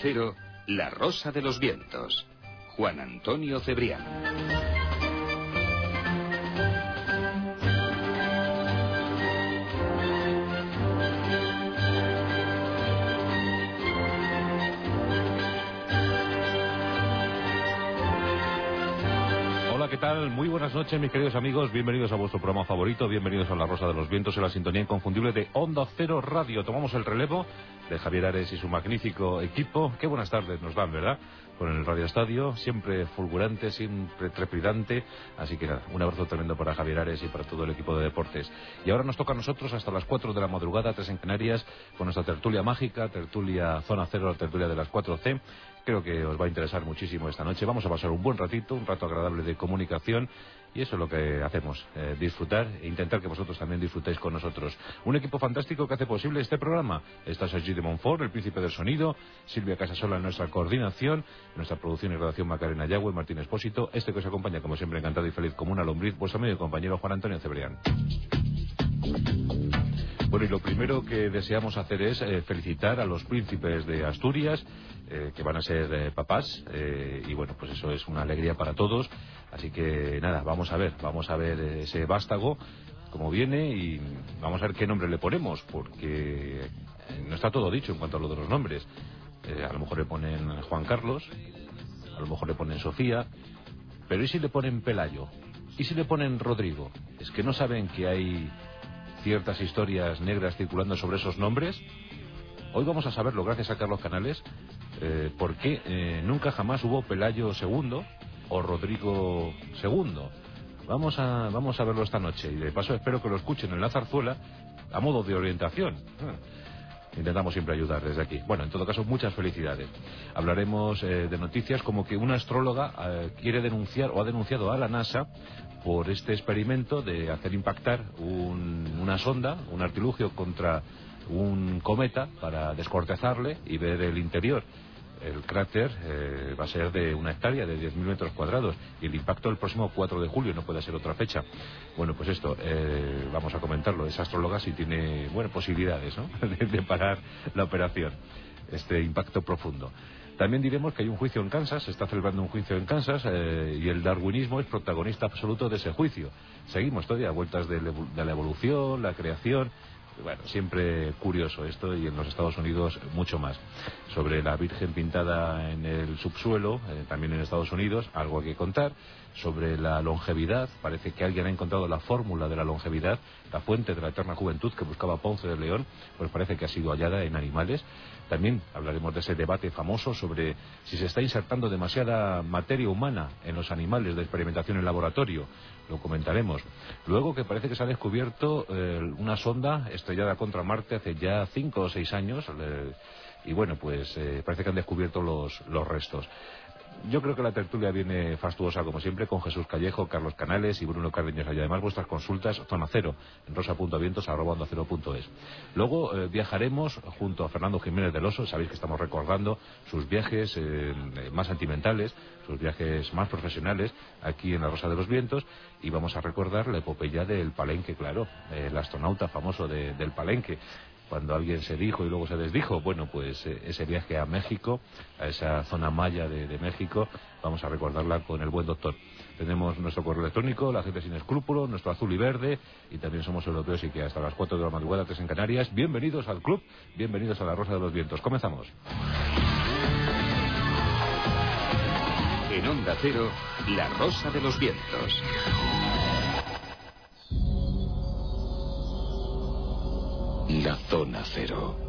Cero, La Rosa de los Vientos. Juan Antonio Cebrián. Buenas noches, mis queridos amigos. Bienvenidos a vuestro programa favorito. Bienvenidos a La Rosa de los Vientos en la sintonía inconfundible de Onda Cero Radio. Tomamos el relevo de Javier Ares y su magnífico equipo. Qué buenas tardes nos dan, ¿verdad? Con el Radio Estadio, siempre fulgurante, siempre trepidante. Así que nada, un abrazo tremendo para Javier Ares y para todo el equipo de deportes. Y ahora nos toca a nosotros hasta las 4 de la madrugada, tres en Canarias, con nuestra tertulia mágica, tertulia Zona Cero, tertulia de las 4C Creo que os va a interesar muchísimo esta noche. Vamos a pasar un buen ratito, un rato agradable de comunicación y eso es lo que hacemos, eh, disfrutar e intentar que vosotros también disfrutéis con nosotros. Un equipo fantástico que hace posible este programa. Está Sergi de Monfort, el príncipe del sonido, Silvia Casasola en nuestra coordinación, nuestra producción y redacción Macarena Yagüe, Martín Espósito, este que os acompaña como siempre encantado y feliz como una lombriz, vuestro amigo y compañero Juan Antonio Cebrián. Bueno, y lo primero que deseamos hacer es eh, felicitar a los príncipes de Asturias, eh, que van a ser papás, y bueno, pues eso es una alegría para todos. Así que nada, vamos a ver, vamos a ver ese vástago, cómo viene, y vamos a ver qué nombre le ponemos, porque no está todo dicho en cuanto a lo de los nombres. a lo mejor le ponen Juan Carlos, a lo mejor le ponen Sofía, pero ¿y si le ponen Pelayo? ¿Y si le ponen Rodrigo? Es que no saben que hay ciertas historias negras circulando sobre esos nombres. Hoy vamos a saberlo, gracias a Carlos Canales, eh, eh, nunca jamás hubo Pelayo II o Rodrigo II. Vamos a, vamos a verlo esta noche y de paso espero que lo escuchen en la zarzuela a modo de orientación. Intentamos siempre ayudar desde aquí. Bueno, en todo caso, muchas felicidades. Hablaremos eh, de noticias como que una astróloga quiere denunciar o ha denunciado a la NASA por este experimento de hacer impactar una sonda, un artilugio contra un cometa para descortezarle y ver el interior. El cráter eh, va a ser de una hectárea, de 10.000 metros cuadrados, y el impacto el próximo 4 de julio, no puede ser otra fecha. Bueno, pues esto, eh, vamos a comentarlo. Esa astróloga sí tiene, bueno, posibilidades, ¿no?, de parar la operación, este impacto profundo. También diremos que hay un juicio en Kansas, se está celebrando un juicio en Kansas eh, y el darwinismo es protagonista absoluto de ese juicio. Seguimos todavía vueltas de, la evolución, la creación, bueno, siempre curioso esto y en los Estados Unidos mucho más. Sobre la Virgen pintada en el subsuelo, eh, también en Estados Unidos, algo hay que contar. Sobre la longevidad, parece que alguien ha encontrado la fórmula de la longevidad, la fuente de la eterna juventud que buscaba Ponce de León, pues parece que ha sido hallada en animales. También hablaremos de ese debate famoso sobre si se está insertando demasiada materia humana en los animales de experimentación en laboratorio. Lo comentaremos. Luego que parece que se ha descubierto eh, una sonda estrellada contra Marte hace ya cinco o seis años. y bueno, pues eh, parece que han descubierto los, los restos. Yo creo que la tertulia viene fastuosa, como siempre, con Jesús Callejo, Carlos Canales y Bruno Cardeñas. Y además vuestras consultas, zona cero, en rosa.vientos.es. Luego eh, viajaremos junto a Fernando Jiménez del Oso. Sabéis que estamos recordando sus viajes eh, más sentimentales, sus viajes más profesionales aquí en la Rosa de los Vientos. Y vamos a recordar la epopeya del Palenque, claro, el astronauta famoso del Palenque cuando alguien se dijo y luego se desdijo. Bueno, pues eh, ese viaje a México, a esa zona maya de, México, vamos a recordarla con el buen doctor. Tenemos nuestro correo electrónico, la gente sin escrúpulos, nuestro azul y verde, y también somos europeos y que hasta las 4 de la madrugada, tres en Canarias. Bienvenidos al club, bienvenidos a la Rosa de los Vientos. Comenzamos. En Onda Cero, la Rosa de los Vientos. La Zona Cero.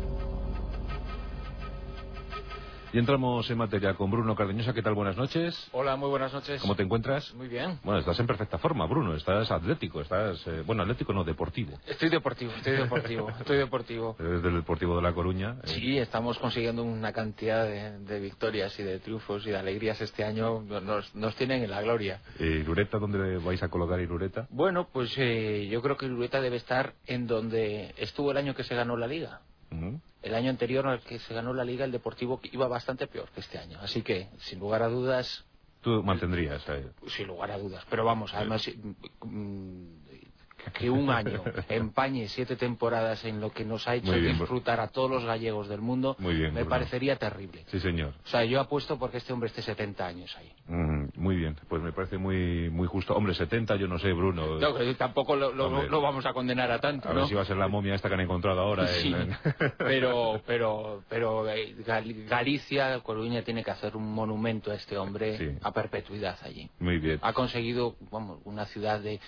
Y entramos en materia con Bruno Cardeñosa. ¿Qué tal? Buenas noches. Hola, muy buenas noches. ¿Cómo te encuentras? Muy bien. Bueno, estás en perfecta forma, Bruno. Estás atlético, estás... Eh, bueno, atlético no, deportivo. Estoy deportivo, estoy deportivo, estoy deportivo. Eres del Deportivo de La Coruña. Eh. Sí, estamos consiguiendo una cantidad de, victorias y de triunfos y de alegrías este año. Nos, nos tienen en la gloria. ¿Y Lureta dónde vais a colocar Irureta? Bueno, pues eh, yo creo que Lureta debe estar en donde estuvo el año que se ganó la Liga. El año anterior al que se ganó la Liga, el Deportivo iba bastante peor que este año. Así que, sin lugar a dudas... Tú mantendrías Sin lugar a dudas. Pero vamos, además... Mm, que un año empañe siete temporadas en lo que nos ha hecho disfrutar a todos los gallegos del mundo, me parecería terrible. Sí, señor. O sea, yo apuesto porque este hombre esté 70 años ahí. Mm, muy bien, pues me parece muy muy justo. Hombre, 70 yo no sé, Bruno. No, tampoco lo, vamos a condenar a tanto, A ver si va a ser la momia esta que han encontrado ahora. Sí, pero, pero, pero eh, Galicia, Coruña tiene que hacer un monumento a este hombre a perpetuidad allí. Muy bien. Ha conseguido, vamos, una ciudad de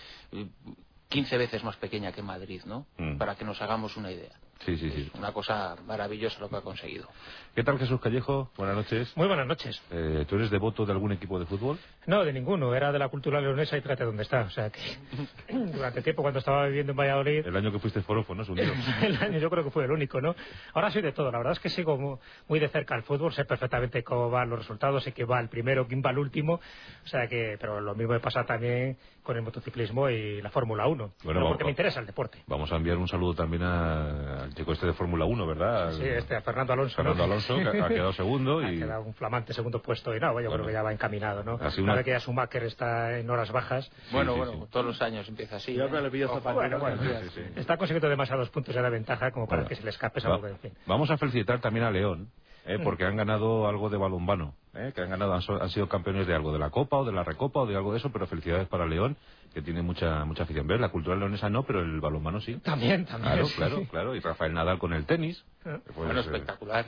15 veces más pequeña que Madrid, ¿no? Mm. Para que nos hagamos una idea. Sí, sí, sí. Una cosa maravillosa lo que ha conseguido. ¿Qué tal Jesús Callejo? Buenas noches. Muy buenas noches. Eh, ¿Tú eres devoto de algún equipo de fútbol? No, de ninguno. Era de la cultura leonesa y trate donde está. O sea que durante tiempo cuando estaba viviendo en Valladolid... El año que fuiste forofo, ¿no? el año yo creo que fue el único, ¿no? Ahora soy de todo. La verdad es que sigo muy de cerca al fútbol. Sé perfectamente cómo van los resultados. Sé que va el primero, quién va el último. O sea que... Pero lo mismo me pasa también con el motociclismo y la Fórmula 1. Bueno, porque me interesa el deporte. Vamos a enviar un saludo también al chico este de Fórmula 1, ¿verdad? Sí, este, a Fernando Alonso. Fernando Alonso, que ha quedado segundo. y... Ha quedado un flamante segundo puesto y no, yo creo que ya va encaminado, ¿no? Así una... que ya Schumacher está en horas bajas. bueno, bueno, todos los años empieza así. Yo ¿eh? le pido bueno, bueno, está consiguiendo demasiados puntos de la ventaja como para que se le escape esa va, Vamos a felicitar también a León, ¿eh? Mm. porque han ganado algo de balonmano, ¿eh? que han ganado, han, sido campeones de algo, de la Copa o de la Recopa o de algo de eso, pero felicidades para León, que tiene mucha mucha afición. Ver, la cultura leonesa no, pero el balonmano sí. También, también. Claro, claro, claro. Y Rafael Nadal con el tenis. Ah. bueno, eh, espectacular.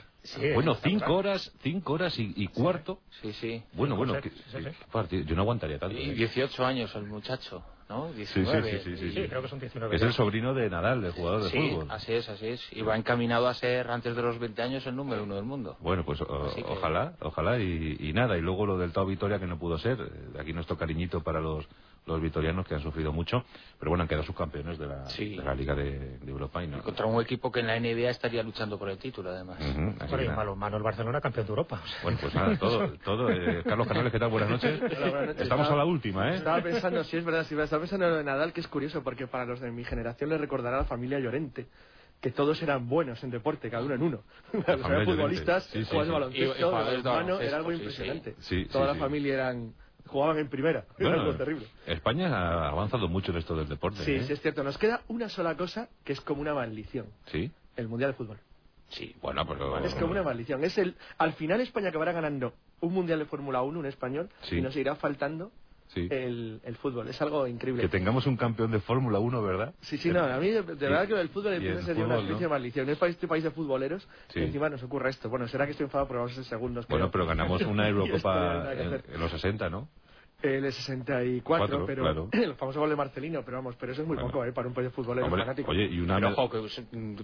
bueno, cinco horas, cinco horas y, cuarto. Sí, sí. Bueno, bueno, yo no aguantaría tanto. Y 18 ¿eh? años el muchacho. ¿no? 19. Sí, sí, sí, creo que son 19. Es el sobrino de Nadal, el jugador de fútbol. así es, así es. Y va encaminado a ser, antes de los 20 años, el número uno del mundo. Bueno, pues ojalá, ojalá. Y, y, nada, y luego lo del Tao Vitoria que no pudo ser. Aquí nuestro cariñito para los los vitorianos que han sufrido mucho, pero bueno, han quedado subcampeones de la, de la Liga de, Europa. Y, no, contra un equipo que en la NBA estaría luchando por el título, además. Uh el Barcelona campeón de Europa. Bueno, pues nada, todo. todo eh, Carlos Canales, ¿qué tal? Buenas noches. Estamos a la última, ¿eh? Estaba pensando, sí, es verdad, sí, estaba pensando en lo de Nadal, que es curioso, porque para los de mi generación les recordará a la familia Llorente que todos eran buenos en deporte, cada uno en uno. Los futbolistas, sí, sí, de baloncesto, era algo impresionante. Toda la familia eran jugaban en primera. Era algo terrible. España ha avanzado mucho en esto del deporte. Sí, ¿eh? sí, es cierto. Nos queda una sola cosa que es como una maldición. ¿Sí? El Mundial de Fútbol. Sí, bueno, pero... Es como una maldición. Es el, al final España acabará ganando un Mundial de Fórmula 1, un español, y nos irá faltando el, el, fútbol. Es algo increíble. Que tengamos un campeón de Fórmula 1, ¿verdad? Sí, sí, no. A mí de, verdad que el fútbol empieza a ser una especie de maldición. Es este país de futboleros que encima nos ocurra esto. Bueno, será que estoy enfadado por los segundos. Bueno, pero ganamos una Eurocopa en, en, los 60, ¿no? El 64, pero el famoso gol de Marcelino, pero vamos, pero eso es muy poco ¿eh? para un país de futbolero fanático. Oye, y una pero,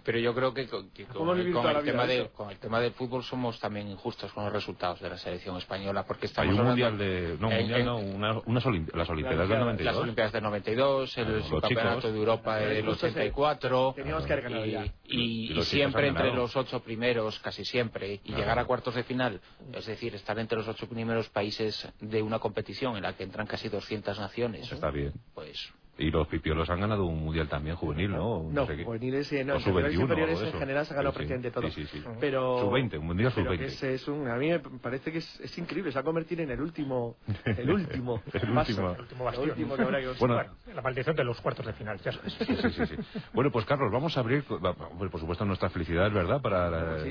pero yo creo que, con, el tema de, con, el tema del fútbol somos también injustos con los resultados de la selección española, porque estamos Hay un mundial de no, mundial no, una, unas las olimpiadas del 92. Las olimpiadas del 92, el campeonato de Europa del 84 teníamos que haber y, y, siempre entre los ocho primeros, casi siempre, y llegar a cuartos de final, es decir, estar entre los ocho primeros países de una competición en la que entran casi 200 naciones. Eso está bien. Pues y los pipiolos han ganado un mundial también juvenil, ¿no? No, no juveniles sí, no. superiores en general se ha ganado prácticamente todo. Sí, sí, sí. Pero, sub-20, un mundial sub-20. Es, es un, a mí me parece que es, es, increíble, se va a convertir en el último, el último, el último, el último bastión. El último que habrá que bueno, la maldición de los cuartos de final, ya sabes. Sí, sí, sí, Bueno, pues Carlos, vamos a abrir, por supuesto, nuestra felicidad, ¿verdad? Para,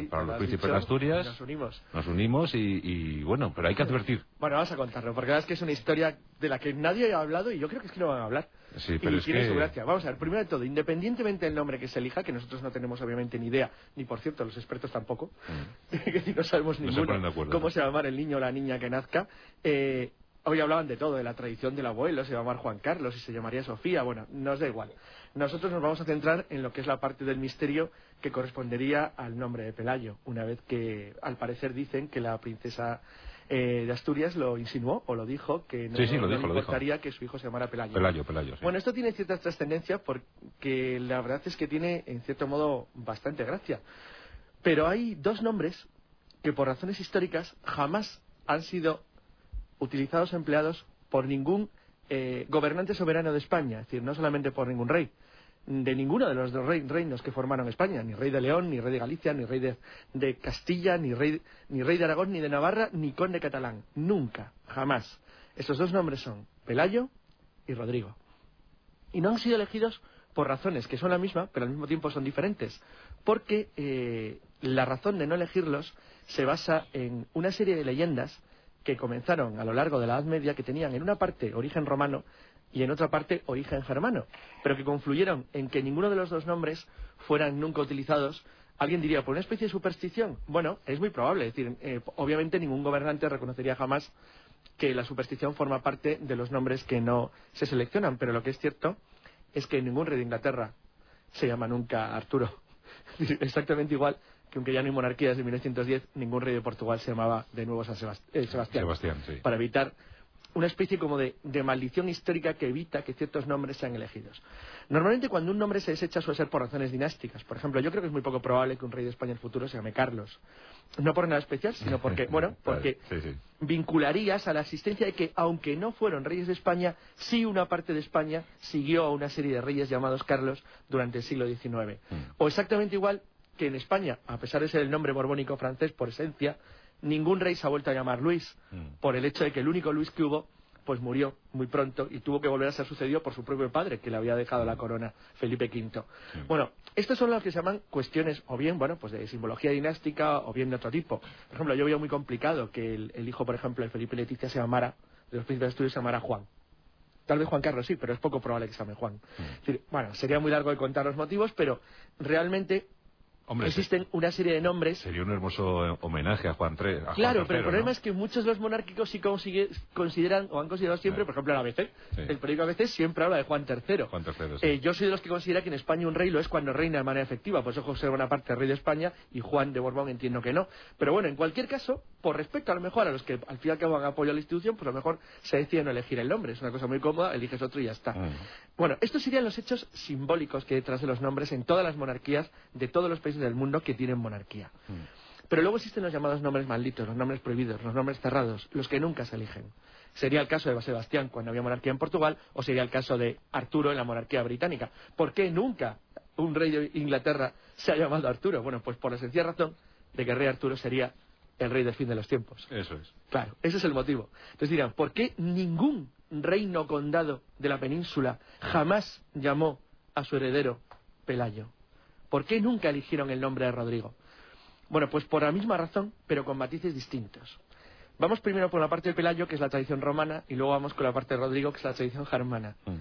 para los príncipes de Asturias. Nos unimos. Nos unimos y, y, bueno, pero hay que advertir. Bueno, vamos a contarlo, porque la verdad es que es una historia de la que nadie ha hablado y yo creo que es que no van a hablar. Sí, pero y tiene su gracia. Vamos a ver, primero de todo, independientemente del nombre que se elija, que nosotros no tenemos obviamente ni idea, ni por cierto los expertos tampoco, mm. no sabemos ninguno cómo se va a llamar el niño o la niña que nazca, eh, hoy hablaban de todo, de la tradición del abuelo, se va a llamar Juan Carlos y se llamaría Sofía, bueno, nos da igual. Nosotros nos vamos a centrar en lo que es la parte del misterio que correspondería al nombre de Pelayo, una vez que al parecer dicen que la princesa eh, de Asturias lo insinuó o lo dijo que no, le importaría que su hijo se llamara Pelayo. Pelayo, Pelayo Bueno, esto tiene cierta trascendencia porque la verdad es que tiene en cierto modo bastante gracia. Pero hay dos nombres que por razones históricas jamás han sido utilizados o empleados por ningún eh, gobernante soberano de España, es decir, no solamente por ningún rey, de ninguno de los dos reinos que formaron España, ni rey de León, ni rey de Galicia, ni rey de, Castilla, ni rey, ni rey de Aragón, ni de Navarra, ni conde catalán. Nunca, jamás. Esos dos nombres son Pelayo y Rodrigo. Y no han sido elegidos por razones que son la misma, pero al mismo tiempo son diferentes. Porque eh, la razón de no elegirlos se basa en una serie de leyendas que comenzaron a lo largo de la Edad Media que tenían en una parte origen romano y en otra parte origen germano, pero que confluyeron en que ninguno de los dos nombres fueran nunca utilizados. Alguien diría, ¿por una especie de superstición? Bueno, es muy probable. Es decir, eh, obviamente ningún gobernante reconocería jamás que la superstición forma parte de los nombres que no se seleccionan, pero lo que es cierto es que ningún rey de Inglaterra se llama nunca Arturo. Exactamente igual que aunque ya no hay monarquías de 1910, ningún rey de Portugal se llamaba de nuevo San eh, Sebastián. Para evitar una especie como de, maldición histórica que evita que ciertos nombres sean elegidos. Normalmente cuando un nombre se desecha suele ser por razones dinásticas. Por ejemplo, yo creo que es muy poco probable que un rey de España en el futuro se llame Carlos. No por nada especial, sino porque, bueno, porque vincularías a la existencia de que, aunque no fueron reyes de España, sí una parte de España siguió a una serie de reyes llamados Carlos durante el siglo XIX. Mm. O exactamente igual que en España, a pesar de ser el nombre borbónico francés por esencia, ningún rey se ha vuelto a llamar Luis, mm. por el hecho de que el único Luis que hubo pues murió muy pronto y tuvo que volver a ser sucedido por su propio padre, que le había dejado la corona, Felipe V. Bueno, estas son las que se llaman cuestiones, o bien, bueno, pues de simbología dinástica, o bien de otro tipo. Por ejemplo, yo veo muy complicado que el, hijo, por ejemplo, de Felipe Leticia se llamara, de los príncipes de Asturias se llamara Juan. Tal vez Juan Carlos sí, pero es poco probable que se llame Juan. bueno, sería muy largo de contar los motivos, pero realmente Existen una serie de nombres. Sería un hermoso eh, homenaje a Juan III. claro, pero el problema es que muchos de los monárquicos sí consideran o han considerado siempre, por ejemplo, el ABC. El periódico ABC siempre habla de Juan III. Juan III eh, yo soy de los que considera que en España un rey lo es cuando reina de manera efectiva. Por eso José Bonaparte rey de España y Juan de Borbón entiendo que no. Pero bueno, en cualquier caso, por respecto a lo mejor a los que al fin y al cabo han apoyo a la institución, pues a lo mejor se decide no elegir el nombre. Es una cosa muy cómoda, eliges otro y ya está. Mm. Bueno, estos serían los hechos simbólicos que hay detrás de los nombres en todas las monarquías de todos los países del mundo que tienen monarquía. Mm. Pero luego existen los llamados nombres malditos, los nombres prohibidos, los nombres cerrados, los que nunca se eligen. Sería el caso de Sebastián cuando había monarquía en Portugal o sería el caso de Arturo en la monarquía británica. ¿Por qué nunca un rey de Inglaterra se ha llamado Arturo? Bueno, pues por la sencilla razón de que el rey Arturo sería el rey del fin de los tiempos. Eso es. Claro, ese es el motivo. Entonces dirán, ¿por qué ningún reino condado de la península jamás llamó a su heredero Pelayo? ¿Por qué nunca eligieron el nombre de Rodrigo? Bueno, pues por la misma razón, pero con matices distintos. Vamos primero por la parte de Pelayo, que es la tradición romana, y luego vamos con la parte de Rodrigo, que es la tradición germana. Mm.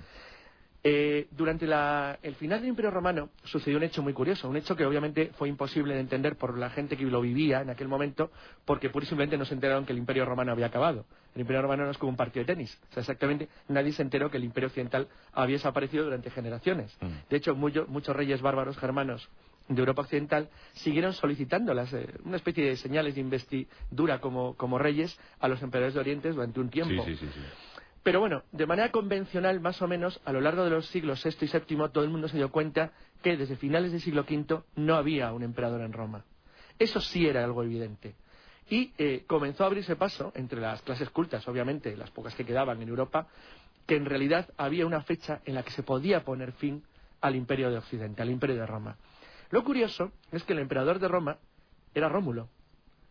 Eh, durante el final del Imperio Romano sucedió un hecho muy curioso, un hecho que obviamente fue imposible de entender por la gente que lo vivía en aquel momento, porque pura y simplemente no se enteraron que el Imperio Romano había acabado. El Imperio Romano no es como un partido de tenis. O sea, exactamente nadie se enteró que el Imperio Occidental había desaparecido durante generaciones. Mm. De hecho, muchos reyes bárbaros germanos de Europa Occidental siguieron solicitando eh, una especie de señales de investidura como, reyes a los emperadores de Oriente durante un tiempo. Pero bueno, de manera convencional, más o menos, a lo largo de los siglos VI y VII, todo el mundo se dio cuenta que desde finales del siglo V no había un emperador en Roma. Eso sí era algo evidente. Y eh, comenzó a abrirse paso entre las clases cultas, obviamente, las pocas que quedaban en Europa, que en realidad había una fecha en la que se podía poner fin al imperio de Occidente, al imperio de Roma. Lo curioso es que el emperador de Roma era Rómulo.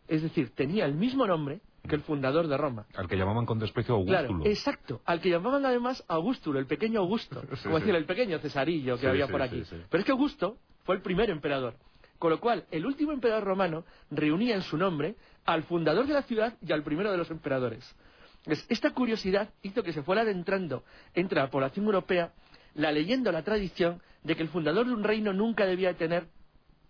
Es decir, tenía el mismo nombre que el fundador de Roma. Al que llamaban con desprecio Augustulo. exacto. Al que llamaban además Augustulo, el pequeño Augusto. como decir, el pequeño Cesarillo que había por aquí. Pero es que Augusto fue el primer emperador. Con lo cual, el último emperador romano reunía en su nombre al fundador de la ciudad y al primero de los emperadores. Esta curiosidad hizo que se fuera adentrando entre la población europea la leyenda o la tradición de que el fundador de un reino nunca debía tener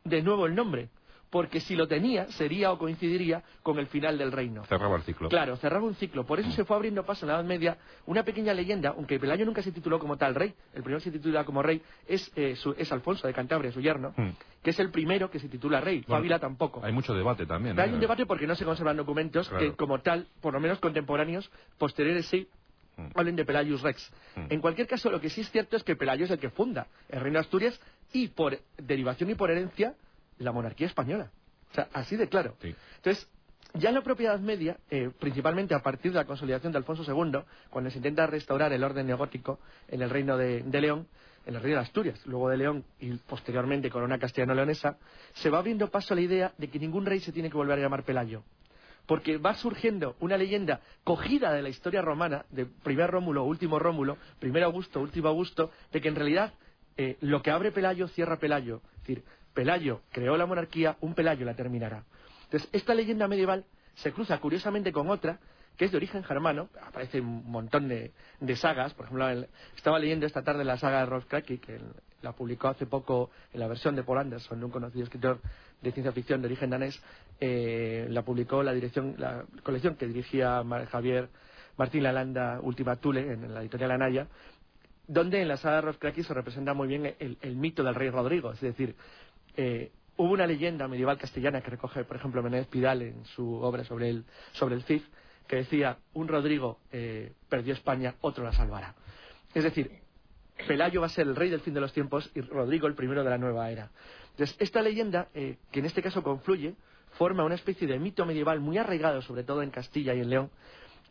de nuevo el nombre, porque si lo tenía sería o coincidiría con el final del reino. Cerraba el ciclo. Claro, cerraba un ciclo. Por eso se fue abriendo paso en la Edad Media una pequeña leyenda, aunque Pelayo nunca se tituló como tal rey, el primero que se titula como rey es, eh, es Alfonso de Cantabria, su yerno, hmm. que es el primero que se titula rey. Fábila tampoco. Hay mucho debate también. Hay ¿eh? un debate porque no se conservan documentos que como tal, por lo menos contemporáneos, posteriores sí, hmm. hablen de Pelayus Rex. En cualquier caso, lo que sí es cierto es que Pelayo es el que funda el reino de Asturias y por derivación y por herencia la monarquía española. O sea, así de claro. Entonces, ya en la propiedad media, eh, principalmente a partir de la consolidación de Alfonso II, cuando se intenta restaurar el orden neogótico en el reino de, León, en el reino de Asturias, luego de León y posteriormente corona castellano-leonesa, se va abriendo paso a la idea de que ningún rey se tiene que volver a llamar Pelayo. Porque va surgiendo una leyenda cogida de la historia romana, de primer Rómulo, último Rómulo, primer Augusto, último Augusto, de que en realidad eh, lo que abre Pelayo cierra Pelayo. Es decir, Pelayo creó la monarquía, un Pelayo la terminará. Entonces, esta leyenda medieval se cruza curiosamente con otra que es de origen germano, aparece un montón de, sagas, por ejemplo, estaba leyendo esta tarde la saga de Rolf Kraki, que la publicó hace poco en la versión de Paul Anderson, un conocido escritor de ciencia ficción de origen danés, eh, la publicó la dirección, la colección que dirigía Javier Martín Lalanda, Última Tule, en la editorial Anaya, donde en la saga de Rolf se representa muy bien el, mito del rey Rodrigo, es decir, eh, hubo una leyenda medieval castellana que recoge, por ejemplo, Menéndez Pidal en su obra sobre el, sobre el Cid, que decía, un Rodrigo eh, perdió España, otro la salvará. Es decir, Pelayo va a ser el rey del fin de los tiempos y Rodrigo el primero de la nueva era. Entonces, esta leyenda, eh, que en este caso confluye, forma una especie de mito medieval muy arraigado, sobre todo en Castilla y en León,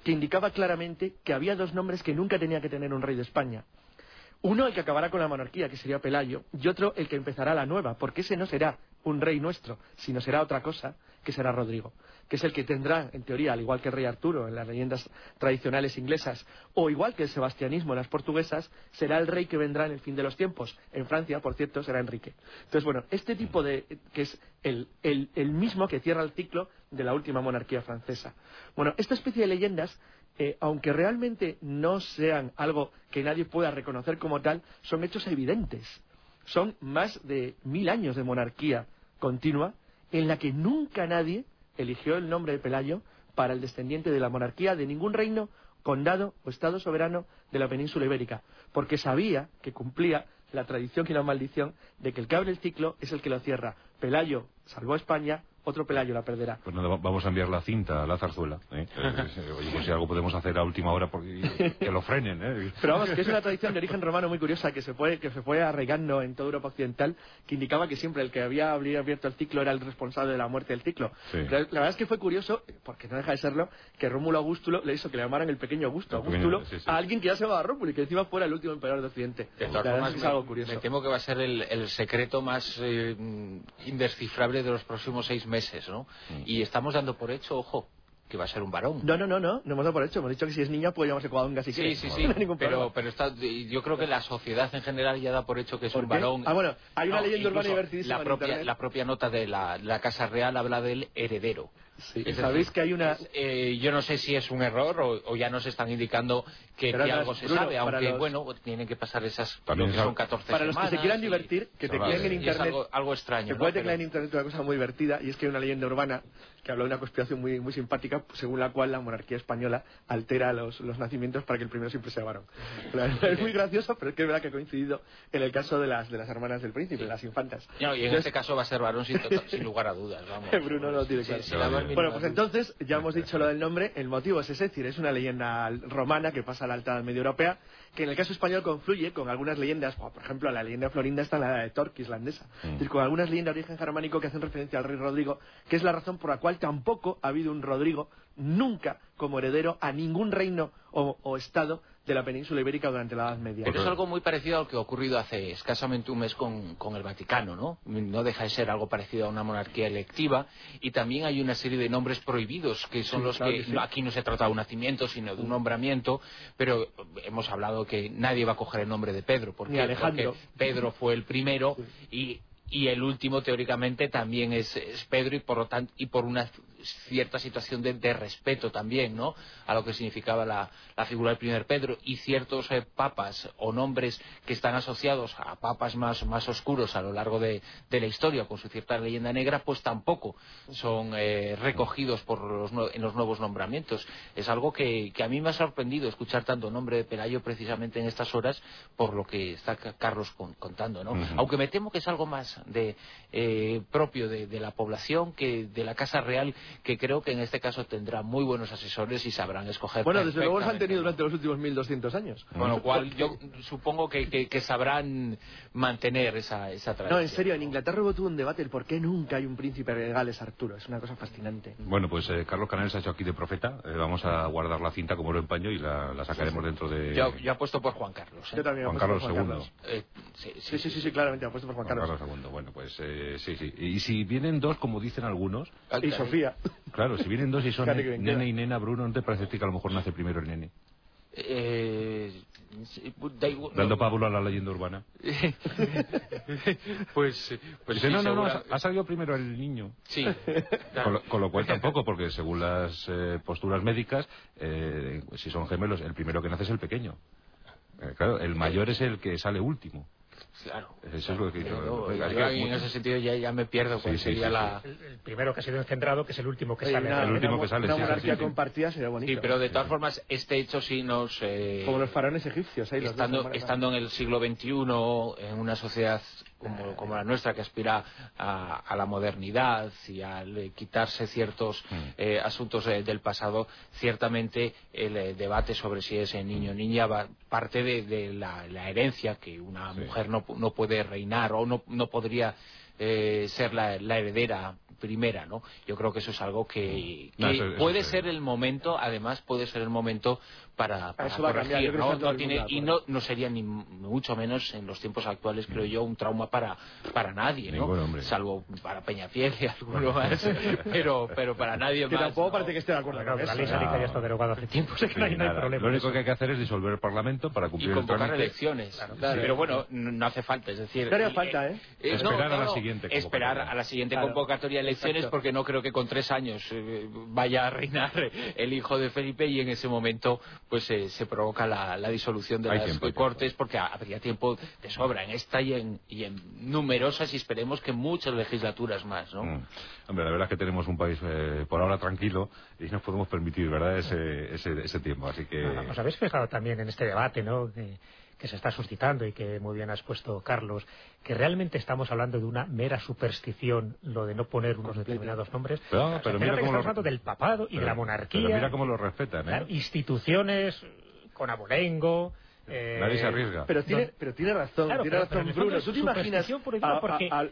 que indicaba claramente que había dos nombres que nunca tenía que tener un rey de España. Uno el que acabará con la monarquía, que sería Pelayo, y otro el que empezará la nueva, porque ese no será un rey nuestro, sino será otra cosa, que será Rodrigo que es el que tendrá, en teoría, al igual que el rey Arturo en las leyendas tradicionales inglesas, o igual que el sebastianismo en las portuguesas, será el rey que vendrá en el fin de los tiempos. En Francia, por cierto, será Enrique. Entonces, bueno, este tipo de. que es el, mismo que cierra el ciclo de la última monarquía francesa. Bueno, esta especie de leyendas eh, aunque realmente no sean algo que nadie pueda reconocer como tal, son hechos evidentes. Son más de mil años de monarquía continua en la que nunca nadie eligió el nombre de Pelayo para el descendiente de la monarquía de ningún reino, condado o estado soberano de la península ibérica, porque sabía que cumplía la tradición y la maldición de que el que abre el ciclo es el que lo cierra. Pelayo salvó a España, otro Pelayo la perderá. Pues nada, vamos a enviar la cinta a la zarzuela. ¿eh? Oye, pues si algo podemos hacer a última hora, porque, que lo frenen. ¿eh? Pero vamos, que es una tradición de origen romano muy curiosa que se fue, que se fue arraigando en toda Europa Occidental, que indicaba que siempre el que había abierto el ciclo era el responsable de la muerte del ciclo. La, verdad es que fue curioso, porque no deja de serlo, que Rómulo Augustulo le hizo que le llamaran el pequeño Augusto, Augustulo, a alguien que ya se llamaba Rómulo y que encima fuera el último emperador de Occidente. De todas formas, es algo curioso. Me temo que va a ser el, secreto más eh, indescifrable de los próximos seis meses, ¿no? Mm. Y estamos dando por hecho, ojo, que va a ser un varón. No, no, no, no, no hemos dado por hecho. Hemos dicho que si es niña puede llamarse Cuadonga si Sí, sí, sí. pero, pero está, yo creo que la sociedad en general ya da por hecho que es un varón. Ah, bueno, hay una leyenda urbana divertidísima la propia, la propia nota de la, la Casa Real habla del heredero. Sí, Sabéis que hay una. Eh, yo no sé si es un error o, ya nos están indicando que, algo se sabe, aunque bueno, tienen que pasar esas. También son 14 Para los que se quieran divertir, que te en internet. algo, extraño. Que puede teclear en internet una cosa muy divertida y es que hay una leyenda urbana que habla de una conspiración muy, muy simpática, según la cual la monarquía española altera los, los nacimientos para que el primero siempre sea varón. es muy gracioso, pero es que es verdad que ha coincidido en el caso de las, de las hermanas del príncipe, las infantas. y en este caso va a ser varón sin, sin lugar a dudas. Vamos. Bruno no tiene claro. Bueno, pues entonces, ya hemos dicho lo del nombre, el motivo es ese, es decir, es una leyenda romana que pasa a la alta medio europea, que en el caso español confluye con algunas leyendas, por ejemplo, la leyenda florinda está en la de Torque islandesa, mm. es decir, con algunas leyendas de origen germánico que hacen referencia al rey Rodrigo, que es la razón por la cual tampoco ha habido un Rodrigo nunca como heredero a ningún reino o estado de la península ibérica durante la Edad Media. Pero es algo muy parecido a lo que ha ocurrido hace escasamente un mes con, el Vaticano, ¿no? No deja de ser algo parecido a una monarquía electiva y también hay una serie de nombres prohibidos que son los que, aquí no se trata de un nacimiento sino de un nombramiento, pero hemos hablado que nadie va a coger el nombre de Pedro. Porque, porque Pedro fue el primero y y el último teóricamente también es, Pedro y por lo tanto y por una cierta situación de, respeto también no a lo que significaba la, figura del primer Pedro. Y ciertos eh, papas o nombres que están asociados a papas más, más oscuros a lo largo de, la historia con su cierta leyenda negra pues tampoco son eh, recogidos por los, en los nuevos nombramientos. Es algo que, a mí me ha sorprendido escuchar tanto nombre de Pelayo precisamente en estas horas por lo que está Carlos contando no aunque me temo que es algo más de, eh, propio de, la población que de la Casa Real, que creo que en este caso tendrá muy buenos asesores y sabrán escoger. Bueno, desde luego los han tenido durante los últimos 1.200 años. Con lo cual yo supongo que, sabrán mantener esa, esa tradición. No, en serio, en Inglaterra hubo un debate el por qué nunca hay un príncipe de Gales Arturo. Es una cosa fascinante. Bueno, pues eh, Carlos Canales ha hecho aquí de profeta. Eh, vamos a guardar la cinta como lo empaño y la, sacaremos dentro de... Yo, yo apuesto por Juan Carlos. Yo también Juan Carlos II. sí, sí, sí, sí, claramente apuesto por Juan, Juan Carlos. Carlos Bueno, pues eh, sí, sí. Y si vienen dos, como dicen algunos... Y Sofía. Claro, si vienen dos y son nene y nena, Bruno, ¿no te parece que a lo mejor nace primero el nene? Eh, Dando pábulo a la leyenda urbana. pues, pues no, no, no, ha salido primero el niño. Sí. Con, lo, cual tampoco, porque según las eh, posturas médicas, eh, si son gemelos, el primero que nace es el pequeño. Eh, claro, el mayor es el que sale último. Claro. Eso es lo que en ese sentido ya, ya me pierdo. Sí, sería la... El, primero que ha sido engendrado, que es el último que sale. el último que sale, una monarquía compartida sería bonito. Sí, pero de todas formas, este hecho sí nos... Eh, como los faraones egipcios. Ahí estando, estando en el siglo XXI, en una sociedad como, como la nuestra, que aspira a, a, la modernidad y a quitarse ciertos mm. eh, asuntos eh, del pasado, ciertamente el eh, debate sobre si es niño o niña va, parte de, de la, la, herencia que una mujer no, no, puede reinar o no, no podría ser la, la, heredera primera, ¿no? Yo creo que eso es algo que, mm. que puede ser el momento, además puede ser el momento para, corregir, ¿no? tiene, y no, no sería ni mucho menos en los tiempos actuales, creo yo, un trauma para, para nadie, ¿no? Salvo para Peñafiel y alguno más, pero, pero para nadie más. tampoco parece que esté de acuerdo con La ley ya está derogada hace tiempo, que no hay, problema. Lo único que hay que hacer es disolver el Parlamento para cumplir y convocar elecciones. Pero bueno, no hace falta, es decir... No hace falta, ¿eh? eh esperar a la siguiente Esperar a la siguiente convocatoria de elecciones porque no creo que con tres años eh, vaya a reinar el hijo de Felipe y en ese momento pues se provoca la, disolución de las cortes porque habría tiempo de sobra en esta y en, y en numerosas y esperemos que muchas legislaturas más, ¿no? Mm. Hombre, la verdad es que tenemos un país eh, por ahora tranquilo y nos podemos permitir, ¿verdad?, ese, ese, ese tiempo, así que... Os habéis fijado también en este debate, ¿no?, que se está suscitando y que muy bien has puesto, Carlos, que realmente estamos hablando de una mera superstición, lo de no poner unos determinados nombres. Pero, mira cómo lo... hablando del papado y de la monarquía. Pero mira cómo lo respetan, ¿eh? instituciones con abolengo, eh, Nadie se arriesga. Pero tiene, pero tiene razón, tiene razón Bruno. ¿Tú te imaginas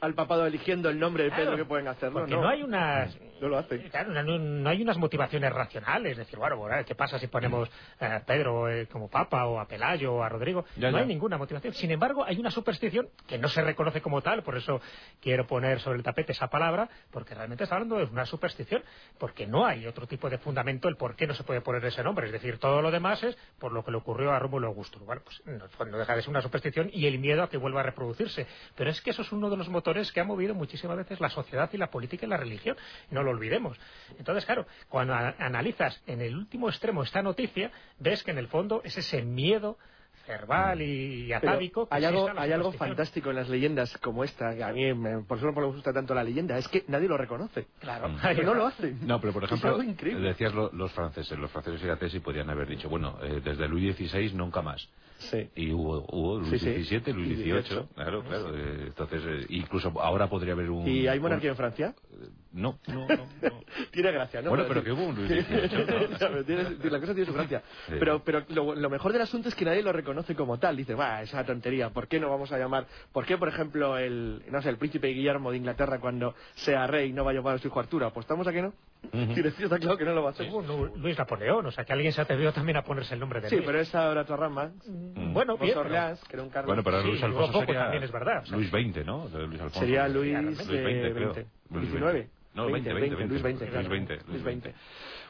al, papado eligiendo el nombre de Pedro que pueden hacerlo? Porque no, hay unas... No lo hacen. Claro, no, hay unas motivaciones racionales. Es decir, bueno, ¿qué pasa si ponemos a Pedro eh, como papa o a Pelayo o a Rodrigo? no hay ninguna motivación. Sin embargo, hay una superstición que no se reconoce como tal, por eso quiero poner sobre el tapete esa palabra, porque realmente está hablando de una superstición, porque no hay otro tipo de fundamento el por qué no se puede poner ese nombre. Es decir, todo lo demás es por lo que le ocurrió a Rómulo Augusto bueno, pues no, deja de ser una superstición y el miedo a que vuelva a reproducirse. Pero es que eso es uno de los motores que ha movido muchísimas veces la sociedad y la política y la religión. No lo olvidemos. Entonces, claro, cuando analizas en el último extremo esta noticia, ves que en el fondo es ese miedo verbal y atávico. hay algo, hay algo fantástico en las leyendas como esta, que a mí por eso no me gusta tanto la leyenda, es que nadie lo reconoce. Claro. Que no lo hacen. No, pero por ejemplo, decías los franceses, los franceses y podrían haber dicho, bueno, eh, desde Luis XVI nunca más. Sí. Y hubo, hubo Luis XVII, Luis XVIII, claro, claro. Eh, entonces, eh, incluso ahora podría haber un... ¿Y hay monarquía en Francia? No, no, no. tiene gracia, ¿no? Bueno, pero, que hubo un Luis XVIII. la cosa tiene su gracia. Pero, pero lo, mejor del asunto es que nadie lo reconoce como tal. Dice, va, esa tontería, ¿por qué no vamos a llamar... ¿Por qué, por ejemplo, el, no sé, el príncipe Guillermo de Inglaterra cuando sea rey no va a llamar a su hijo Arturo? ¿Apostamos a que no? Uh está claro que no lo va a hacer. Luis Napoleón, o sea, que alguien se atrevió también a ponerse el nombre de Sí, pero es ahora otra rama. Mm. Bueno, bien, Orleans, que era un cargo... Bueno, pero Luis Alfonso sería... también es verdad. Luis XX, ¿no? Luis Alfonso. Sería Luis, Luis 20, creo. 19. No, 20, 20, 20, Luis 20. Luis 20. Luis 20.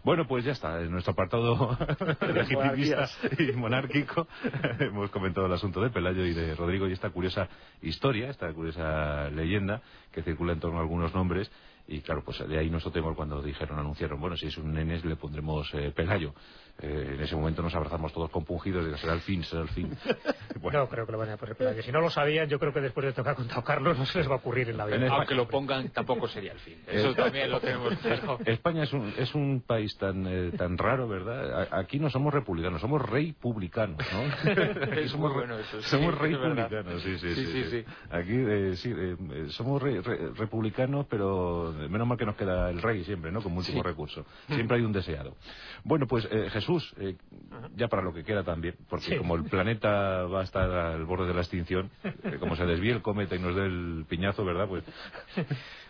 Bueno, pues ya está, en nuestro apartado legitimista y monárquico hemos comentado el asunto de Pelayo y de Rodrigo y esta curiosa historia, esta curiosa leyenda que circula en torno a algunos nombres y claro, pues de ahí nuestro temor cuando dijeron, anunciaron, bueno, si es un nenes le pondremos eh, Pelayo. Eh, en ese momento nos abrazamos todos compungidos y será el fin, será el fin. bueno. No creo que lo vayan a poner. Si no lo sabían, yo creo que después de esto que ha contado Carlos no se les va a ocurrir en la vida. Aunque lo pongan, tampoco sería el fin. Eso también lo tenemos claro. España es un, es un país tan, eh, tan raro, ¿verdad? Aquí no somos republicanos, somos rey publicanos, ¿no? somos, bueno eso, somos rey publicanos, sí sí sí, sí, Aquí sí, somos republicanos, pero menos mal que nos queda el rey siempre, ¿no? Como último recurso. Siempre hay un deseado. Bueno, pues eh, Jesús, eh, ya para lo que queda también, porque como el planeta va a estar al borde de la extinción, eh, como se desvíe el cometa y nos dé el piñazo, ¿verdad? Pues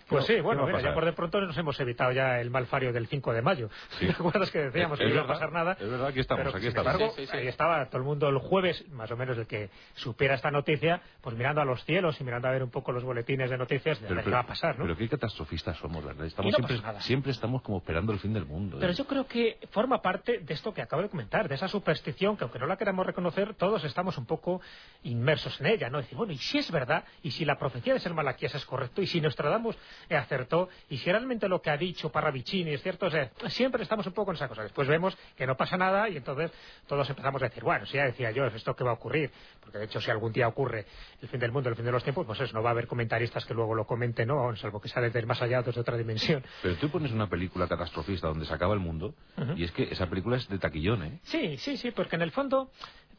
Pues sí, bueno, mira, ya por de pronto nos hemos evitado ya el malfario del 5 de mayo. ¿Te acuerdas que decíamos que no iba a pasar nada? Es verdad, aquí estamos, aquí estamos. ahí estaba todo el mundo el jueves, más o menos el que supiera esta noticia, pues mirando a los cielos y mirando a ver un poco los boletines de noticias de qué va a pasar, ¿no? Pero qué catastrofistas somos, ¿verdad? Estamos siempre, siempre estamos como esperando el fin del mundo. Pero ¿eh? yo creo que forma parte de esto que acabo de comentar, de esa superstición que aunque no la queramos reconocer, todos estamos un poco inmersos en ella, ¿no? Decir, bueno, y si es verdad, y si la profecía de ser Malaquías es correcto, y si Nostradamus acertó, y si realmente lo que ha dicho Parravicini es cierto, siempre estamos un poco en esa cosa. Después vemos que no pasa nada y entonces todos empezamos a decir, bueno, si ya decía yo, esto que va a ocurrir, porque de hecho si algún día ocurre el fin del mundo, el fin de los tiempos, pues eso, no va a haber comentaristas que luego lo comenten, ¿no? Salvo que sale del más allá desde otra dimensión. Pero tú pones una película catastrofista donde se acaba el mundo, y es que esa película es de taquillón, ¿eh? Sí, sí, sí, porque en el fondo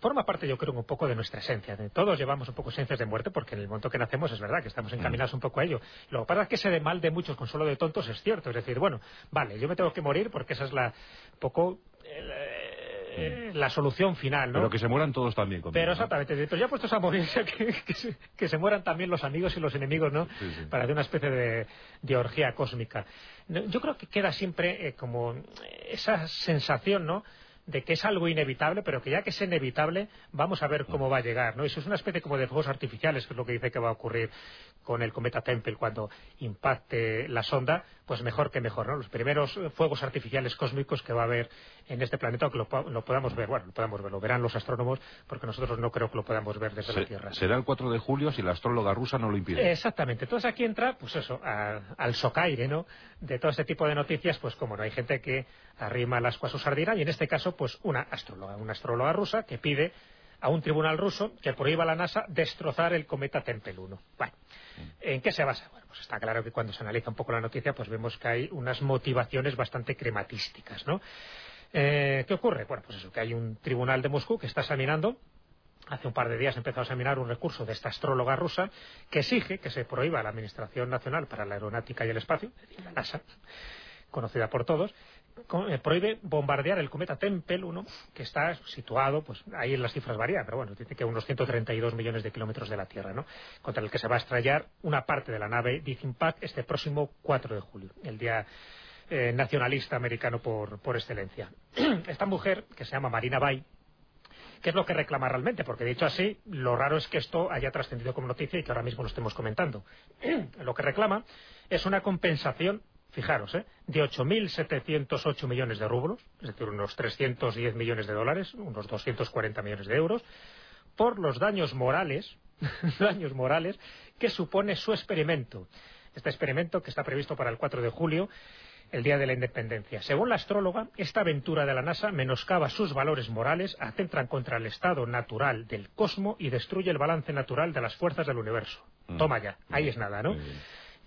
forma parte, yo creo, un poco de nuestra esencia. Todos llevamos un poco esencias de muerte porque en el momento que nacemos es verdad que estamos mm. encaminados un poco a ello. Lo que pasa es que ese de mal de muchos con solo de tontos es cierto. Es decir, bueno, vale, yo me tengo que morir porque esa es la poco eh, mm. la solución final, ¿no? Pero que se mueran todos también. pero exactamente, pero ya puestos a morir, que, se mueran también los amigos y los enemigos, ¿no? Para hacer una especie de, orgía cósmica. Yo creo que queda siempre eh, como esa sensación, ¿no? De que es algo inevitable, pero que ya que es inevitable, vamos a ver cómo va a llegar, ¿no? Eso es una especie como de fuegos artificiales, que es lo que dice que va a ocurrir con el cometa Tempel cuando impacte la sonda, pues mejor que mejor, ¿no? Los primeros fuegos artificiales cósmicos que va a haber en este planeta, que lo, podamos ver, bueno, lo podamos ver, lo verán los astrónomos, porque nosotros no creo que lo podamos ver desde la Tierra. Será el 4 de julio si la astróloga rusa no lo impide. Exactamente. Entonces aquí entra, pues eso, al socaire, ¿no? De todo este tipo de noticias, pues como no hay gente que arrima las cuas su y en este caso, pues una astróloga, una astróloga rusa que pide a un tribunal ruso que prohíba a la NASA destrozar el cometa Tempel 1. Bueno, ¿en qué se basa? Bueno, pues está claro que cuando se analiza un poco la noticia, pues vemos que hay unas motivaciones bastante crematísticas, ¿no? Eh, ¿Qué ocurre? Bueno, pues eso, que hay un tribunal de Moscú que está examinando Hace un par de días empezó a examinar un recurso de esta astróloga rusa que exige que se prohíba la Administración Nacional para la Aeronáutica y el Espacio, la NASA, conocida por todos, prohíbe bombardear el cometa Tempel 1, que está situado, pues ahí en las cifras varían, pero bueno, dice que unos 132 millones de kilómetros de la Tierra, ¿no? Contra el que se va a estrellar una parte de la nave Deep este próximo 4 de julio, el día eh, nacionalista americano por, por excelencia. Esta mujer, que se llama Marina Bay, ¿Qué es lo que reclama realmente? Porque dicho así, lo raro es que esto haya trascendido como noticia y que ahora mismo lo estemos comentando. lo que reclama es una compensación fijaros, ¿eh? de 8.708 millones de rublos, es decir, unos 310 millones de dólares, unos 240 millones de euros, por los daños morales, daños morales que supone su experimento. Este experimento que está previsto para el 4 de julio, el Día de la Independencia. Según la astróloga, esta aventura de la NASA menoscaba sus valores morales, atentan contra el estado natural del cosmos y destruye el balance natural de las fuerzas del universo. Mm. Toma ya, ahí es nada, ¿no?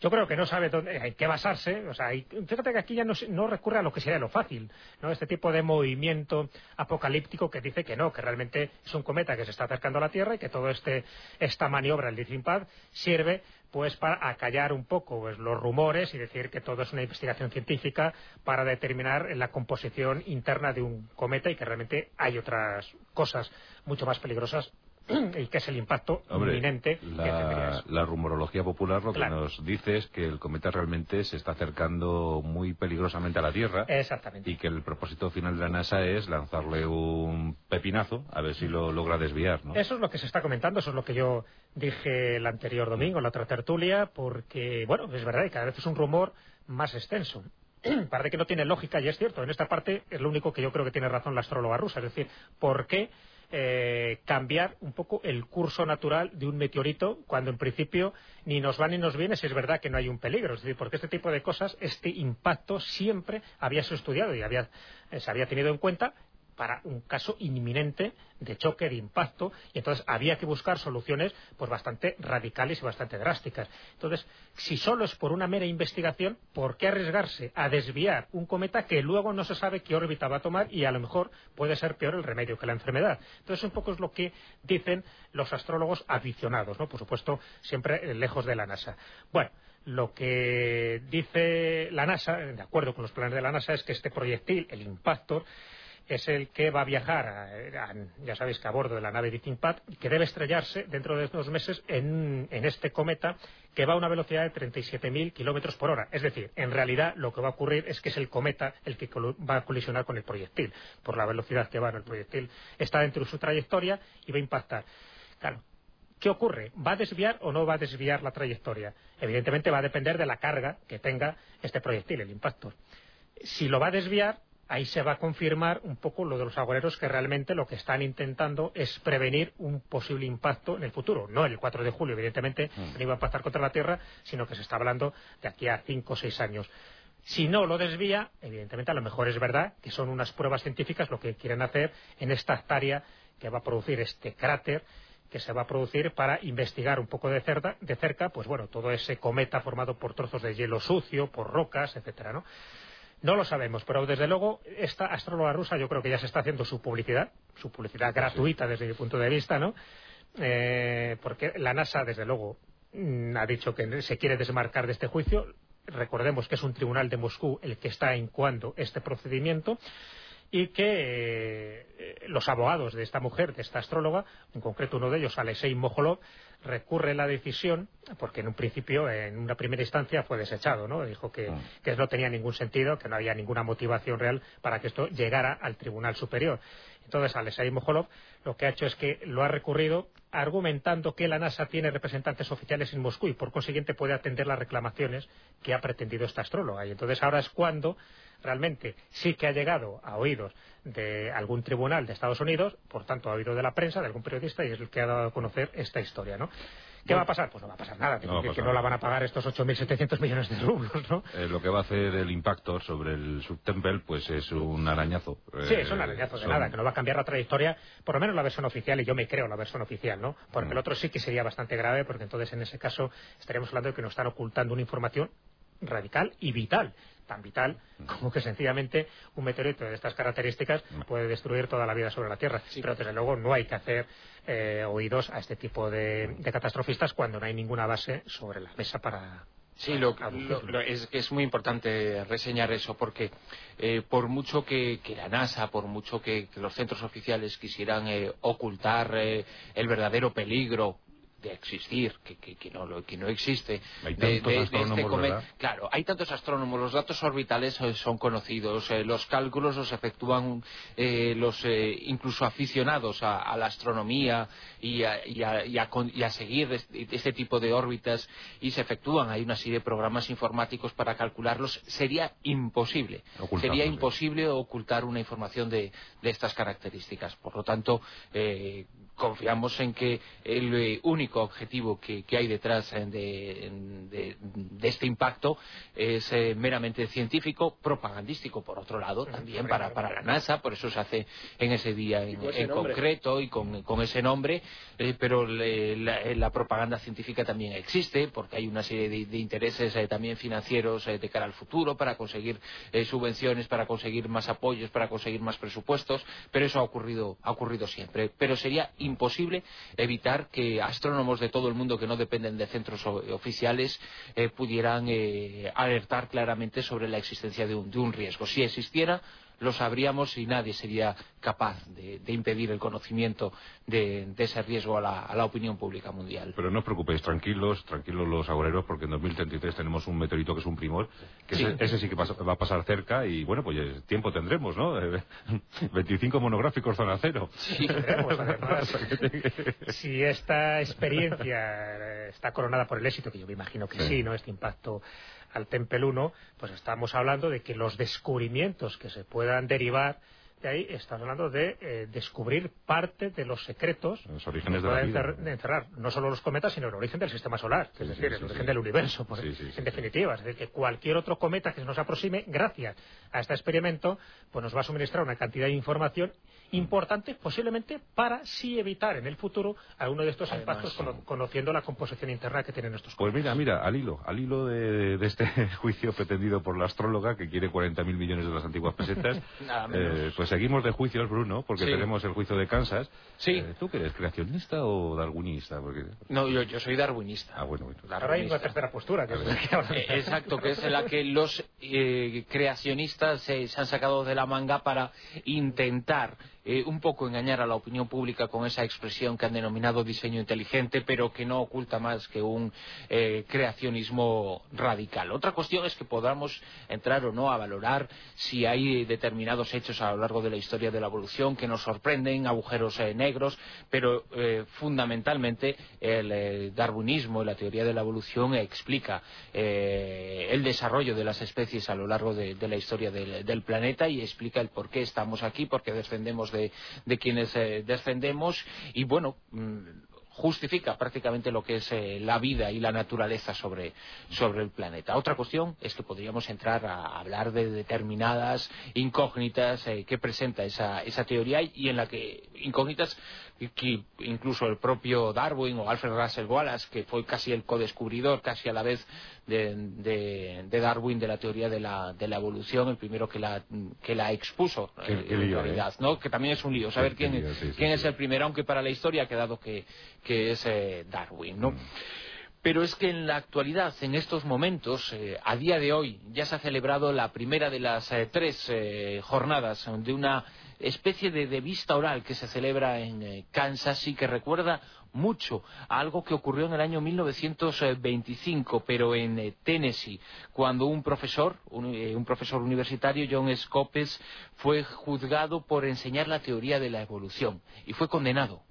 Yo creo que no sabe dónde, en qué basarse. O sea, fíjate que aquí ya no, recurre a lo que sería lo fácil, ¿no? Este tipo de movimiento apocalíptico que dice que no, que realmente es un cometa que se está acercando a la Tierra y que todo este esta maniobra, el Pad, sirve pues para acallar un poco pues, los rumores y decir que todo es una investigación científica para determinar la composición interna de un cometa y que realmente hay otras cosas mucho más peligrosas y que es el impacto inminente la, La rumorología popular lo que nos dice es que el cometa realmente se está acercando muy peligrosamente a la Tierra. Exactamente. Y que el propósito final de la NASA es lanzarle un pepinazo a ver si lo logra desviar, ¿no? Eso es lo que se está comentando, eso es lo que yo dije el anterior domingo en la otra tertulia, porque, bueno, es verdad, y cada vez es un rumor más extenso. Parece que no tiene lógica y es cierto. En esta parte es lo único que yo creo que tiene razón la astróloga rusa. Es decir, ¿por qué eh, cambiar un poco el curso natural de un meteorito cuando en principio ni nos va ni nos viene si es verdad que no hay un peligro. Es decir, porque este tipo de cosas, este impacto siempre había sido estudiado y había, eh, se había tenido en cuenta para un caso inminente de choque, de impacto, y entonces había que buscar soluciones pues bastante radicales y bastante drásticas. Entonces, si solo es por una mera investigación, ¿por qué arriesgarse a desviar un cometa que luego no se sabe qué órbita va a tomar y a lo mejor puede ser peor el remedio que la enfermedad? Entonces, un poco es lo que dicen los astrólogos aficionados, ¿no? Por supuesto, siempre lejos de la NASA. Bueno, lo que dice la NASA, de acuerdo con los planes de la NASA, es que este proyectil, el Impactor, es el que va a viajar, ya sabéis que a bordo de la nave Pad, que debe estrellarse dentro de dos meses en, este cometa que va a una velocidad de 37.000 kilómetros por hora. Es decir, en realidad lo que va a ocurrir es que es el cometa el que va a colisionar con el proyectil, por la velocidad que va en el proyectil. Está dentro de su trayectoria y va a impactar. Claro, ¿Qué ocurre? ¿Va a desviar o no va a desviar la trayectoria? Evidentemente va a depender de la carga que tenga este proyectil, el impacto. Si lo va a desviar, ahí se va a confirmar un poco lo de los agoreros que realmente lo que están intentando es prevenir un posible impacto en el futuro. No el 4 de julio, evidentemente, mm. no iba a impactar contra la Tierra, sino que se está hablando de aquí a 5 o 6 años. Si no lo desvía, evidentemente a lo mejor es verdad que son unas pruebas científicas lo que quieren hacer en esta hectárea que va a producir este cráter que se va a producir para investigar un poco de cerca, de cerca pues bueno, todo ese cometa formado por trozos de hielo sucio, por rocas, etcétera, ¿no? No lo sabemos, pero desde luego esta astróloga rusa yo creo que ya se está haciendo su publicidad, su publicidad gratuita desde mi punto de vista, ¿no? Eh, porque la NASA, desde luego, mm, ha dicho que se quiere desmarcar de este juicio. Recordemos que es un tribunal de Moscú el que está incuando este procedimiento y que eh, los abogados de esta mujer, de esta astróloga, en concreto uno de ellos, Alexei Mojolov, recurre la decisión, porque en un principio, en una primera instancia, fue desechado, ¿no? Dijo que, ah. que no tenía ningún sentido, que no había ninguna motivación real para que esto llegara al Tribunal Superior. Entonces, Alexei Mojolov lo que ha hecho es que lo ha recurrido argumentando que la NASA tiene representantes oficiales en Moscú y, por consiguiente, puede atender las reclamaciones que ha pretendido esta astróloga. Y entonces ahora es cuando realmente sí que ha llegado a oídos de algún tribunal de Estados Unidos, por tanto a oídos de la prensa, de algún periodista, y es el que ha dado a conocer esta historia, ¿no? ¿Qué va a pasar? Pues no va a pasar nada, no, que, no la van a pagar estos 8.700 millones de rublos, ¿no? Eh, lo que va a hacer el impacto sobre el subtempel, pues es un arañazo. sí, es un arañazo de nada, que no va a cambiar la trayectoria, por lo menos la versión oficial, y yo me creo la versión oficial, ¿no? Porque mm. el otro sí que sería bastante grave, porque entonces en ese caso estaríamos hablando de que nos están ocultando una información radical y vital. Tan vital como que sencillamente un meteorito de estas características puede destruir toda la vida sobre la Tierra. Pero desde luego no hay que hacer eh, oídos a este tipo de, catastrofistas cuando no hay ninguna base sobre la mesa para, Sí, lo, es, es muy importante reseñar eso porque eh, por mucho que, la NASA, por mucho que, los centros oficiales quisieran eh, ocultar el verdadero peligro de existir, que, que, que, no, que no existe. Hay tantos astrónomos, Claro, hay tantos astrónomos, los datos orbitales eh, son conocidos, eh, los cálculos los efectúan eh, los incluso aficionados a, la astronomía y a, y, a, seguir este, tipo de órbitas y se efectúan. Hay una serie de programas informáticos para calcularlos. Sería imposible, sería imposible ocultar una información de, de, estas características. Por lo tanto, confiamos en que el único objetivo que, hay detrás eh, de, este impacto es eh, meramente científico, propagandístico, por otro lado, también para, la NASA, por eso se hace en ese día en, concreto y con, ese nombre, eh, pero la, propaganda científica también existe, porque hay una serie de, intereses también financieros de cara al futuro para conseguir subvenciones, para conseguir más apoyos, para conseguir más presupuestos, pero eso ha ocurrido, ha ocurrido siempre. Pero sería imposible evitar que astrónomos de todo el mundo que no dependen de centros oficiales eh, pudieran eh, alertar claramente sobre la existencia de un riesgo. Si existiera, lo sabríamos y nadie sería capaz de, impedir el conocimiento de, ese riesgo a la, opinión pública mundial. Pero no os preocupéis, tranquilos, tranquilos los agoreros, porque en 2033 tenemos un meteorito que es un primor, que Ese, sí que va a pasar cerca y bueno, pues tiempo tendremos, ¿no? 25 monográficos zona cero. Sí, además. si esta experiencia está coronada por el éxito, que yo me imagino que sí, ¿no? Este impacto al Tempel 1, pues estamos hablando de que los descubrimientos que se puedan derivar de ahí estamos hablando de eh, descubrir parte de los secretos los orígenes de la vida, encerrar no solo los cometas sino el origen del sistema solar. Es decir el origen del universo en definitiva. Es decir que cualquier otro cometa que se nos aproxime gracias a este experimento pues nos va a suministrar una cantidad de información importante posiblemente para sí evitar en el futuro alguno de estos impactos conociendo la composición interna que tienen estos Pues mira, mira, al hilo, al hilo de, este juicio pretendido por la astróloga que quiere 40.000 millones de las antiguas pesetas, eh, pues seguimos de juicios, Bruno, porque tenemos el juicio de Kansas, sí. Eh, ¿tú qué eres, creacionista o darwinista? Porque... No, yo, yo soy darwinista. Ah, bueno. Ahora hay una tercera postura. Que eh, exacto, que es la que los eh, creacionistas se han sacado de la manga para intentar eh, un poco engañar a la opinión pública con esa expresión que han denominado diseño inteligente, pero que no oculta más que un eh, creacionismo radical. Otra cuestión es que podamos entrar o no a valorar si hay determinados hechos a lo largo de la historia de la evolución que nos sorprenden, agujeros eh, negros, pero fundamentalmente el darwinismo, la teoría de la evolución, explica el desarrollo de las especies a lo largo de, la historia del, planeta y explica el por qué estamos aquí, por qué defendemos de quienes eh, defendemos y bueno mm, justifica prácticamente lo que es eh, la vida y la naturaleza sobre, sobre, el planeta. Otra cuestión es que podríamos entrar a hablar de determinadas incógnitas eh, que presenta esa, esa teoría y en la que incógnitas que incluso el propio Darwin o Alfred Russell Wallace, que fue casi el codescubridor, casi a la vez de, Darwin de la teoría de la, de la, evolución, el primero que la, que la expuso en realidad, ¿eh? ¿no? que también es un lío, saber quién, quién es el primero, aunque para la historia ha quedado que, que es eh, Darwin. ¿no? Mm. Pero es que en la actualidad, en estos momentos, eh, a día de hoy, ya se ha celebrado la primera de las tres jornadas de una especie de, vista oral que se celebra en eh, Kansas y que recuerda mucho a algo que ocurrió en el año 1925, pero en eh, Tennessee, cuando un profesor, eh, un, profesor universitario, John Scopes, fue juzgado por enseñar la teoría de la evolución y fue condenado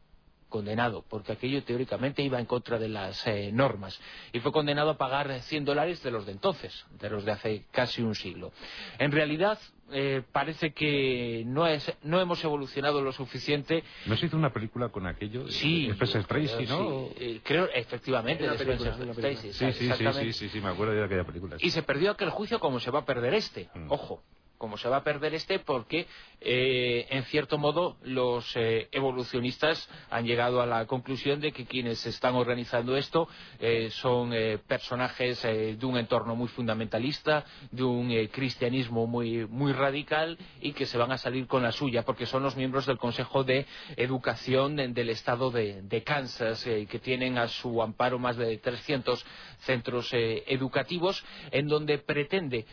condenado, porque aquello teóricamente iba en contra de las eh, normas, y fue condenado a pagar 100 dólares de los de entonces, de los de hace casi un siglo. En realidad, eh, parece que no, es, no hemos evolucionado lo suficiente. ¿No se hizo una película con aquello? Sí. Spencer Tracy, ¿no? Sí, creo, efectivamente, de Spencer Tracy. Sí, sí, sí, sí, sí, me acuerdo de aquella película. Y se perdió aquel juicio como se va a perder este, mm. ojo como se va a perder este porque eh, en cierto modo los eh, evolucionistas han llegado a la conclusión de que quienes están organizando esto eh, son personajes de un entorno muy fundamentalista de un cristianismo muy radical y que se van a salir con la suya porque son los miembros del Consejo de Educación del Estado de Kansas que tienen a su amparo más de 300 centros educativos en donde pretende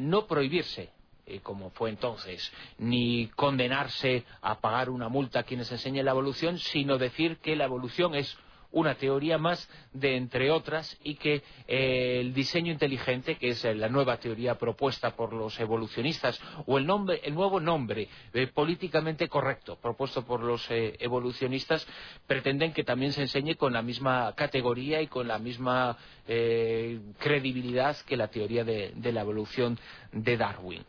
no prohibirse eh, como fue entonces, ni condenarse a pagar una multa a quienes enseñen la evolución, sino decir que la evolución es una teoría más de entre otras y que eh, el diseño inteligente, que es la nueva teoría propuesta por los evolucionistas, o el, nombre, el nuevo nombre eh, políticamente correcto propuesto por los evolucionistas, pretenden que también se enseñe con la misma categoría y con la misma credibilidad que la teoría de la evolución de Darwin.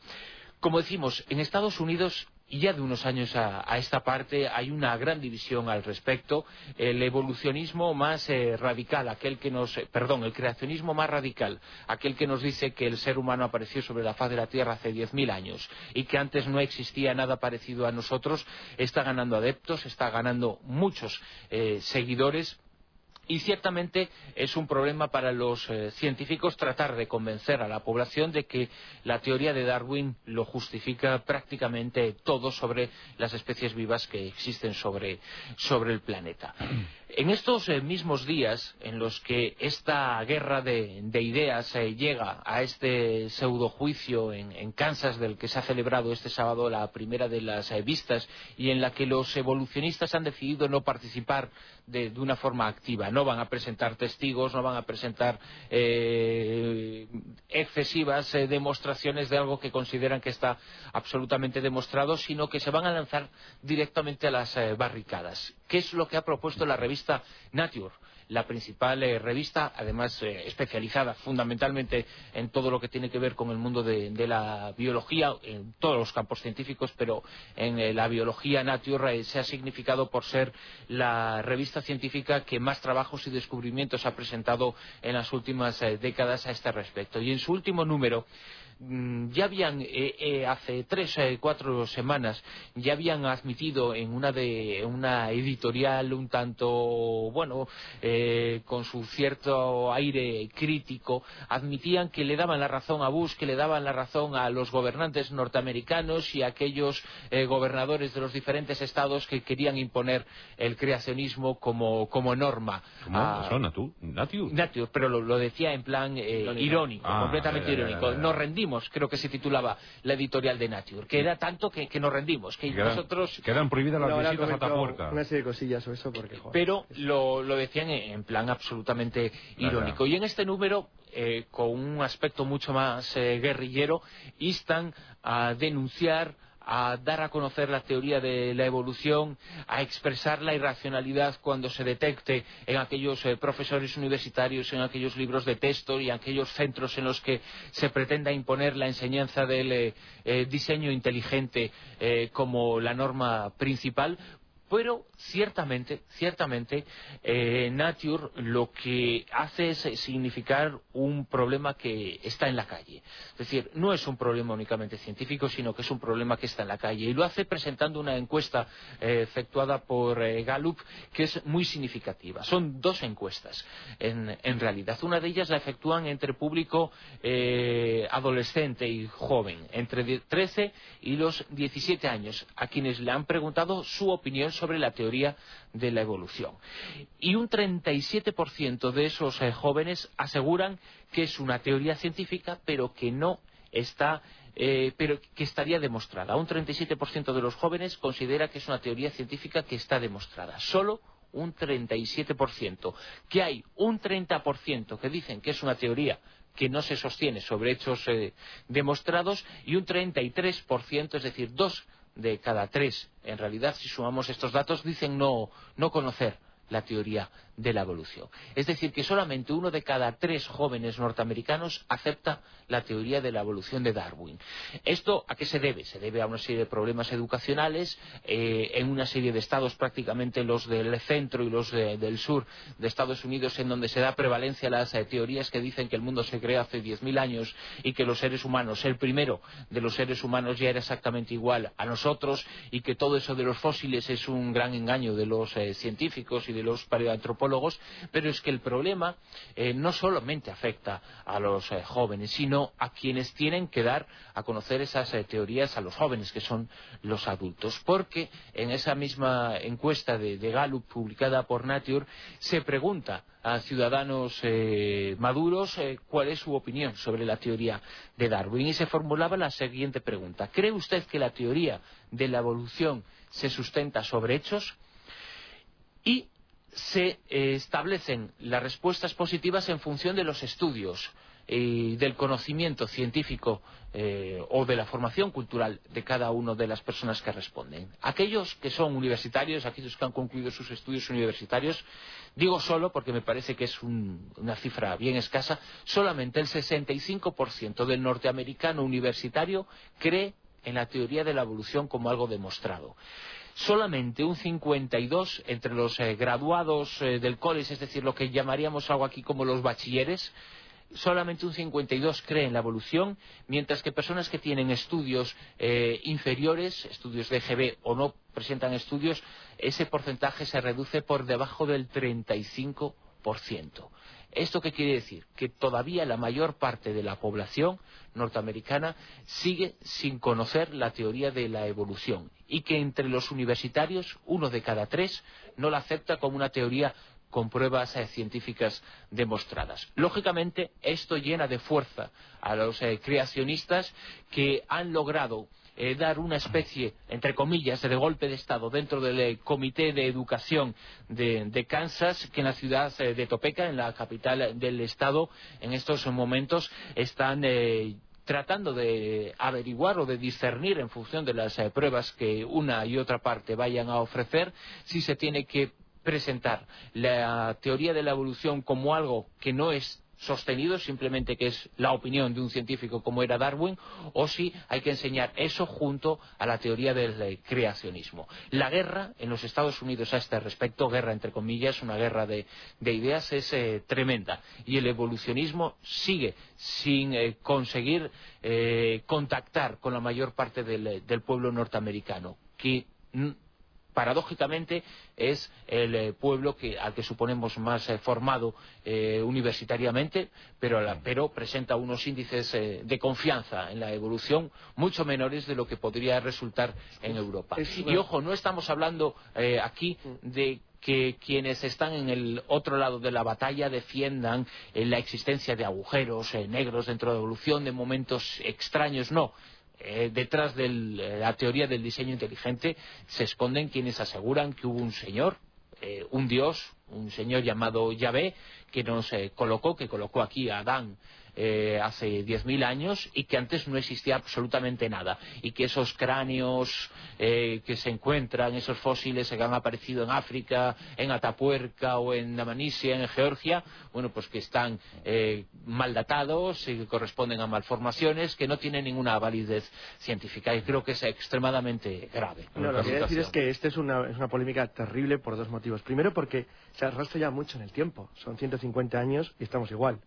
Como decimos, en Estados Unidos y ya de unos años a, esta parte hay una gran división al respecto. El evolucionismo más eh, radical, aquel que nos, eh, perdón, el creacionismo más radical, aquel que nos dice que el ser humano apareció sobre la faz de la Tierra hace 10.000 años y que antes no existía nada parecido a nosotros, está ganando adeptos, está ganando muchos eh, seguidores y ciertamente es un problema para los eh, científicos tratar de convencer a la población de que la teoría de Darwin lo justifica prácticamente todo sobre las especies vivas que existen sobre, el planeta. En estos eh, mismos días en los que esta guerra de, ideas eh, llega a este pseudojuicio en, en Kansas del que se ha celebrado este sábado la primera de las vistas y en la que los evolucionistas han decidido no participar de, una forma activa. No van a presentar testigos, no van a presentar eh, excesivas eh, demostraciones de algo que consideran que está absolutamente demostrado, sino que se van a lanzar directamente a las eh, barricadas. ¿Qué es lo que ha propuesto la revista Nature? La principal eh, revista, además eh, especializada fundamentalmente en todo lo que tiene que ver con el mundo de, la biología, en todos los campos científicos, pero en eh, la biología Nature se ha significado por ser la revista científica que más trabajos y descubrimientos ha presentado en las últimas décadas a este respecto. Y en su último número ya habían eh, eh, hace tres o cuatro semanas ya habían admitido en una de una editorial un tanto bueno con su cierto aire crítico admitían que le daban la razón a Bush que le daban la razón a los gobernantes norteamericanos y a aquellos gobernadores de los diferentes estados que querían imponer el creacionismo como, como norma ¿Cómo? Ah, Nature. pero lo, decía en plan irónico, ah, completamente irónico. Nos rendimos, creo que se titulaba la editorial de Nature, que era tanto que, nos rendimos, que, nosotros... Quedan prohibidas las visitas a Tapuerca. Una serie de cosillas o eso, porque... Pero lo, decían en plan absolutamente irónico. Y en este número eh, con un aspecto mucho más eh, guerrillero, instan a denunciar a dar a conocer la teoría de la evolución, a expresar la irracionalidad cuando se detecte en aquellos eh, profesores universitarios, en aquellos libros de texto y en aquellos centros en los que se pretenda imponer la enseñanza del eh, eh, diseño inteligente como la norma principal, pero ciertamente, ciertamente, eh, Nature lo que hace es significar un problema que está en la calle. Es decir, no es un problema únicamente científico, sino que es un problema que está en la calle. Y lo hace presentando una encuesta eh, efectuada por eh, Gallup que es muy significativa. Son dos encuestas, en, en realidad. Una de ellas la efectúan entre público adolescente y joven, entre 13 y los 17 años, a quienes le han preguntado su opinión sobre la teoría de la evolución. Y un 37% de esos eh, jóvenes aseguran que es una teoría científica, pero que no está eh, pero que estaría demostrada. Un 37% de los jóvenes considera que es una teoría científica que está demostrada. Solo un 37%. Que hay un 30% que dicen que es una teoría que no se sostiene sobre hechos eh, demostrados y un 33%, es decir, dos de cada tres, en realidad, si sumamos estos datos, dicen no, no conocer la teoría de la evolución. Es decir, que solamente uno de cada tres jóvenes norteamericanos acepta la teoría de la evolución de Darwin. ¿Esto a qué se debe? Se debe a una serie de problemas educacionales eh, en una serie de estados, prácticamente los del centro y los del sur de Estados Unidos, en donde se da prevalencia a las eh, teorías que dicen que el mundo se creó hace 10.000 años y que los seres humanos, el primero de los seres humanos ya era exactamente igual a nosotros y que todo eso de los fósiles es un gran engaño de los eh, científicos y de los paleoantropólogos pero es que el problema eh, no solamente afecta a los eh, jóvenes, sino a quienes tienen que dar a conocer esas eh, teorías a los jóvenes, que son los adultos. Porque en esa misma encuesta de, Gallup publicada por Nature se pregunta a ciudadanos maduros cuál es su opinión sobre la teoría de Darwin y se formulaba la siguiente pregunta. ¿Cree usted que la teoría de la evolución se sustenta sobre hechos? Y se eh, establecen las respuestas positivas en función de los estudios y del conocimiento científico eh, o de la formación cultural de cada una de las personas que responden. Aquellos que son universitarios, aquellos que han concluido sus estudios universitarios, digo solo porque me parece que es una cifra bien escasa, solamente el 65% del norteamericano universitario cree en la teoría de la evolución como algo demostrado solamente un 52 entre los eh, graduados eh, del college, es decir, lo que llamaríamos algo aquí como los bachilleres, solamente un 52 cree en la evolución, mientras que personas que tienen estudios eh, inferiores, estudios de GB o no presentan estudios, ese porcentaje se reduce por debajo del 35%. ¿Esto qué quiere decir? Que todavía la mayor parte de la población norteamericana sigue sin conocer la teoría de la evolución y que entre los universitarios uno de cada tres no la acepta como una teoría con pruebas eh, científicas demostradas. Lógicamente, esto llena de fuerza a los eh, creacionistas que han logrado eh, dar una especie, entre comillas, de golpe de Estado dentro del eh, Comité de Educación de, Kansas, que en la ciudad eh, de Topeka, en la capital del Estado, en estos momentos están tratando de averiguar o de discernir en función de las pruebas que una y otra parte vayan a ofrecer si se tiene que presentar. La teoría de la evolución como algo que no es sostenido simplemente que es la opinión de un científico como era Darwin, o si hay que enseñar eso junto a la teoría del eh, creacionismo. La guerra en los Estados Unidos a este respecto, guerra entre comillas, una guerra de, ideas, es eh, tremenda. Y el evolucionismo sigue sin eh, conseguir contactar con la mayor parte del, del pueblo norteamericano, que paradójicamente es el eh, pueblo que, al que suponemos más eh, formado eh, universitariamente, pero, pero, presenta unos índices de confianza en la evolución mucho menores de lo que podría resultar en Europa. Y ojo, no estamos hablando aquí de que quienes están en el otro lado de la batalla defiendan la existencia de agujeros negros dentro de la evolución, de momentos extraños, no eh, detrás de eh, la teoría del diseño inteligente se esconden quienes aseguran que hubo un señor, eh, un dios, un señor llamado Yahvé, que nos colocó, que colocó aquí a Adán eh, hace 10.000 años y que antes no existía absolutamente nada y que esos cráneos eh, que se encuentran, esos fósiles que han aparecido en África, en Atapuerca o en Amanisia, en Georgia, bueno, pues que están eh, mal datados y que corresponden a malformaciones que no tienen ninguna validez científica y creo que es extremadamente grave. No, lo que quiero decir es que esta es una, es una polémica terrible por dos motivos. Primero porque se arrastra ya mucho en el tiempo, son 150 años y estamos igual.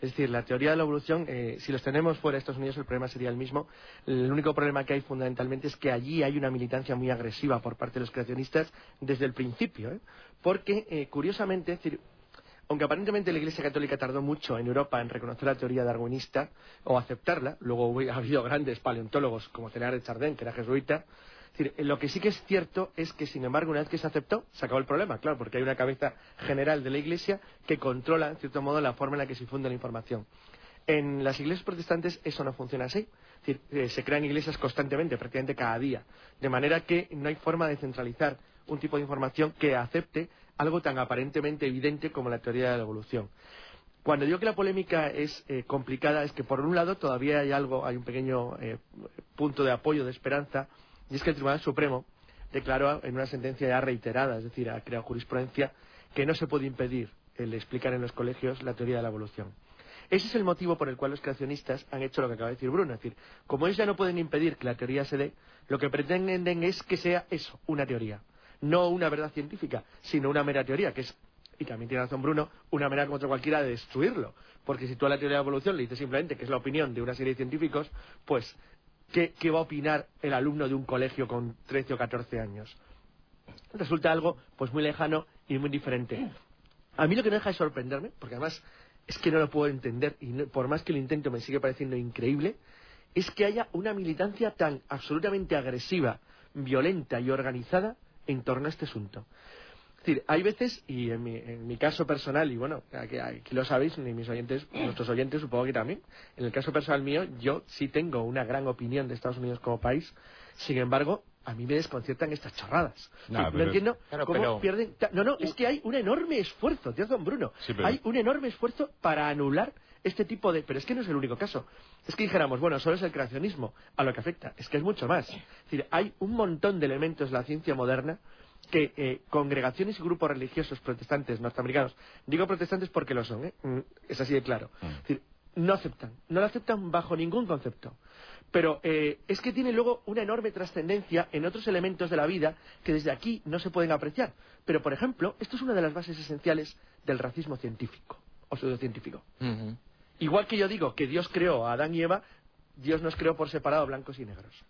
Es decir, la teoría de la evolución, eh, si los tenemos fuera de Estados Unidos, el problema sería el mismo. El único problema que hay fundamentalmente es que allí hay una militancia muy agresiva por parte de los creacionistas desde el principio. ¿eh? Porque, eh, curiosamente, decir, aunque aparentemente la Iglesia Católica tardó mucho en Europa en reconocer la teoría darwinista o aceptarla, luego ha habido grandes paleontólogos como Teilhard de Chardin, que era jesuita, lo que sí que es cierto es que, sin embargo, una vez que se aceptó, se acabó el problema, claro, porque hay una cabeza general de la Iglesia que controla, en cierto modo, la forma en la que se difunde la información. En las iglesias protestantes eso no funciona así. Es decir, eh, se crean iglesias constantemente, prácticamente cada día. De manera que no hay forma de centralizar un tipo de información que acepte algo tan aparentemente evidente como la teoría de la evolución. Cuando digo que la polémica es eh, complicada, es que por un lado todavía hay algo, hay un pequeño eh, punto de apoyo, de esperanza, y es que el Tribunal Supremo declaró en una sentencia ya reiterada, es decir, ha creado jurisprudencia, que no se puede impedir el explicar en los colegios la teoría de la evolución. Ese es el motivo por el cual los creacionistas han hecho lo que acaba de decir Bruno. Es decir, como ellos ya no pueden impedir que la teoría se dé, lo que pretenden es que sea eso, una teoría. No una verdad científica, sino una mera teoría, que es, y también tiene razón Bruno, una manera como otra cualquiera de destruirlo. Porque si tú la teoría de la evolución le dices simplemente que es la opinión de una serie de científicos, pues ¿qué, va a opinar el alumno de un colegio con 13 o 14 años? Resulta algo pues muy lejano y muy diferente. A mí lo que no deja de sorprenderme, porque además es que no lo puedo entender y por más que lo intento me sigue pareciendo increíble, es que haya una militancia tan absolutamente agresiva, violenta y organizada en torno a este asunto. Es decir, hay veces, y en mi, en mi caso personal, y bueno, aquí, aquí, lo sabéis, ni mis oyentes, nuestros oyentes supongo que también, en el caso personal mío, yo sí tengo una gran opinión de Estados Unidos como país, sin embargo, a mí me desconciertan estas chorradas. No, entiendo cómo pierden... No, no, es que hay un enorme esfuerzo, tío don Bruno, hay un enorme esfuerzo para anular este tipo de... Pero es que no es el único caso. Es que dijéramos, bueno, solo es el creacionismo a lo que afecta. Es que es mucho más. Es decir, hay un montón de elementos de la ciencia moderna que eh, congregaciones y grupos religiosos protestantes norteamericanos, digo protestantes porque lo son, ¿eh? mm, es así de claro, mm. no aceptan, no lo aceptan bajo ningún concepto. Pero eh, es que tiene luego una enorme trascendencia en otros elementos de la vida que desde aquí no se pueden apreciar. Pero, por ejemplo, esto es una de las bases esenciales del racismo científico o pseudocientífico. Igual que yo digo que Dios creó a Adán y Eva, Dios nos creó por separado blancos y negros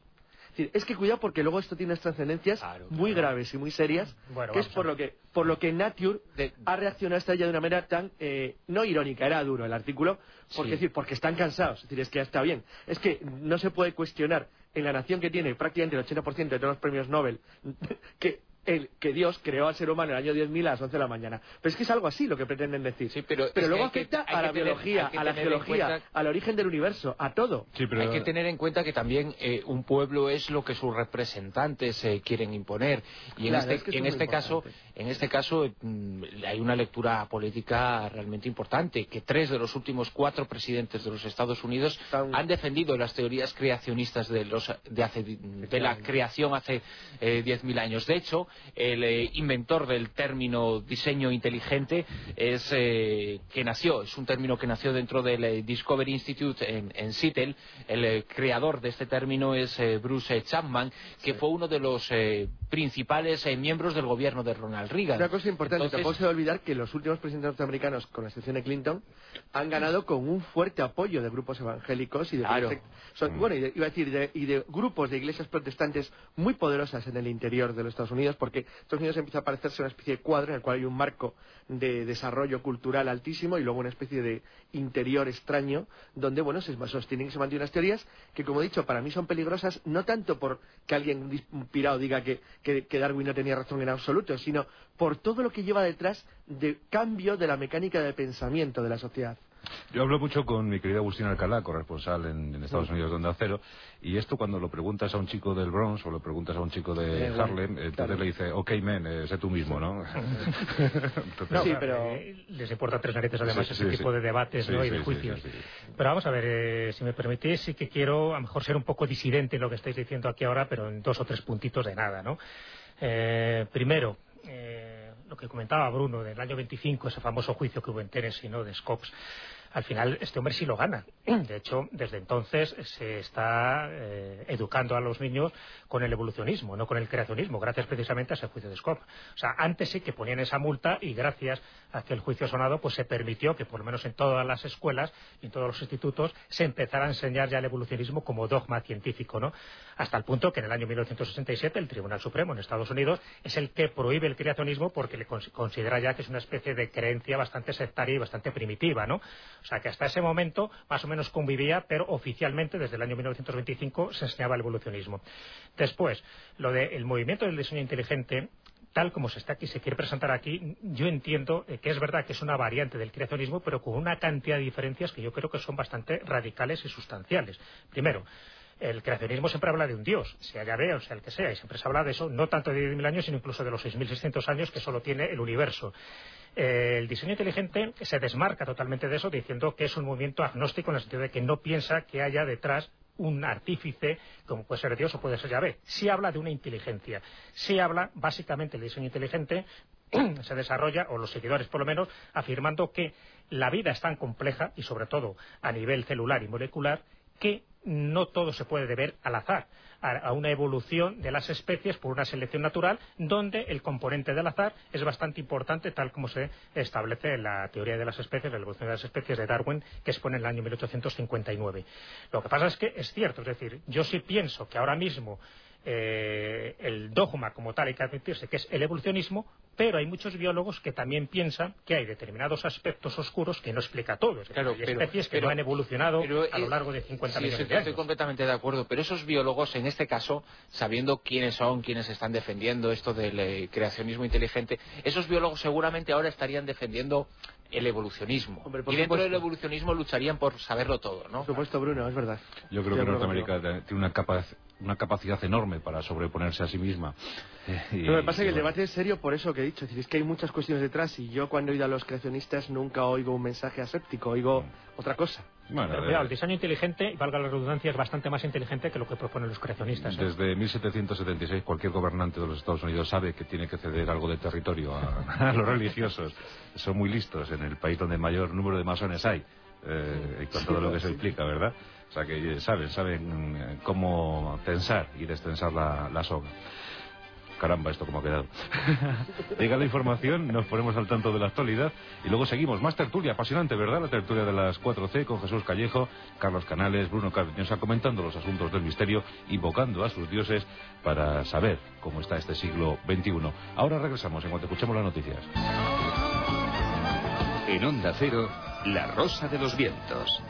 es que cuidado porque luego esto tiene unas trascendencias muy graves y muy serias, que es por lo que, por lo que Nature ha reaccionado a esta idea de una manera tan, eh, no irónica, era duro el artículo, porque, decir, porque están cansados, es decir, es que ya está bien. Es que no se puede cuestionar en la nación que tiene prácticamente el 80% de todos los premios Nobel, que el que Dios creó al ser humano en el año 10.000 a las 11 de la mañana. Pero es que es algo así lo que pretenden decir. pero, luego afecta a la biología, a la geología, al origen del universo, a todo. Hay que tener en cuenta que también eh, un pueblo es lo que sus representantes eh, quieren imponer. Y en este, en este caso, en este caso mm, hay una lectura política realmente importante, que tres de los últimos cuatro presidentes de los Estados Unidos han defendido las teorías creacionistas de, los, de, hace, de la creación hace eh, 10.000 años. De hecho, el eh, inventor del término diseño inteligente, es que nació, es un término que nació dentro del Discovery Institute en, en Seattle. El creador de este término es Bruce Chapman, que fue uno de los principales miembros del gobierno de Ronald Reagan. Una cosa importante, tampoco se debe olvidar que los últimos presidentes norteamericanos, con la excepción de Clinton, han ganado con un fuerte apoyo de grupos evangélicos y de, bueno, y de, iba a decir, y de grupos de iglesias protestantes muy poderosas en el interior de los Estados Unidos, porque Estados Unidos empieza a parecerse una especie de cuadro en el cual hay un marco de desarrollo cultural altísimo y luego una especie de interior extraño donde, bueno, se sostienen y se mantienen unas teorías que, como he dicho, para mí son peligrosas no tanto por que alguien inspirado diga que, que Darwin no tenía razón en absoluto, sino por todo lo que lleva detrás de cambio de la mecánica de pensamiento de la sociedad. Yo hablo mucho con mi querida Agustina Alcalá, corresponsal en, Estados Unidos donde Acero, y esto cuando lo preguntas a un chico del Bronx o lo preguntas a un chico de Harlem, entonces le dice, ok, men, eh, sé tú mismo, ¿no? sí, pero eh, les importa tres narices además ese tipo de debates ¿no? y de juicios. Pero vamos a ver, eh, si me permitís, sí que quiero a lo mejor ser un poco disidente en lo que estáis diciendo aquí ahora, pero en dos o tres puntitos de nada, ¿no? primero, lo que comentaba Bruno del año 25, ese famoso juicio que hubo en Tennessee, ¿no? de Scopes, al final este hombre sí lo gana. De hecho, desde entonces se está eh, educando a los niños con el evolucionismo, no con el creacionismo, gracias precisamente a ese juicio de Scopes. O sea, antes sí que ponían esa multa y gracias a que el juicio sonado, pues se permitió que por lo menos en todas las escuelas y en todos los institutos se empezara a enseñar ya el evolucionismo como dogma científico, ¿no? Hasta el punto que en el año 1967 el Tribunal Supremo en Estados Unidos es el que prohíbe el creacionismo porque le considera ya que es una especie de creencia bastante sectaria y bastante primitiva, ¿no? O sea que hasta ese momento más o menos convivía, pero oficialmente desde el año 1925 se enseñaba el evolucionismo. Después, lo del movimiento del diseño inteligente tal como se está aquí, se quiere presentar aquí, yo entiendo eh, que es verdad que es una variante del creacionismo, pero con una cantidad de diferencias que yo creo que son bastante radicales y sustanciales. Primero, el creacionismo siempre habla de un Dios, sea Yahvé o sea el que sea, y siempre se habla de eso, no tanto de 10.000 años, sino incluso de los 6.600 años que solo tiene el universo. Eh, el diseño inteligente se desmarca totalmente de eso, diciendo que es un movimiento agnóstico en el sentido de que no piensa que haya detrás un artífice, como puede ser Dios o puede ser Yahvé. Sí habla de una inteligencia. Sí habla, básicamente, el diseño inteligente se desarrolla, o los seguidores por lo menos, afirmando que la vida es tan compleja, y sobre todo a nivel celular y molecular, que no todo se puede deber al azar, a, una evolución de las especies por una selección natural, donde el componente del azar es bastante importante, tal como se establece en la teoría de las especies, la evolución de las especies de Darwin, que expone en el año 1859. Lo que pasa es que es cierto, es decir, yo sí pienso que ahora mismo eh, el dogma como tal hay que admitirse que es el evolucionismo, pero hay muchos biólogos que también piensan que hay determinados aspectos oscuros que no explica todo. hay especies que no han evolucionado a lo largo de 50 millones de años. Estoy completamente de acuerdo, pero esos biólogos, en este caso, sabiendo quiénes son, quiénes están defendiendo esto del eh, creacionismo inteligente, esos biólogos seguramente ahora estarían defendiendo el evolucionismo. y dentro del evolucionismo lucharían por saberlo todo, ¿no? Por supuesto, Bruno, es verdad. Yo creo que Norteamérica tiene una, una capacidad enorme para sobreponerse a sí misma. Lo que pasa es que el debate es serio por eso que he dicho. Es, decir, es que hay muchas cuestiones detrás y yo cuando he oído a los creacionistas nunca oigo un mensaje aséptico, oigo otra cosa. Bueno, el diseño inteligente, valga la redundancia, es bastante más inteligente que lo que proponen los creacionistas. ¿eh? Desde 1776 cualquier gobernante de los Estados Unidos sabe que tiene que ceder algo de territorio a, los religiosos. Son muy listos en el país donde mayor número de masones hay. Eh, y con todo lo que se implica, ¿verdad? O sea que saben, saben eh, cómo tensar y destensar la, la soga. Caramba, esto como ha quedado. Llega la información, nos ponemos al tanto de la actualidad y luego seguimos. Más tertulia, apasionante, ¿verdad? La tertulia de las 4C con Jesús Callejo, Carlos Canales, Bruno Cardeñosa comentando los asuntos del misterio, invocando a sus dioses para saber cómo está este siglo XXI. Ahora regresamos en cuanto escuchemos las noticias. En Onda Cero, La Rosa de los Vientos.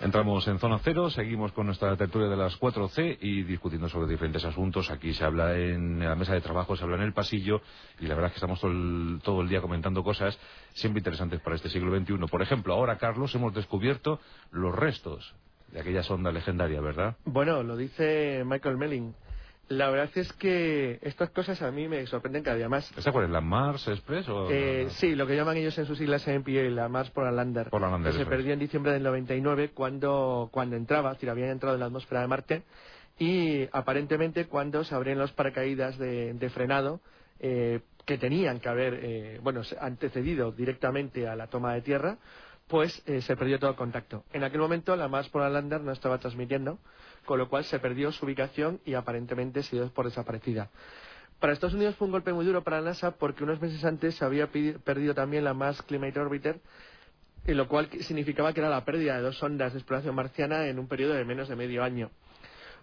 Entramos en zona cero, seguimos con nuestra tertulia de las 4C y discutiendo sobre diferentes asuntos. Aquí se habla en la mesa de trabajo, se habla en el pasillo y la verdad es que estamos todo el, día comentando cosas siempre interesantes para este siglo XXI. Por ejemplo, ahora, Carlos, hemos descubierto los restos de aquella sonda legendaria, ¿verdad? Bueno, lo dice Michael Melling. La verdad es que estas cosas a mí me sorprenden cada día más. ¿Esta cuál es? ¿La Mars Express? O eh, Sí, lo que llaman ellos en sus siglas MPA, la Mars Polar Lander. Que se perdió en diciembre del 99 cuando, cuando entraba, es decir, habían entrado en la atmósfera de Marte y aparentemente cuando se abrían los paracaídas de, frenado eh, que tenían que haber, eh, bueno, antecedido directamente a la toma de tierra, pues eh, se perdió todo contacto. En aquel momento la Mars Polar Lander no estaba transmitiendo, con lo cual se perdió su ubicación y aparentemente se dio por desaparecida. Para Estados Unidos fue un golpe muy duro para la NASA porque unos meses antes se había perdido también la Mars Climate Orbiter, lo cual significaba que era la pérdida de dos sondas de exploración marciana en un periodo de menos de medio año.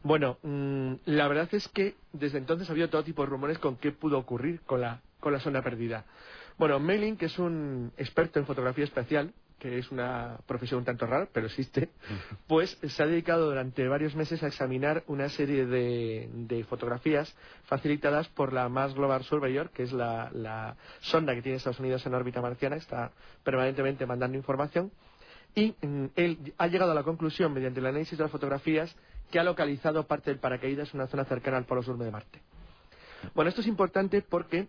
Bueno, mm, la verdad es que desde entonces ha habido todo tipo de rumores con qué pudo ocurrir con la, con la sonda perdida. Bueno, Melin, que es un experto en fotografía espacial, que es una profesión un tanto rara, pero existe, pues se ha dedicado durante varios meses a examinar una serie de, fotografías facilitadas por la Mars Global Surveyor, que es la, la, sonda que tiene Estados Unidos en órbita marciana, está permanentemente mandando información, y mm, él ha llegado a la conclusión, mediante el análisis de las fotografías, que ha localizado parte del paracaídas en una zona cercana al polo sur de Marte. Bueno, esto es importante porque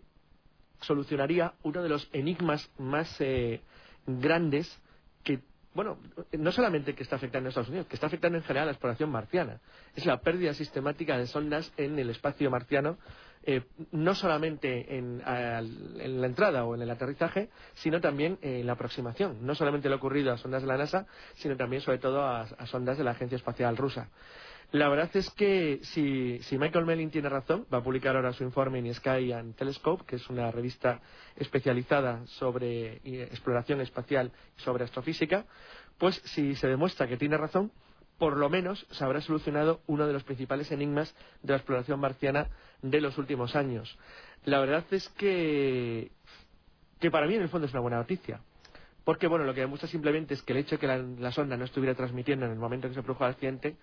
solucionaría uno de los enigmas más eh, grandes que, bueno, no solamente que está afectando a Estados Unidos, que está afectando en general a la exploración marciana. Es la pérdida sistemática de sondas en el espacio marciano, eh, no solamente en, la entrada o en el aterrizaje, sino también en la aproximación. No solamente lo ocurrido a sondas de la NASA, sino también, sobre todo, a sondas de la Agencia Espacial Rusa. La verdad es que si, Michael Mellin tiene razón, va a publicar ahora su informe en Sky and Telescope, que es una revista especializada sobre exploración espacial y sobre astrofísica, pues si se demuestra que tiene razón, por lo menos se habrá solucionado uno de los principales enigmas de la exploración marciana de los últimos años. La verdad es que, que para mí en el fondo es una buena noticia. Porque, bueno, lo que demuestra simplemente es que el hecho de que la, la sonda no estuviera transmitiendo en el momento en que se produjo el accidente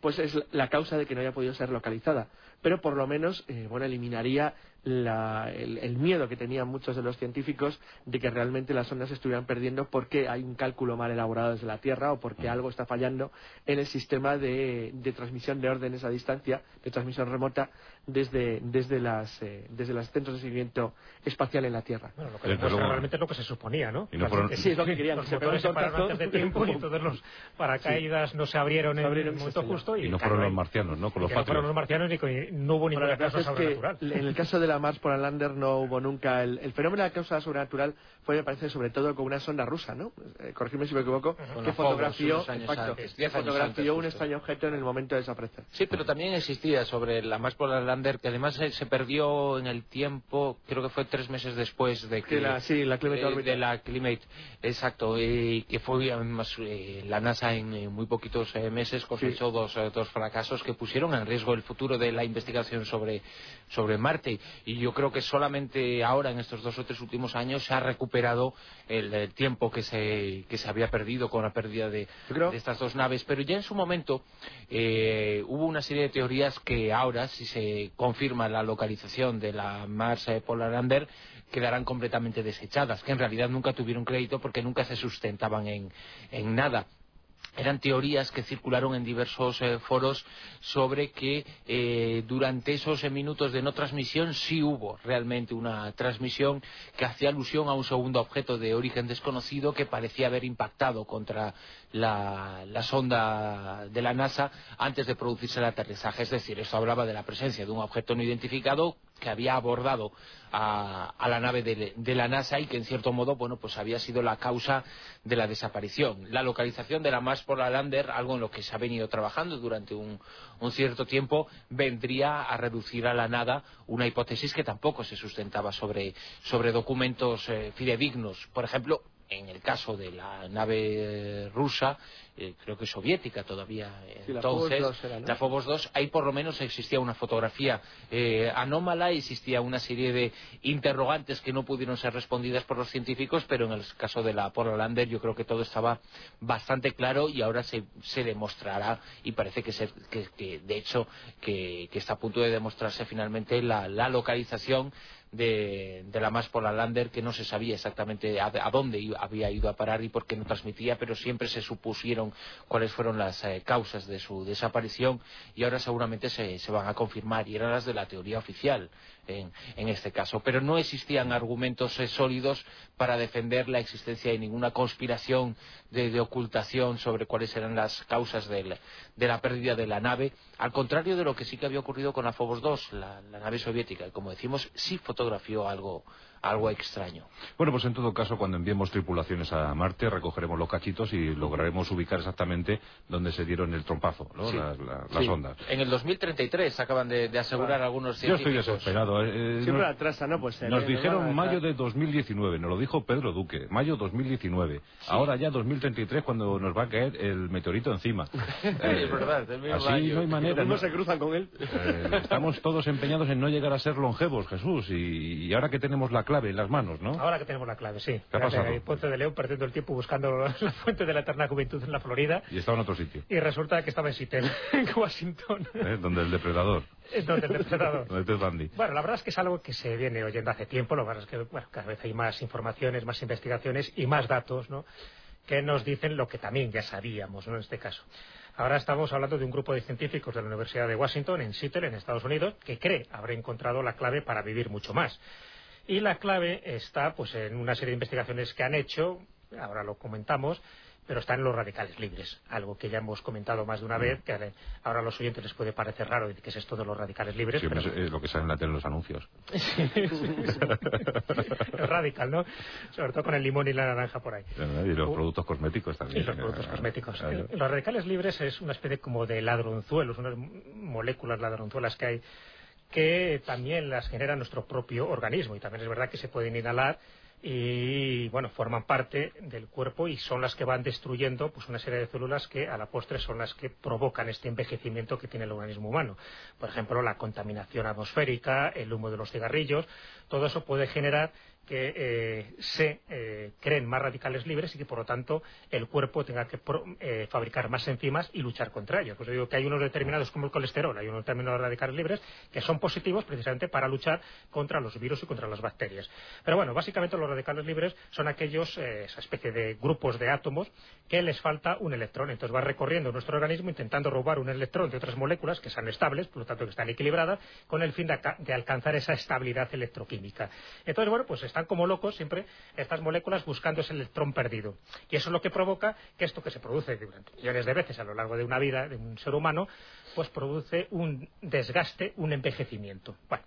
pues es la causa de que no haya podido ser localizada. Pero por lo menos, eh, bueno, eliminaría el, miedo que tenían muchos de los científicos de que realmente las ondas se estuvieran perdiendo porque hay un cálculo mal elaborado desde la Tierra o porque algo está fallando en el sistema de, transmisión de órdenes a distancia, de transmisión remota desde, desde, las, eh, desde los centros de seguimiento espacial en la Tierra. Bueno, lo que realmente es lo que se suponía, ¿no? Sí, es lo que querían. Los se motores se pararon antes de tiempo y entonces los paracaídas no se abrieron en el momento justo y, no fueron los marcianos, ¿no? Con los no fueron los marcianos ni no hubo ninguna causa sobrenatural. en el caso de la Mars por Lander no hubo nunca. El, fenómeno de la causa sobrenatural fue, me parece, sobre todo con una sonda rusa, ¿no? Eh, corregirme si me equivoco, que fotografió, fotografió un extraño objeto en el momento de desaparecer. Sí, pero también existía sobre la Mars Polar Lander, que además se, perdió en el tiempo, creo que fue tres meses después de que... la, sí, la Climate De la Climate, exacto, y que fue además eh, la NASA en muy poquitos eh, meses cosechó dos dos fracasos que pusieron en riesgo el futuro de la investigación sobre, sobre Marte. Y yo creo que solamente ahora, en estos dos o tres últimos años, se ha recuperado el, tiempo que se, que se había perdido con la pérdida de, estas dos naves. Pero ya en su momento eh, hubo una serie de teorías que ahora, si se confirma la localización de la Mars Polar Lander, quedarán completamente desechadas, que en realidad nunca tuvieron crédito porque nunca se sustentaban en, en nada eran teorías que circularon en diversos eh, foros sobre que eh, durante esos eh, minutos de no transmisión sí hubo realmente una transmisión que hacía alusión a un segundo objeto de origen desconocido que parecía haber impactado contra la, sonda de la NASA antes de producirse el aterrizaje. Es decir, esto hablaba de la presencia de un objeto no identificado que había abordado a, la nave de, la NASA y que en cierto modo bueno pues había sido la causa de la desaparición. La localización de la Mars Polar Lander, algo en lo que se ha venido trabajando durante un, cierto tiempo, vendría a reducir a la nada una hipótesis que tampoco se sustentaba sobre, documentos eh, fidedignos. Por ejemplo, en el caso de la nave rusa, eh, creo que soviética todavía entonces, la Phobos 2, ahí por lo menos existía una fotografía eh, anómala, existía una serie de interrogantes que no pudieron ser respondidas por los científicos, pero en el caso de la Polar Lander yo creo que todo estaba bastante claro y ahora se, demostrará y parece que, que, de hecho que, está a punto de demostrarse finalmente la, la localización de, la Maspola Lander que no se sabía exactamente a, dónde había ido a parar y por qué no transmitía, pero siempre se supusieron cuáles fueron las eh, causas de su desaparición y ahora seguramente se, se, van a confirmar. Y eran las de la teoría oficial en, este caso. Pero no existían argumentos eh, sólidos para defender la existencia de ninguna conspiración de, ocultación sobre cuáles eran las causas de la, pérdida de la nave, al contrario de lo que sí que había ocurrido con la Phobos 2, la, la nave soviética, y como decimos, sí fotografió algo algo extraño. Bueno, pues en todo caso, cuando enviemos tripulaciones a Marte, recogeremos los cachitos y lograremos ubicar exactamente dónde se dieron el trompazo, ¿no? las, ondas. En el 2033 acaban de, asegurar algunos científicos. Yo estoy desesperado. Eh, eh Siempre atrasa, ¿no? Pues nos dijeron mayo de 2019, nos lo dijo Pedro Duque, mayo 2019. Ahora ya 2033 cuando nos va a caer el meteorito encima. Eh, es verdad, así no hay manera. No se cruzan con él. Eh, estamos todos empeñados en no llegar a ser longevos, Jesús, y, y ahora que tenemos la clave en las manos, ¿no? Ahora que tenemos la clave, sí. ¿Qué ha pasado? Ponce de León perdiendo el tiempo buscando la fuente de la eterna juventud en la Florida. Y estaba en otro sitio. Y resulta que estaba en Seattle, en Washington. ¿Eh? Donde el depredador. Es donde el depredador. donde Bundy. Bueno, la verdad es que es algo que se viene oyendo hace tiempo. Lo que es que bueno, cada vez hay más informaciones, más investigaciones y más datos, ¿no? que nos dicen lo que también ya sabíamos ¿no? en este caso. Ahora estamos hablando de un grupo de científicos de la Universidad de Washington, en Seattle, en Estados Unidos, que cree haber encontrado la clave para vivir mucho más. Y la clave está pues en una serie de investigaciones que han hecho, ahora lo comentamos, pero está en los radicales libres, algo que ya hemos comentado más de una vez, que ahora a los oyentes les puede parecer raro, que es esto de los radicales libres. Sí, pero... es lo que sale en la tele en los anuncios. radical, ¿no? Sobre todo con el limón y la naranja por ahí. Y los productos cosméticos también. Y los productos cosméticos. Los radicales libres es una especie como de ladronzuelos, unas moléculas ladronzuelas que hay que también las genera nuestro propio organismo. Y también es verdad que se pueden inhalar y bueno forman parte del cuerpo y son las que van destruyendo pues una serie de células que a la postre son las que provocan este envejecimiento que tiene el organismo humano. Por ejemplo la contaminación atmosférica el humo de los cigarrillos todo eso puede generar que eh, se eh, creen más radicales libres y que por lo tanto el cuerpo tenga que eh, fabricar más enzimas y luchar contra ellos. Pues digo que hay unos determinados como el colesterol, hay unos determinados radicales libres que son positivos precisamente para luchar contra los virus y contra las bacterias. Pero bueno, básicamente los radicales libres son aquellos, esa especie de grupos de átomos que les falta un electrón. Entonces va recorriendo nuestro organismo intentando robar un electrón de otras moléculas que sean estables, por lo tanto que están equilibradas, con el fin de, de alcanzar esa estabilidad electroquímica. Entonces, bueno, pues está como locos siempre estas moléculas buscando ese electrón perdido. Y eso es lo que provoca que esto que se produce durante millones de veces a lo largo de una vida de un ser humano, pues produce un desgaste, un envejecimiento. Bueno,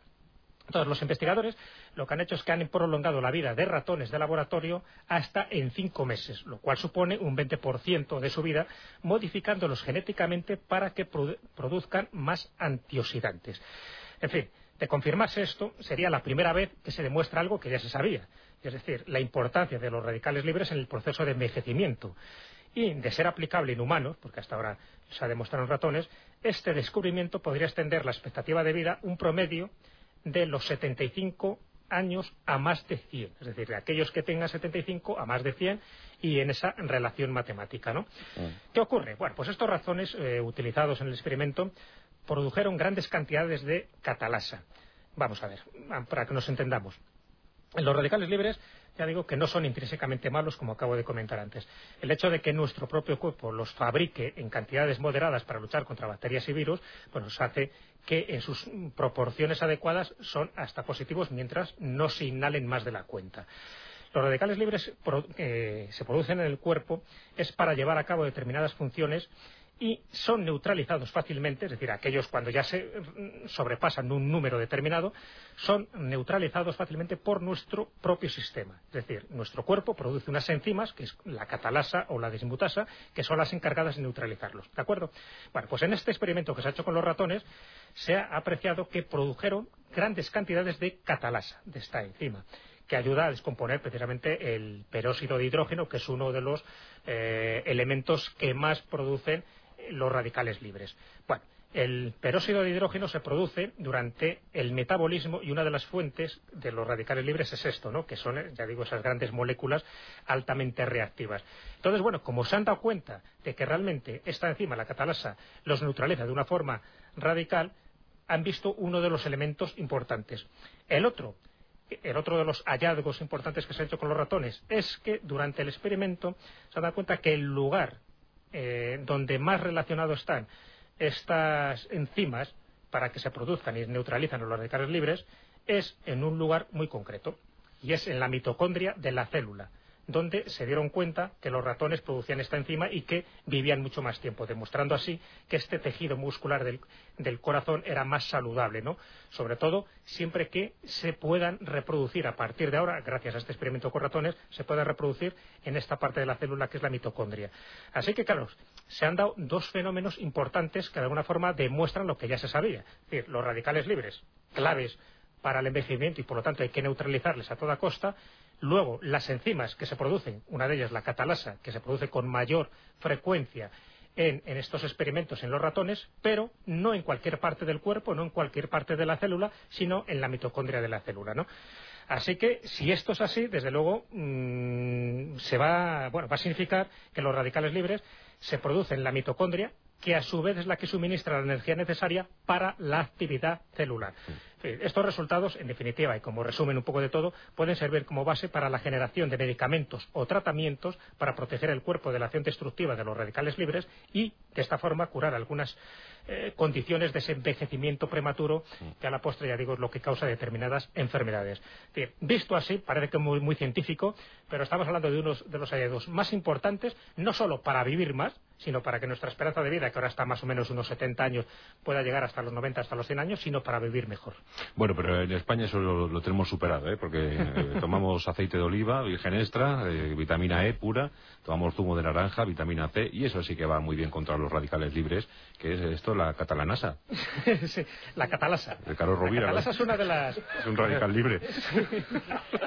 todos los investigadores lo que han hecho es que han prolongado la vida de ratones de laboratorio hasta en cinco meses, lo cual supone un 20% de su vida, modificándolos genéticamente para que produzcan más antioxidantes. En fin, de confirmarse esto, sería la primera vez que se demuestra algo que ya se sabía, es decir, la importancia de los radicales libres en el proceso de envejecimiento. Y de ser aplicable en humanos, porque hasta ahora se ha demostrado en ratones, este descubrimiento podría extender la expectativa de vida un promedio de los 75 años a más de 100, es decir, de aquellos que tengan 75 a más de 100 y en esa relación matemática, ¿no? Mm. ¿Qué ocurre? Bueno, pues estos razones eh, utilizados en el experimento produjeron grandes cantidades de catalasa. Vamos a ver, para que nos entendamos. Los radicales libres, ya digo que no son intrínsecamente malos, como acabo de comentar antes. El hecho de que nuestro propio cuerpo los fabrique en cantidades moderadas para luchar contra bacterias y virus, pues nos hace que en sus proporciones adecuadas son hasta positivos mientras no se inhalen más de la cuenta. Los radicales libres eh, se producen en el cuerpo es para llevar a cabo determinadas funciones y son neutralizados fácilmente, es decir, aquellos cuando ya se sobrepasan un número determinado, son neutralizados fácilmente por nuestro propio sistema. Es decir, nuestro cuerpo produce unas enzimas, que es la catalasa o la dismutasa, que son las encargadas de neutralizarlos. ¿De acuerdo? Bueno, pues en este experimento que se ha hecho con los ratones, se ha apreciado que produjeron grandes cantidades de catalasa, de esta enzima que ayuda a descomponer precisamente el peróxido de hidrógeno, que es uno de los eh, elementos que más producen los radicales libres. Bueno, el peróxido de hidrógeno se produce durante el metabolismo y una de las fuentes de los radicales libres es esto, ¿no? que son, ya digo, esas grandes moléculas altamente reactivas. Entonces, bueno, como se han dado cuenta de que realmente esta enzima, la catalasa, los neutraliza de una forma radical, han visto uno de los elementos importantes. El otro, el otro de los hallazgos importantes que se ha hecho con los ratones es que durante el experimento se han dado cuenta que el lugar eh, donde más relacionados están estas enzimas para que se produzcan y neutralizan los radicales libres es en un lugar muy concreto y es en la mitocondria de la célula donde se dieron cuenta que los ratones producían esta enzima y que vivían mucho más tiempo, demostrando así que este tejido muscular del, corazón era más saludable, ¿no? Sobre todo siempre que se puedan reproducir a partir de ahora, gracias a este experimento con ratones, se pueda reproducir en esta parte de la célula que es la mitocondria. Así que, claro, se han dado dos fenómenos importantes que de alguna forma demuestran lo que ya se sabía. Es decir, los radicales libres, claves para el envejecimiento y por lo tanto hay que neutralizarles a toda costa Luego, las enzimas que se producen, una de ellas la catalasa, que se produce con mayor frecuencia en, estos experimentos en los ratones, pero no en cualquier parte del cuerpo, no en cualquier parte de la célula, sino en la mitocondria de la célula, ¿no? Así que, si esto es así, desde luego, mm, se va, bueno, va a significar que los radicales libres se producen en la mitocondria, que a su vez es la que suministra la energía necesaria para la actividad celular. Estos resultados, en definitiva, y como resumen un poco de todo, pueden servir como base para la generación de medicamentos o tratamientos para proteger el cuerpo de la acción destructiva de los radicales libres y, de esta forma, curar algunas eh, condiciones de ese envejecimiento prematuro que a la postre, ya digo, es lo que causa determinadas enfermedades. visto así, parece que muy, muy científico, pero estamos hablando de uno de los hallazgos más importantes, no solo para vivir más, sino para que nuestra esperanza de vida, que ahora está más o menos unos 70 años, pueda llegar hasta los 90, hasta los 100 años, sino para vivir mejor. Bueno, pero en España eso lo, tenemos superado, ¿eh? porque eh, tomamos aceite de oliva, virgen extra, eh, vitamina E pura, tomamos zumo de naranja, vitamina C, y eso sí que va muy bien contra los radicales libres, que es esto, la catalanasa. sí, la catalasa. De Carlos Rovira. La catalasa es una de las... Es un radical libre.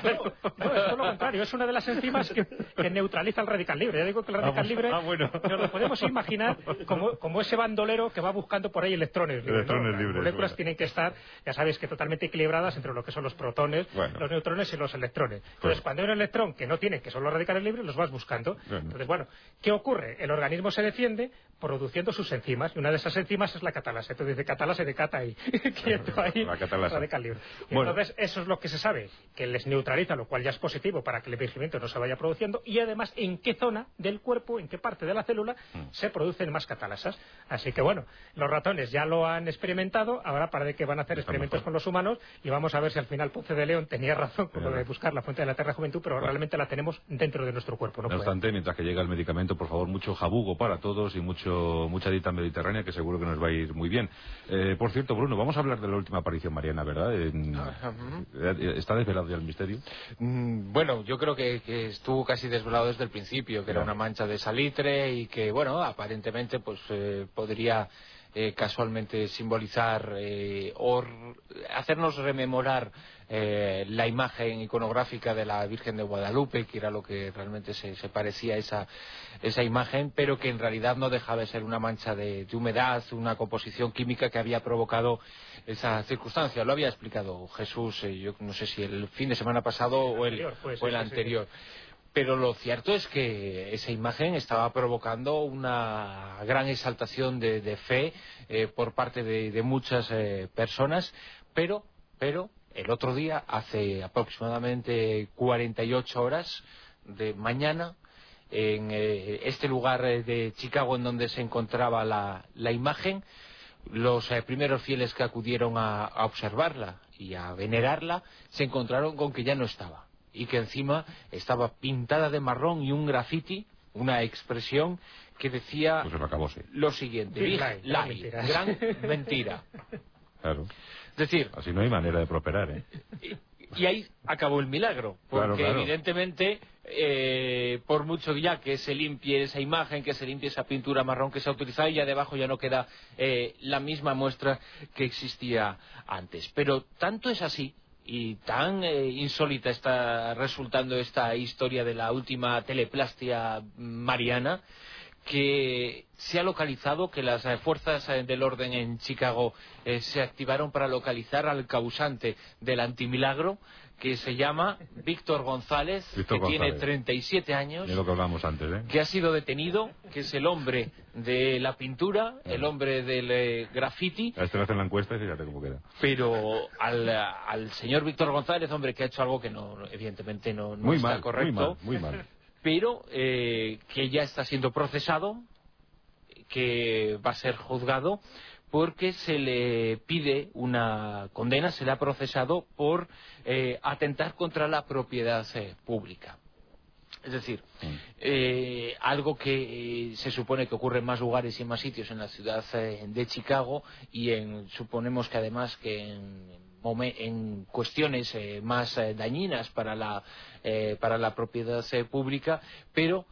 no, es todo lo contrario, es una de las enzimas que, neutraliza el radical libre. Ya digo que el radical libre ah, bueno. nos lo podemos imaginar como, como, ese bandolero que va buscando por ahí electrones libres. Electrones libres. Las moléculas tienen que estar, ya sabes, que totalmente equilibradas entre lo que son los protones, los neutrones y los electrones. Entonces, cuando hay un electrón que no tiene, que son los radicales libres, los vas buscando. Entonces, bueno, ¿qué ocurre? El organismo se defiende produciendo sus enzimas, y una de esas enzimas es la catalasa. Entonces, de catalasa de cata ahí, quieto ahí, la catalasa. radical libre. entonces, eso es lo que se sabe, que les neutraliza, lo cual ya es positivo para que el envejecimiento no se vaya produciendo, y además, en qué zona del cuerpo, en qué parte de la célula mm. se producen más catalasas. Así que, bueno, los ratones ya lo han experimentado, ahora parece que van a hacer experimentos con los humanos, y vamos a ver si al final Ponce de León tenía razón con lo de buscar la fuente de la Tierra Juventud, pero realmente la tenemos dentro de nuestro cuerpo. No, obstante, mientras que llega el medicamento, por favor, mucho jabugo para todos y mucho mucha dieta mediterránea que seguro que nos va a ir muy bien. Eh, por cierto, Bruno, vamos a hablar de la última aparición mariana, ¿verdad? ¿Está desvelado ya el misterio? Mm, bueno, yo creo que, estuvo casi desvelado desde el principio, que era una mancha de salitre y que, bueno, aparentemente pues eh, podría eh, casualmente simbolizar eh, o hacernos rememorar eh, la imagen iconográfica de la Virgen de Guadalupe, que era lo que realmente se, parecía a esa, esa, imagen, pero que en realidad no dejaba de ser una mancha de, humedad, una composición química que había provocado esa circunstancia. Lo había explicado Jesús, yo no sé si el fin de semana pasado o el, o el anterior. Pero lo cierto es que esa imagen estaba provocando una gran exaltación de, fe eh, por parte de, muchas eh, personas, pero, pero el otro día, hace aproximadamente 48 horas de mañana, en eh, este lugar de Chicago en donde se encontraba la, imagen, los primeros fieles que acudieron a observarla y a venerarla se encontraron con que ya no estaba y que encima estaba pintada de marrón y un graffiti, una expresión que decía pues lo siguiente, Big lie, gran mentira. Claro. Es decir... Así no hay manera de prosperar, ¿eh? Y, ahí acabó el milagro, porque evidentemente, eh, por mucho ya que se limpie esa imagen, que se limpie esa pintura marrón que se ha utilizado, ya debajo ya no queda eh, la misma muestra que existía antes. Pero tanto es así y tan eh, insólita está resultando esta historia de la última teleplastia mariana que se ha localizado, que las eh, fuerzas eh, del orden en Chicago se activaron para localizar al causante del antimilagro, que se llama Víctor González, que tiene 37 años, lo que hablamos antes, que ha sido detenido, que es el hombre de la pintura, el hombre del graffiti. A este le hacen la encuesta y fíjate cómo queda. Pero al, señor Víctor González, hombre, que ha hecho algo que no, evidentemente no, no está correcto. Muy mal, muy mal pero eh, que ya está siendo procesado, que va a ser juzgado porque se le pide una condena, se le ha procesado por eh, atentar contra la propiedad eh, pública. Es decir, algo que se supone que ocurre en más lugares y en más sitios en la ciudad de Chicago y en, suponemos que además que en en cuestiones eh, más eh, dañinas para la, eh, para la propiedad pública, pero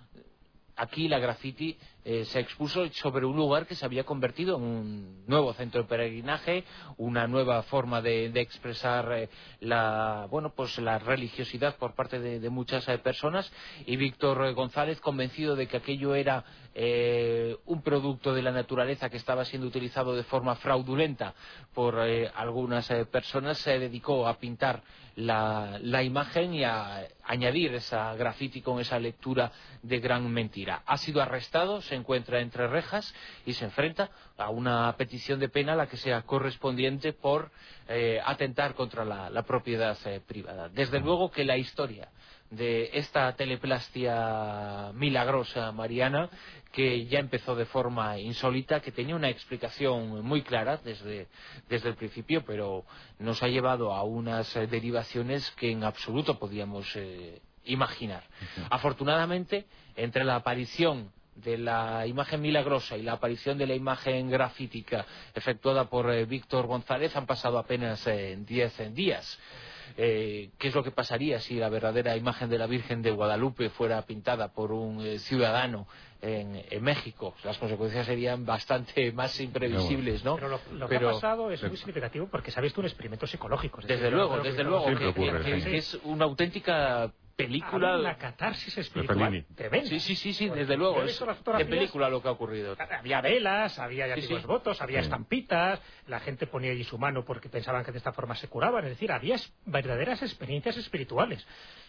aquí la graffiti eh, se expuso sobre un lugar que se había convertido en un nuevo centro de peregrinaje, una nueva forma de, expresar eh, la, bueno, pues la religiosidad por parte de, muchas eh, personas y Víctor González convencido de que aquello era un producto de la naturaleza que estaba siendo utilizado de forma fraudulenta por algunas personas se dedicó a pintar la, imagen y a añadir esa graffiti con esa lectura de gran mentira. Ha sido arrestado, encuentra entre rejas y se enfrenta a una petición de pena la que sea correspondiente por eh, atentar contra la, propiedad eh, privada. Desde luego que la historia de esta teleplastia milagrosa mariana que ya empezó de forma insólita, que tenía una explicación muy clara desde, desde el principio, pero nos ha llevado a unas eh, derivaciones que en absoluto podíamos imaginar. Afortunadamente, entre la aparición de la imagen milagrosa y la aparición de la imagen grafítica efectuada por eh, Víctor González han pasado apenas eh, diez días. Eh, qué es lo que pasaría si la verdadera imagen de la Virgen de Guadalupe fuera pintada por un ciudadano en, México. Las consecuencias serían bastante más imprevisibles, ¿no? Pero lo, que ha pasado es muy significativo porque se ha visto un experimento psicológico. Desde luego, desde luego, que, es una auténtica película. la catarsis espiritual Sí, sí, sí, sí desde luego. Es de película lo que ha ocurrido. Había velas, había ya votos, había estampitas, la gente ponía allí su mano porque pensaban que de esta forma se curaban. Es decir, había verdaderas experiencias espirituales.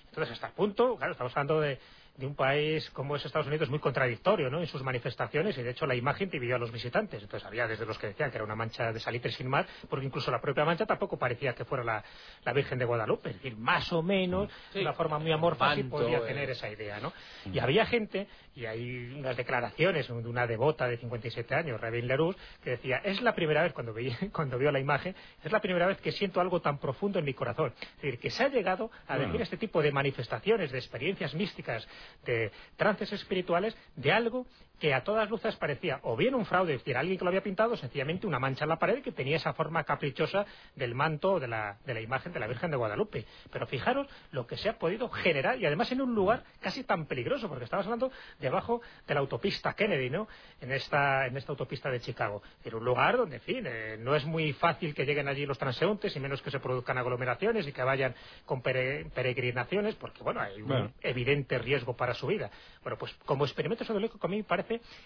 Entonces, hasta el punto, claro, estamos hablando de de un país como es Estados Unidos muy contradictorio ¿no? en sus manifestaciones y de hecho la imagen dividió a los visitantes. Entonces había desde los que decían que era una mancha de salitre sin mar, porque incluso la propia mancha tampoco parecía que fuera la, la Virgen de Guadalupe. Es decir, más o menos, de una forma muy amorfa, sí podía eh. tener esa idea. ¿no? Y había gente, y hay unas declaraciones de una devota de 57 años, Rebin Leroux, que decía, es la primera vez, cuando, vi, cuando vio la imagen, es la primera vez que siento algo tan profundo en mi corazón. Es decir, que se ha llegado a decir este tipo de manifestaciones, de experiencias místicas, de trances espirituales de algo que a todas luces parecía o bien un fraude, es decir, alguien que lo había pintado, sencillamente una mancha en la pared que tenía esa forma caprichosa del manto o de la, de la imagen de la Virgen de Guadalupe. Pero fijaros lo que se ha podido generar y además en un lugar casi tan peligroso, porque estabas hablando debajo de la autopista Kennedy, ¿no? En esta, en esta autopista de Chicago. Era un lugar donde, en fin, eh, no es muy fácil que lleguen allí los transeúntes y menos que se produzcan aglomeraciones y que vayan con peregrinaciones, porque, bueno, hay un evidente riesgo para su vida. Bueno, pues como experimento sociológico a mí me parece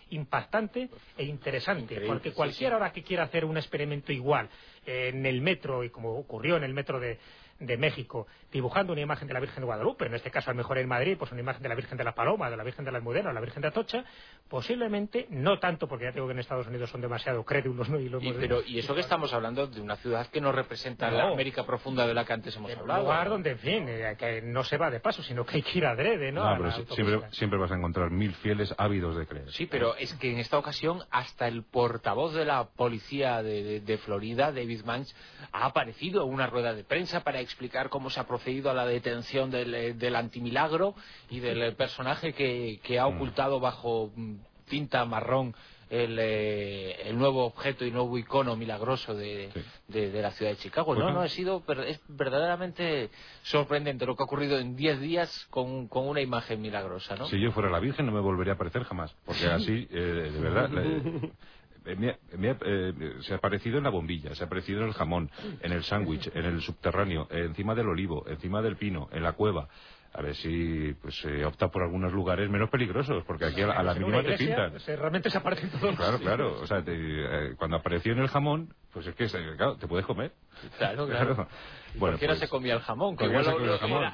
impactante e interesante, porque cualquiera ahora que quiera hacer un experimento igual en el metro, y como ocurrió en el metro de, de México dibujando una imagen de la Virgen de Guadalupe, en este caso a lo mejor en Madrid, pues una imagen de la Virgen de la Paloma, de la Virgen de la Almudena, la Virgen de Atocha, posiblemente, no tanto porque ya digo que en Estados Unidos son demasiado crédulos, ¿no? Y, pero, y eso que estamos hablando de una ciudad que no representa la América profunda de la que antes hemos hablado. Un lugar donde, en fin, eh, que no se va de paso, sino que hay que ir adrede, ¿no? siempre, siempre vas a encontrar mil fieles ávidos de creer. Sí, pero es que en esta ocasión hasta el portavoz de la policía de, de Florida, David Manch, ha aparecido en una rueda de prensa para explicar cómo se ha procedido a la detención del, eh, del antimilagro y del eh, personaje que, ha mm. ocultado bajo mm, tinta marrón eh, el, nuevo objeto y nuevo icono milagroso de, la ciudad de Chicago. no, no, ha sido es verdaderamente sorprendente lo que ha ocurrido en 10 días con, con, una imagen milagrosa. ¿no? Si yo fuera la Virgen no me volvería a aparecer jamás, porque así, de verdad, eh, eh, se ha aparecido en la bombilla, se ha aparecido en el jamón, en el sándwich, en el subterráneo, encima del olivo, encima del pino, en la cueva. a ver si pues se opta por algunos lugares menos peligrosos, porque aquí a, la mínima te pintan. Pues, realmente se aparecen todos. Claro, claro. O sea, eh, cuando apareció en el jamón, pues es que, claro, te puedes comer. Claro, claro. Bueno, ¿Por qué no pues se comía el jamón? Que igual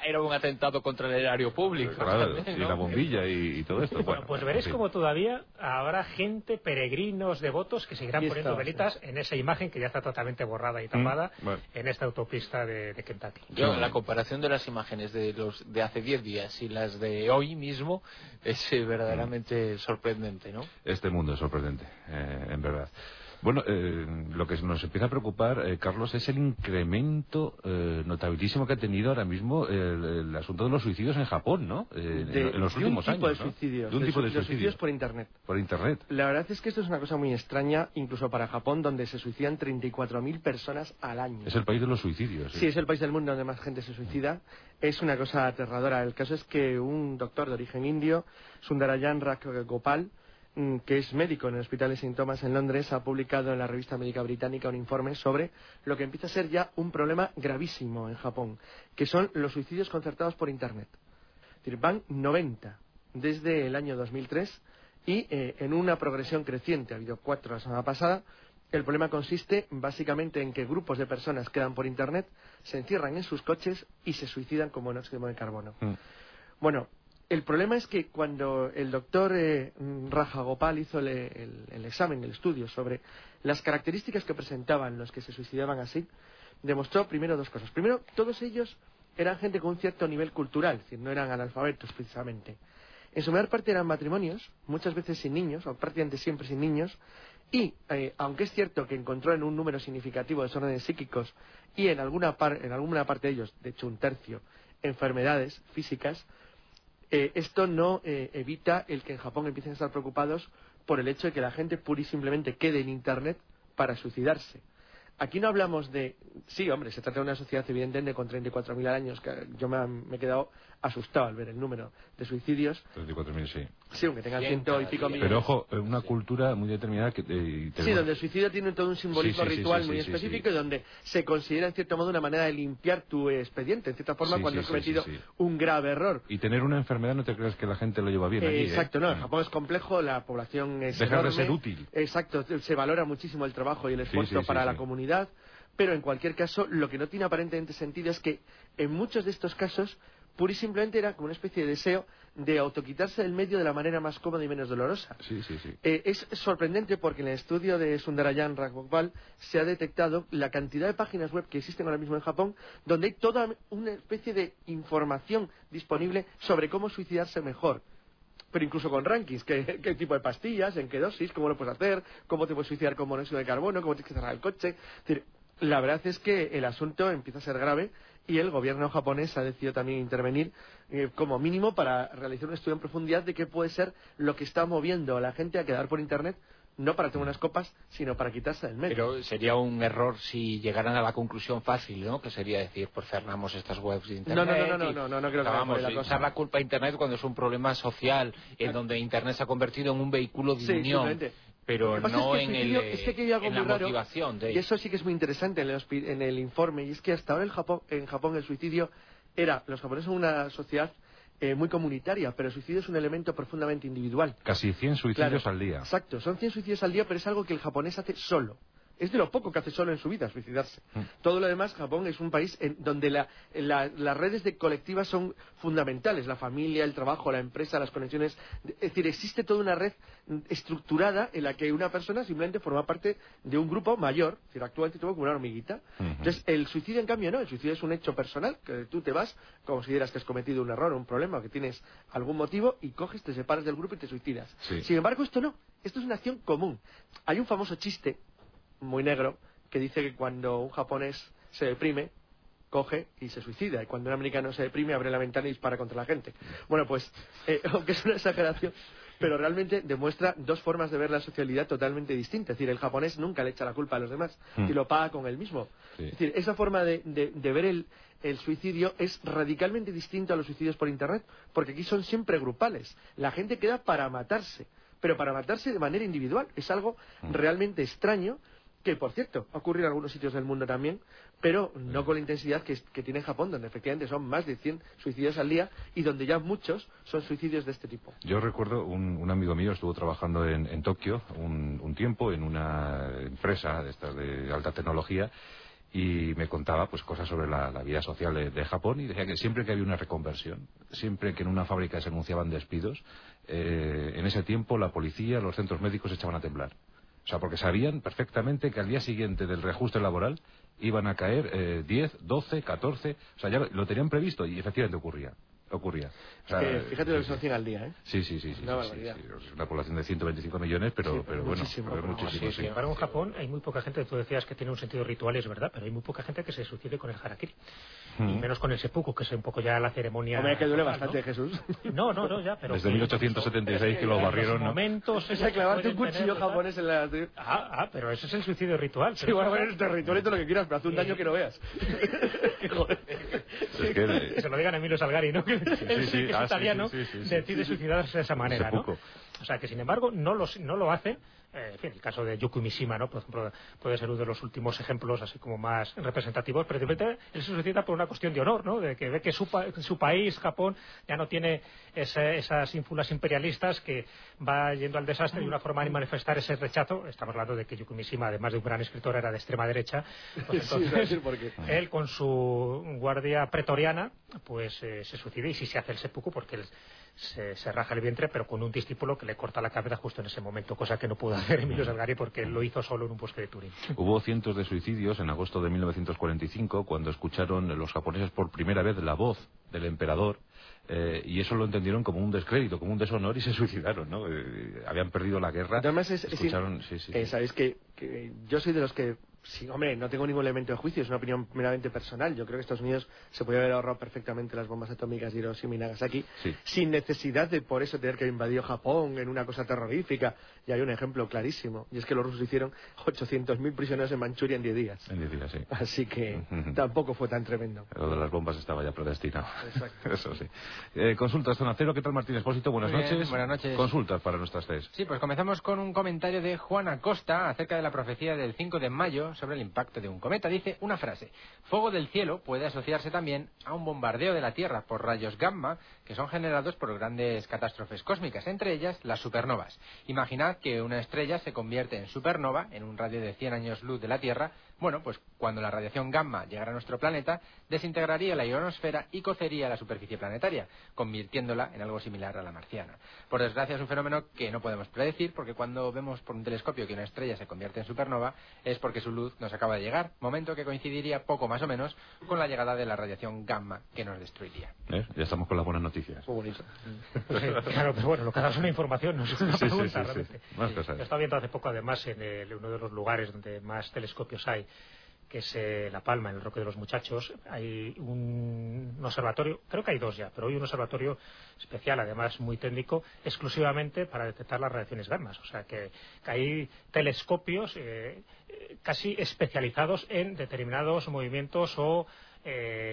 Era, un atentado contra el erario público. Claro, y la bombilla y, todo esto. Bueno, pues veréis como todavía habrá gente, peregrinos, devotos, que seguirán poniendo velitas en esa imagen que ya está totalmente borrada y tapada mm, en esta autopista de, Kentucky. Yo, la comparación de las imágenes de los de hace 10 días y las de hoy mismo es eh, verdaderamente sorprendente, ¿no? Este mundo es sorprendente, eh, en verdad. Bueno, eh, lo que nos empieza a preocupar, eh, Carlos, es el incremento eh, notabilísimo que ha tenido ahora mismo el, asunto de los suicidios en Japón, ¿no? en, los últimos años. De suicidios, de un tipo de, suicidios. por Internet. Por Internet. La verdad es que esto es una cosa muy extraña, incluso para Japón, donde se suicidan 34.000 personas al año. Es el país de los suicidios. Sí. es el país del mundo donde más gente se suicida. Es una cosa aterradora. El caso es que un doctor de origen indio, Sundarayan Gopal, Mm, que es médico en el Hospital de St. Thomas en Londres, ha publicado en la revista médica británica un informe sobre lo que empieza a ser ya un problema gravísimo en Japón, que son los suicidios concertados por Internet. Van 90 desde el año 2003 y eh, en una progresión creciente. Ha habido cuatro la semana pasada. El problema consiste básicamente en que grupos de personas quedan por Internet, se encierran en sus coches y se suicidan como monóxido de carbono. Mm. Bueno, el problema es que cuando el doctor eh, Gopal hizo el, examen, el estudio sobre las características que presentaban los que se suicidaban así, demostró primero dos cosas. Primero, todos ellos eran gente con un cierto nivel cultural, es decir, no eran analfabetos precisamente. En su mayor parte eran matrimonios, muchas veces sin niños, o prácticamente siempre sin niños, y eh, aunque es cierto que encontró en un número significativo de desórdenes psíquicos y en alguna, en alguna parte de ellos, de hecho un tercio, enfermedades físicas, eh, esto no eh, evita el que en Japón empiecen a estar preocupados por el hecho de que la gente pura y simplemente quede en Internet para suicidarse. Aquí no hablamos de... Sí, hombre, se trata de una sociedad evidentemente con 34.000 años, que yo me, he quedado asustado al ver el número de suicidios. 34.000, sí. Sí, aunque tengan ciento y pico millones. Pero ojo, una cultura muy determinada que... Eh, sí, donde el suicidio tiene todo un simbolismo ritual muy específico y donde se considera en cierto modo una manera de limpiar tu expediente, en cierta forma, cuando has cometido un grave error. Y tener una enfermedad no te creas que la gente lo lleva bien eh, Exacto, no, en Japón es complejo, la población es Dejar de ser útil. Exacto, se valora muchísimo el trabajo y el esfuerzo para la comunidad pero en cualquier caso, lo que no tiene aparentemente sentido es que en muchos de estos casos, pura y simplemente era como una especie de deseo de autoquitarse del medio de la manera más cómoda y menos dolorosa. Sí, sí, sí. Eh, es sorprendente porque en el estudio de Sundarayan Raghbopal se ha detectado la cantidad de páginas web que existen ahora mismo en Japón donde hay toda una especie de información disponible sobre cómo suicidarse mejor pero incluso con rankings, ¿qué, qué, tipo de pastillas, en qué dosis, cómo lo puedes hacer, cómo te puedes suicidar con monóxido de carbono, cómo tienes que cerrar el coche. Es decir, la verdad es que el asunto empieza a ser grave y el gobierno japonés ha decidido también intervenir eh, como mínimo para realizar un estudio en profundidad de qué puede ser lo que está moviendo a la gente a quedar por Internet no para tener unas copas, sino para quitarse del medio. Pero sería un error si llegaran a la conclusión fácil, ¿no? Que sería decir, pues cerramos estas webs de Internet. No, no, no, no, no, no, no, creo que vamos la echar la culpa a Internet cuando es un problema social, en donde Internet se ha convertido en un vehículo de unión pero no en, el, la motivación Y eso sí que es muy interesante en el, informe, y es que hasta ahora el Japón, en Japón el suicidio era, los japoneses son una sociedad eh, muy comunitaria, pero el suicidio es un elemento profundamente individual. Casi 100 suicidios al día. Exacto, son 100 suicidios al día, pero es algo que el japonés hace solo es de lo poco que hace solo en su vida, suicidarse. Mm. Todo lo demás, Japón es un país en donde las redes de colectivas son fundamentales, la familia, el trabajo, la empresa, las conexiones. Es decir, existe toda una red estructurada en la que una persona simplemente forma parte de un grupo mayor, es decir, actualmente como una hormiguita. Entonces, el suicidio, en cambio, no, el suicidio es un hecho personal, que tú te vas, consideras que has cometido un error, un problema, que tienes algún motivo, y coges, te separas del grupo y te suicidas. Sin embargo, esto no, esto es una acción común. Hay un famoso chiste muy negro que dice que cuando un japonés se deprime, coge y se suicida. Y cuando un americano se deprime, abre la ventana y dispara contra la gente. Bueno, pues, eh, aunque es una exageración, pero realmente demuestra dos formas de ver la socialidad totalmente distintas. Es decir, el japonés nunca le echa la culpa a los demás y lo paga con él mismo. Es decir, esa forma de, ver el, el, suicidio es radicalmente distinta a los suicidios por Internet, porque aquí son siempre grupales. La gente queda para matarse, pero para matarse de manera individual. Es algo realmente extraño que por cierto ocurre en algunos sitios del mundo también, pero no con la intensidad que, tiene Japón, donde efectivamente son más de 100 suicidios al día y donde ya muchos son suicidios de este tipo. Yo recuerdo un, amigo mío estuvo trabajando en, Tokio un, tiempo en una empresa de, estas de alta tecnología y me contaba pues cosas sobre la, vida social de, Japón y decía que siempre que había una reconversión, siempre que en una fábrica se anunciaban despidos, eh, en ese tiempo la policía, los centros médicos echaban a temblar. O sea, porque sabían perfectamente que al día siguiente del reajuste laboral iban a caer eh, 10, 12, 14, o sea, ya lo tenían previsto y efectivamente ocurría ocurría. fíjate lo que son 100 al día, ¿eh? Sí, sí, sí. sí, Es una población de 125 millones, pero, pero bueno, muchísimo. muchísimo Sin embargo, en Japón hay muy poca gente, tú decías que tiene un sentido ritual, es verdad, pero hay muy poca gente que se suicide con el harakiri. Y hmm. menos con el seppuku, que es un poco ya la ceremonia... Hombre, que duele bastante, Jesús. No, no, no, ya, pero... Desde 1876 que, lo barrieron, ¿no? momentos... Es clavarte un cuchillo japonés en la... Ah, ah, pero eso es el suicidio ritual. Sí, bueno, el ritual y todo lo que quieras, pero hace un daño que no veas. Se lo digan a Emilio Salgari, ¿no? Sí, sí, italiano, decide suicidarse de esa manera, ¿no? O sea, que sin embargo no lo, no lo hacen eh, el caso de Yukio Mishima, ¿no? Por ejemplo, puede ser uno de los últimos ejemplos así como más representativos, pero simplemente él se suicida por una cuestión de honor, ¿no? De que ve que su, su país, Japón, ya no tiene esas ínfulas imperialistas que va yendo al desastre y una forma de manifestar ese rechazo, estamos hablando de que Yukio Mishima, además de un gran escritor, era de extrema derecha, pues entonces él con su guardia pretoriana, pues eh, se suicida y sí se hace el seppuku porque él se, raja el vientre, pero con un discípulo que le corta la cabeza justo en ese momento, cosa que no pudo hacer Emilio Salgari porque lo hizo solo en un bosque de Turín. Hubo cientos de suicidios en agosto de 1945 cuando escucharon los japoneses por primera vez la voz del emperador eh, y eso lo entendieron como un descrédito, como un deshonor y se suicidaron, ¿no? Eh, habían perdido la guerra. Además, es, escucharon, eh, sabéis que, yo soy de los que Sí, hombre, no tengo ningún elemento de juicio, es una opinión meramente personal. Yo creo que Estados Unidos se podría haber ahorrado perfectamente las bombas atómicas de Hiroshima y Nagasaki sin necesidad de por eso tener que invadir Japón en una cosa terrorífica. Y hay un ejemplo clarísimo, y es que los rusos hicieron 800.000 prisioneros en Manchuria en 10 días. En 10 días, sí. Así que tampoco fue tan tremendo. Lo de las bombas estaba ya predestinado. Exacto. eso sí. Eh, consultas, Zona Cero, ¿qué tal Martín Espósito? Buenas noches. Buenas noches. Consultas para nuestras tres. Sí, pues comenzamos con un comentario de Juana Costa acerca de la profecía del 5 de mayo sobre el impacto de un cometa. Dice una frase, fuego del cielo puede asociarse también a un bombardeo de la Tierra por rayos gamma que son generados por grandes catástrofes cósmicas, entre ellas las supernovas. Imaginad que una estrella se convierte en supernova en un radio de 100 años luz de la Tierra bueno, pues cuando la radiación gamma llegara a nuestro planeta, desintegraría la ionosfera y cocería la superficie planetaria, convirtiéndola en algo similar a la marciana. Por desgracia es un fenómeno que no podemos predecir, porque cuando vemos por un telescopio que una estrella se convierte en supernova, es porque su luz nos acaba de llegar, momento que coincidiría poco más o menos con la llegada de la radiación gamma que nos destruiría. ¿Eh? Ya estamos con las buenas noticias. Muy bonito. claro, pero bueno, lo que da es una información, no es una pregunta, realmente. Yo estaba viendo hace poco, además, en uno de los lugares donde más telescopios hay, que es eh, La Palma, en el Roque de los Muchachos, hay un, observatorio, creo que hay dos ya, pero hay un observatorio especial, además muy técnico, exclusivamente para detectar las reacciones gammas. O sea que, hay telescopios eh, eh, casi especializados en determinados movimientos o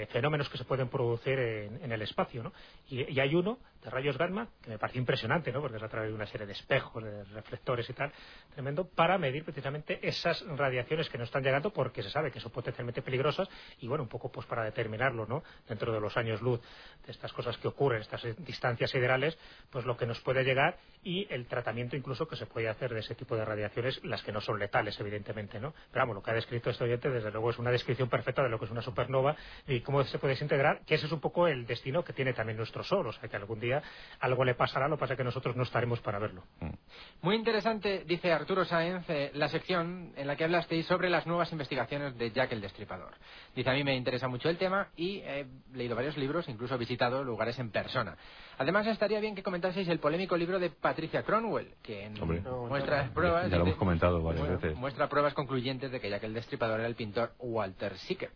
fenómenos que se pueden producir en, el espacio. ¿no? y, hay uno de rayos gamma, que me parece impresionante, ¿no? porque es a través de una serie de espejos, de reflectores y tal, tremendo, para medir precisamente esas radiaciones que nos están llegando, porque se sabe que son potencialmente peligrosas, y bueno, un poco pues para determinarlo, ¿no? dentro de los años luz, de estas cosas que ocurren, estas distancias siderales, pues lo que nos puede llegar y el tratamiento incluso que se puede hacer de ese tipo de radiaciones, las que no son letales, evidentemente, ¿no? Pero vamos, lo que ha descrito este oyente, desde luego, es una descripción perfecta de lo que es una supernova y cómo se puede desintegrar, que ese es un poco el destino que tiene también nuestro Sol, o sea, que algún día algo le pasará, lo que pasa es que nosotros no estaremos para verlo. Mm. Muy interesante, dice Arturo Sáenz, eh, la sección en la que hablasteis sobre las nuevas investigaciones de Jack el Destripador. Dice, a mí me interesa mucho el tema y he leído varios libros, incluso he visitado lugares en persona. Además, estaría bien que comentaseis el polémico libro de Patricia Cronwell, que muestra pruebas... Ya lo hemos comentado varias veces. Muestra pruebas concluyentes de que Jack el Destripador era el pintor Walter Sickert.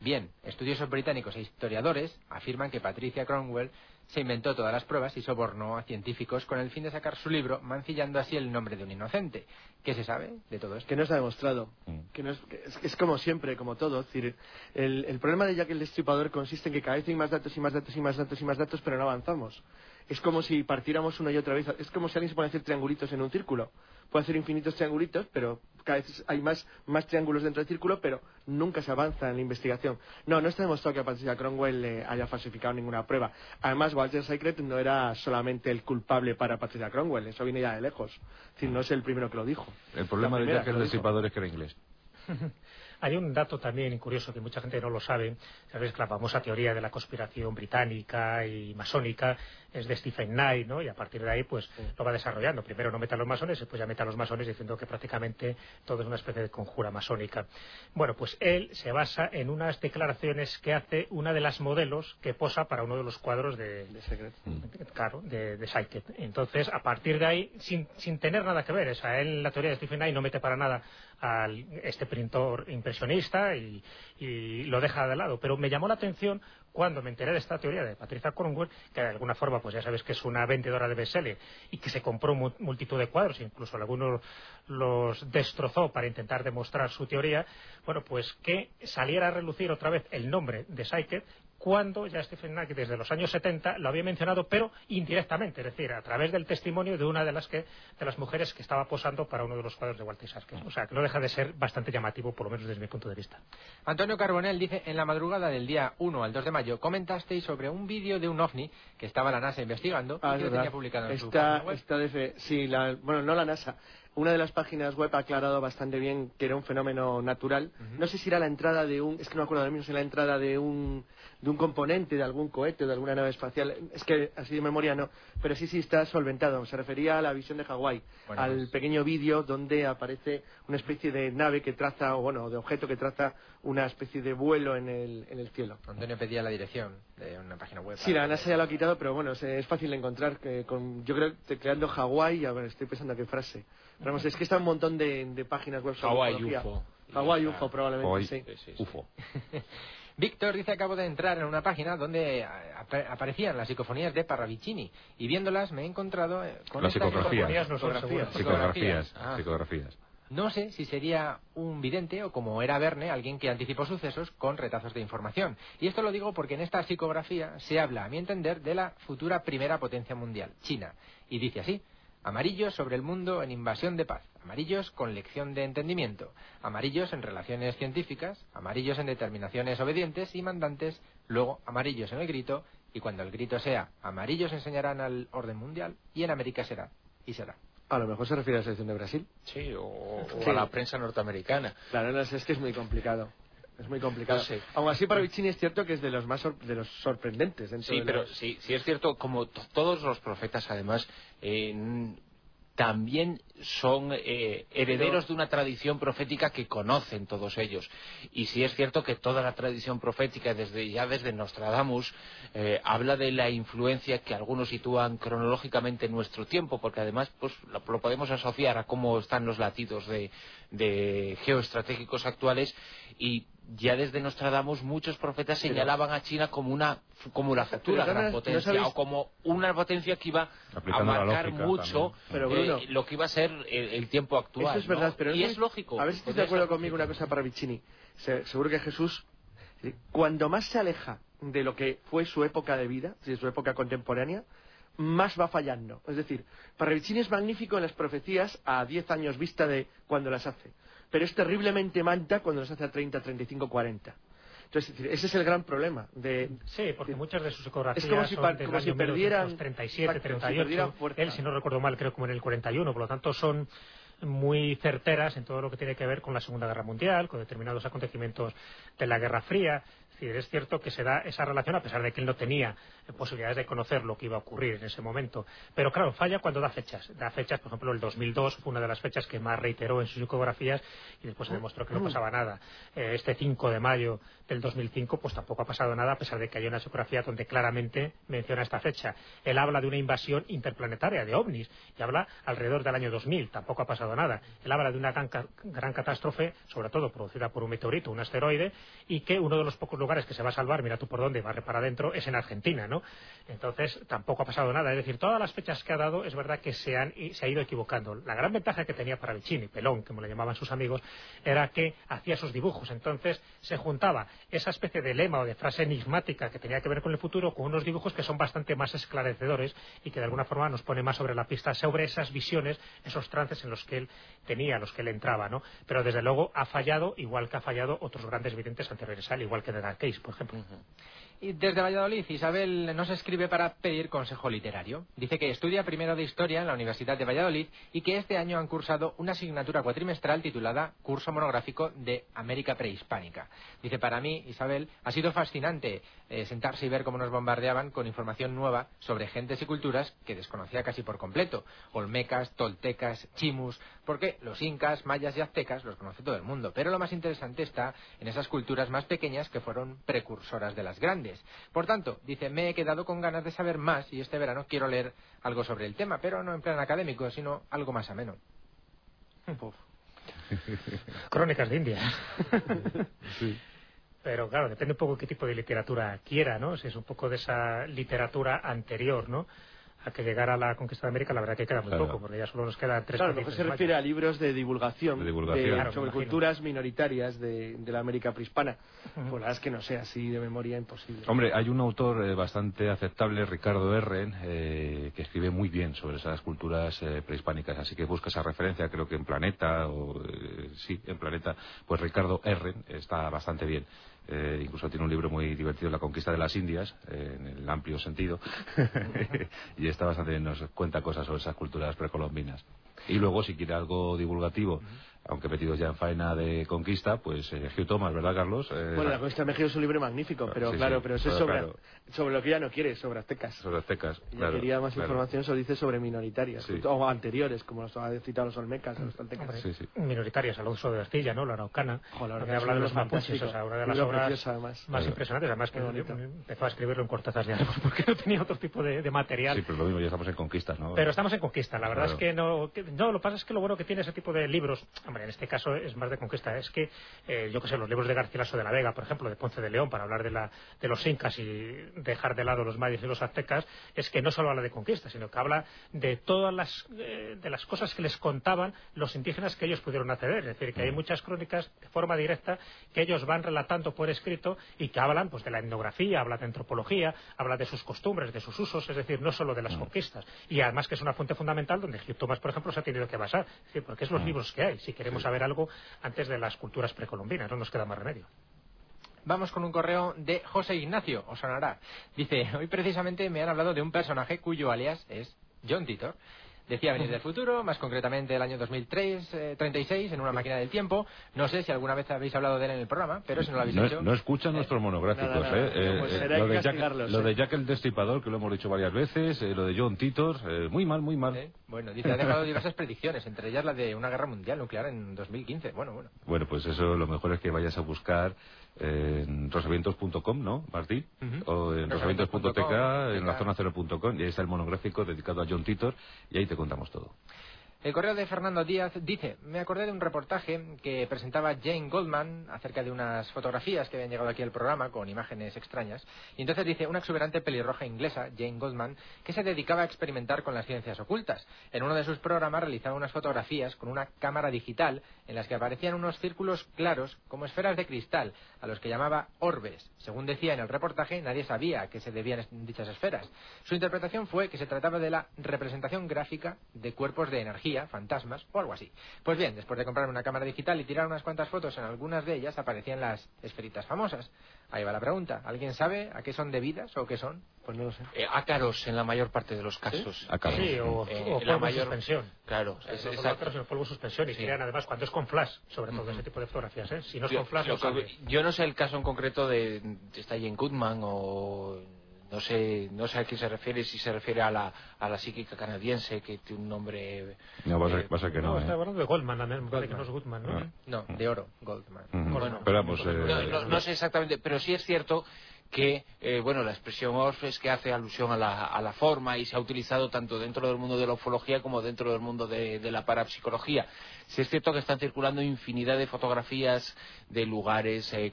Bien, estudiosos británicos e historiadores afirman que Patricia Cronwell se inventó todas las pruebas y sobornó a científicos con el fin de sacar su libro, mancillando así el nombre de un inocente. ¿Qué se sabe de todo esto? Que no está demostrado. Mm. Que es, como siempre, como todo. Es decir, el, problema de Jack el Destripador consiste en que cada vez hay más datos y más datos y más datos y más datos, pero no avanzamos. Es como si partiéramos una y otra vez. Es como si alguien se pone a hacer triangulitos en un círculo. Puede hacer infinitos triangulitos, pero cada vez hay más, más triángulos dentro del círculo, pero nunca se avanza en la investigación. No, no está demostrado que a Patricia Cromwell le haya falsificado ninguna prueba. Además, Walter Secret no era solamente el culpable para Patricia Cromwell, eso viene ya de lejos. Es decir, no es el primero que lo dijo. El problema de Jack el Destripador es que era inglés. Hay un dato también curioso que mucha gente no lo sabe, sabes que la famosa teoría de la conspiración británica y masónica es de Stephen Knight, ¿no? Y a partir de ahí, pues, lo va desarrollando. Primero no mete a los masones, después ya mete a los masones diciendo que prácticamente todo es una especie de conjura masónica. Bueno, pues él se basa en unas declaraciones que hace una de las modelos que posa para uno de los cuadros de... De Secret. Claro, de, de Entonces, a partir de ahí, sin, sin tener nada que ver, o sea, él, la teoría de Stephen Knight no mete para nada a este pintor impresionista y, lo deja de lado. Pero me llamó la atención cuando me enteré de esta teoría de Patricia Cornwell, que de alguna forma, pues ya sabes que es una vendedora de bestseller y que se compró multitud de cuadros, incluso algunos los destrozó para intentar demostrar su teoría, bueno, pues que saliera a relucir otra vez el nombre de Psyche cuando ya Stephen Knight desde los años 70 lo había mencionado, pero indirectamente, es decir, a través del testimonio de una de las que de las mujeres que estaba posando para uno de los cuadros de Walter Isaaces. O sea, que no deja de ser bastante llamativo, por lo menos desde mi punto de vista. Antonio Carbonell dice, en la madrugada del día 1 al 2 de mayo comentasteis sobre un vídeo de un ovni que estaba la NASA investigando ah, y que lo tenía publicado en está, su página web. Está de sí, la, bueno, no la NASA, una de las páginas web ha aclarado bastante bien que era un fenómeno natural. No sé si era la entrada de un, es que no me acuerdo ahora mismo si era la entrada de un, de un componente de algún cohete o de alguna nave espacial. Es que así de memoria no, pero sí, sí está solventado. Se refería a la visión de Hawái, al pues- pequeño vídeo donde aparece una especie de nave que traza, o bueno, de objeto que traza una especie de vuelo en el, en el cielo. Antonio pedía la dirección de una página web. Sí, la NASA ya lo ha quitado, pero bueno, es, fácil de encontrar. Que con, yo creo que creando Hawái, a ver, estoy pensando qué frase vamos, es que está un montón de, páginas web sobre Hawaii UFO. Hawaii UFO, probablemente, sí. UFO. Víctor dice acabo de entrar en una página donde aparecían las psicofonías de Parravicini y viéndolas me he encontrado eh, con las psicografías. psicografías. Ah. Psicografías. No sé si sería un vidente o como era Verne, alguien que anticipó sucesos con retazos de información. Y esto lo digo porque en esta psicografía se habla, a mi entender, de la futura primera potencia mundial, China. Y dice así, Amarillos sobre el mundo en invasión de paz, amarillos con lección de entendimiento, amarillos en relaciones científicas, amarillos en determinaciones obedientes y mandantes, luego amarillos en el grito, y cuando el grito sea amarillos enseñarán al orden mundial, y en América será, y será. A lo mejor se refiere a la selección de Brasil. Sí, o, a la prensa norteamericana. Claro, es que es muy complicado. Es muy complicado. Aún así, para Vicini es cierto que es de los más de los sorprendentes. sí, pero sí, sí es cierto, como todos los profetas, además, eh, también son eh, herederos de una tradición profética que conocen todos ellos. Y sí es cierto que toda la tradición profética, desde, ya desde Nostradamus, eh, habla de la influencia que algunos sitúan cronológicamente en nuestro tiempo, porque además pues, lo, podemos asociar a cómo están los latidos de, de geoestratégicos actuales y ya desde Nostradamus muchos profetas señalaban a China como una como la futura gran potencia o como una potencia que iba a marcar mucho eh, lo que iba a ser el, tiempo actual. Eso es verdad, pero y es, lógico. A ver si estás de acuerdo conmigo una cosa para Vicini. seguro que Jesús, cuando más se aleja de lo que fue su época de vida, de su época contemporánea, más va fallando. Es decir, Parravicini es magnífico en las profecías a 10 años vista de cuando las hace pero es terriblemente manta cuando nos hace a 30, 35, 40. Entonces, ese es el gran problema. De, sí, porque muchas de sus ecografías es como si, son como si perdieran 37, 38, él, si no recuerdo mal, creo como en el 41, por lo tanto son muy certeras en todo lo que tiene que ver con la Segunda Guerra Mundial, con determinados acontecimientos de la Guerra Fría, es cierto que se da esa relación a pesar de que él no tenía posibilidades de conocer lo que iba a ocurrir en ese momento. Pero claro, falla cuando da fechas. Da fechas, por ejemplo, el 2002 fue una de las fechas que más reiteró en sus psicografías y después se demostró que no pasaba nada. Eh, este 5 de mayo del 2005 pues tampoco ha pasado nada a pesar de que hay una psicografía donde claramente menciona esta fecha. Él habla de una invasión interplanetaria de ovnis y habla alrededor del año 2000. Tampoco ha pasado nada. Él habla de una gran, gran catástrofe, sobre todo producida por un meteorito, un asteroide, y que uno de los pocos lugares lugares que se va a salvar, mira tú por dónde, va para adentro, es en Argentina, ¿no? Entonces, tampoco ha pasado nada. Es decir, todas las fechas que ha dado, es verdad que se, han, se ha ido equivocando. La gran ventaja que tenía para Vicini, Pelón, como le llamaban sus amigos, era que hacía sus dibujos. Entonces, se juntaba esa especie de lema o de frase enigmática que tenía que ver con el futuro con unos dibujos que son bastante más esclarecedores y que de alguna forma nos pone más sobre la pista sobre esas visiones, esos trances en los que él tenía, los que él entraba, ¿no? Pero desde luego ha fallado, igual que ha fallado otros grandes videntes anteriores a él, igual que de Case, por ejemplo. Desde Valladolid, Isabel nos escribe para pedir consejo literario. Dice que estudia primero de Historia en la Universidad de Valladolid y que este año han cursado una asignatura cuatrimestral titulada Curso Monográfico de América Prehispánica. Dice, para mí, Isabel, ha sido fascinante eh, sentarse y ver cómo nos bombardeaban con información nueva sobre gentes y culturas que desconocía casi por completo. Olmecas, toltecas, chimus, porque los incas, mayas y aztecas los conoce todo el mundo. Pero lo más interesante está en esas culturas más pequeñas que fueron precursoras de las grandes. Por tanto, dice, me he quedado con ganas de saber más y este verano quiero leer algo sobre el tema, pero no en plan académico, sino algo más ameno. Crónicas de India. Pero claro, depende un poco qué tipo de literatura quiera, ¿no? Si es un poco de esa literatura anterior, ¿no? A que llegar a la conquista de América, la verdad que queda muy poco, porque ya solo nos quedan tres Claro, lo se refiere a libros de divulgación, sobre culturas minoritarias de, la América prehispana. La verdad es que no sé, así de memoria imposible. Hombre, hay un autor eh, bastante aceptable, Ricardo Erren, eh, que escribe muy bien sobre esas culturas eh, prehispánicas, así que busca esa referencia, creo que en Planeta, o sí, en Planeta, pues Ricardo Erren está bastante bien. Eh, incluso tiene un libro muy divertido, La conquista de las Indias, eh, en el amplio sentido, y está bastante bien, nos cuenta cosas sobre esas culturas precolombinas. Y luego, si quiere algo divulgativo, aunque metidos ya en faena de conquista, pues eh, Hugh Thomas, ¿verdad, Carlos? Eh, bueno, la conquista de México es un libro magnífico, pero claro, pero eso es sobre, sobre lo que ya no quiere, sobre aztecas. Sobre aztecas, claro. quería más información, eso dice sobre minoritarias, o anteriores, como los ha citado los olmecas, los toltecas. Minoritarias, al uso de Astilla, ¿no? La araucana, Joder, habla de los mapuches, o sea, una de las obras más impresionantes, además que empezó a escribirlo en cortezas de porque no tenía otro tipo de, material. Sí, pero lo mismo, ya estamos en conquista, ¿no? Pero estamos en conquista, la verdad es que no, no, lo que pasa es que lo bueno que tiene ese tipo de libros, hombre, en este caso es más de conquista, es que, eh, yo que sé, los libros de Garcilaso de la Vega, por ejemplo, de Ponce de León, para hablar de, la, de los incas y dejar de lado los mayas y los aztecas, es que no solo habla de conquista, sino que habla de todas las, eh, de las cosas que les contaban los indígenas que ellos pudieron acceder. Es decir, que hay mm. muchas crónicas de forma directa que ellos van relatando por escrito y que hablan pues, de la etnografía, habla de antropología, habla de sus costumbres, de sus usos, es decir, no solo de las mm. conquistas. Y además que es una fuente fundamental donde Hugh Thomas, por ejemplo, se ha tenido que basar, porque es los mm. libros que hay. Si queremos saber algo antes de las culturas precolombinas, no nos queda más remedio. Vamos con un correo de José Ignacio, os sonará. Dice, hoy precisamente me han hablado de un personaje cuyo alias es John Titor. Decía venir del futuro, más concretamente el año 2003, 36, eh, en una máquina del tiempo. No sé si alguna vez habéis hablado de él en el programa, pero si no lo habéis no, No escuchan nuestros monográficos, ¿eh? eh, pues eh lo, de Jack, lo, de Jack, el Destripador, que lo hemos dicho varias veces, lo de John Titor, muy mal, muy mal. Bueno, dice, ha dejado diversas predicciones, entre ellas la de una guerra mundial nuclear en 2015. Bueno, bueno. Bueno, pues eso lo mejor es que vayas a buscar en rosavientos.com, ¿no, Martín? O en rosavientos.tk, en la zona cero.com, y ahí está el monográfico dedicado a John Titor, y ahí te contamos todo. El correo de Fernando Díaz dice, me acordé de un reportaje que presentaba Jane Goldman acerca de unas fotografías que habían llegado aquí al programa con imágenes extrañas. Y entonces dice, una exuberante pelirroja inglesa, Jane Goldman, que se dedicaba a experimentar con las ciencias ocultas. En uno de sus programas realizaba unas fotografías con una cámara digital en las que aparecían unos círculos claros como esferas de cristal, a los que llamaba orbes. Según decía en el reportaje, nadie sabía a qué se debían dichas esferas. Su interpretación fue que se trataba de la representación gráfica de cuerpos de energía fantasmas o algo así. Pues bien, después de comprarme una cámara digital y tirar unas cuantas fotos, en algunas de ellas aparecían las esferitas famosas. Ahí va la pregunta. ¿Alguien sabe a qué son debidas o qué son? Pues no lo sé. Eh, ácaros en la mayor parte de los casos. ¿Sí? Ácaros. Sí, o, eh, la mayor... suspensión. Claro. Es, es ácaros en polvo suspensión y crean además cuando es con flash, sobre todo ese tipo de fotografías. ¿eh? Si no es con flash, no Yo no sé el caso en concreto de, de está en Goodman o no sé, no sé a quién se refiere, si se refiere a la, a la psíquica canadiense, que tiene un nombre... No, pasa, eh, pasa que no. No, está hablando de Goldman, me que no es Goodman, ¿no? Ah. No, de oro, Goldman. Bueno, Esperamos, eh... no, no, sé exactamente, pero sí es cierto que eh, bueno la expresión Orfes que hace alusión a la, a la, forma y se ha utilizado tanto dentro del mundo de la ufología como dentro del mundo de, de la parapsicología Si es cierto que están circulando infinidad de fotografías de lugares, eh,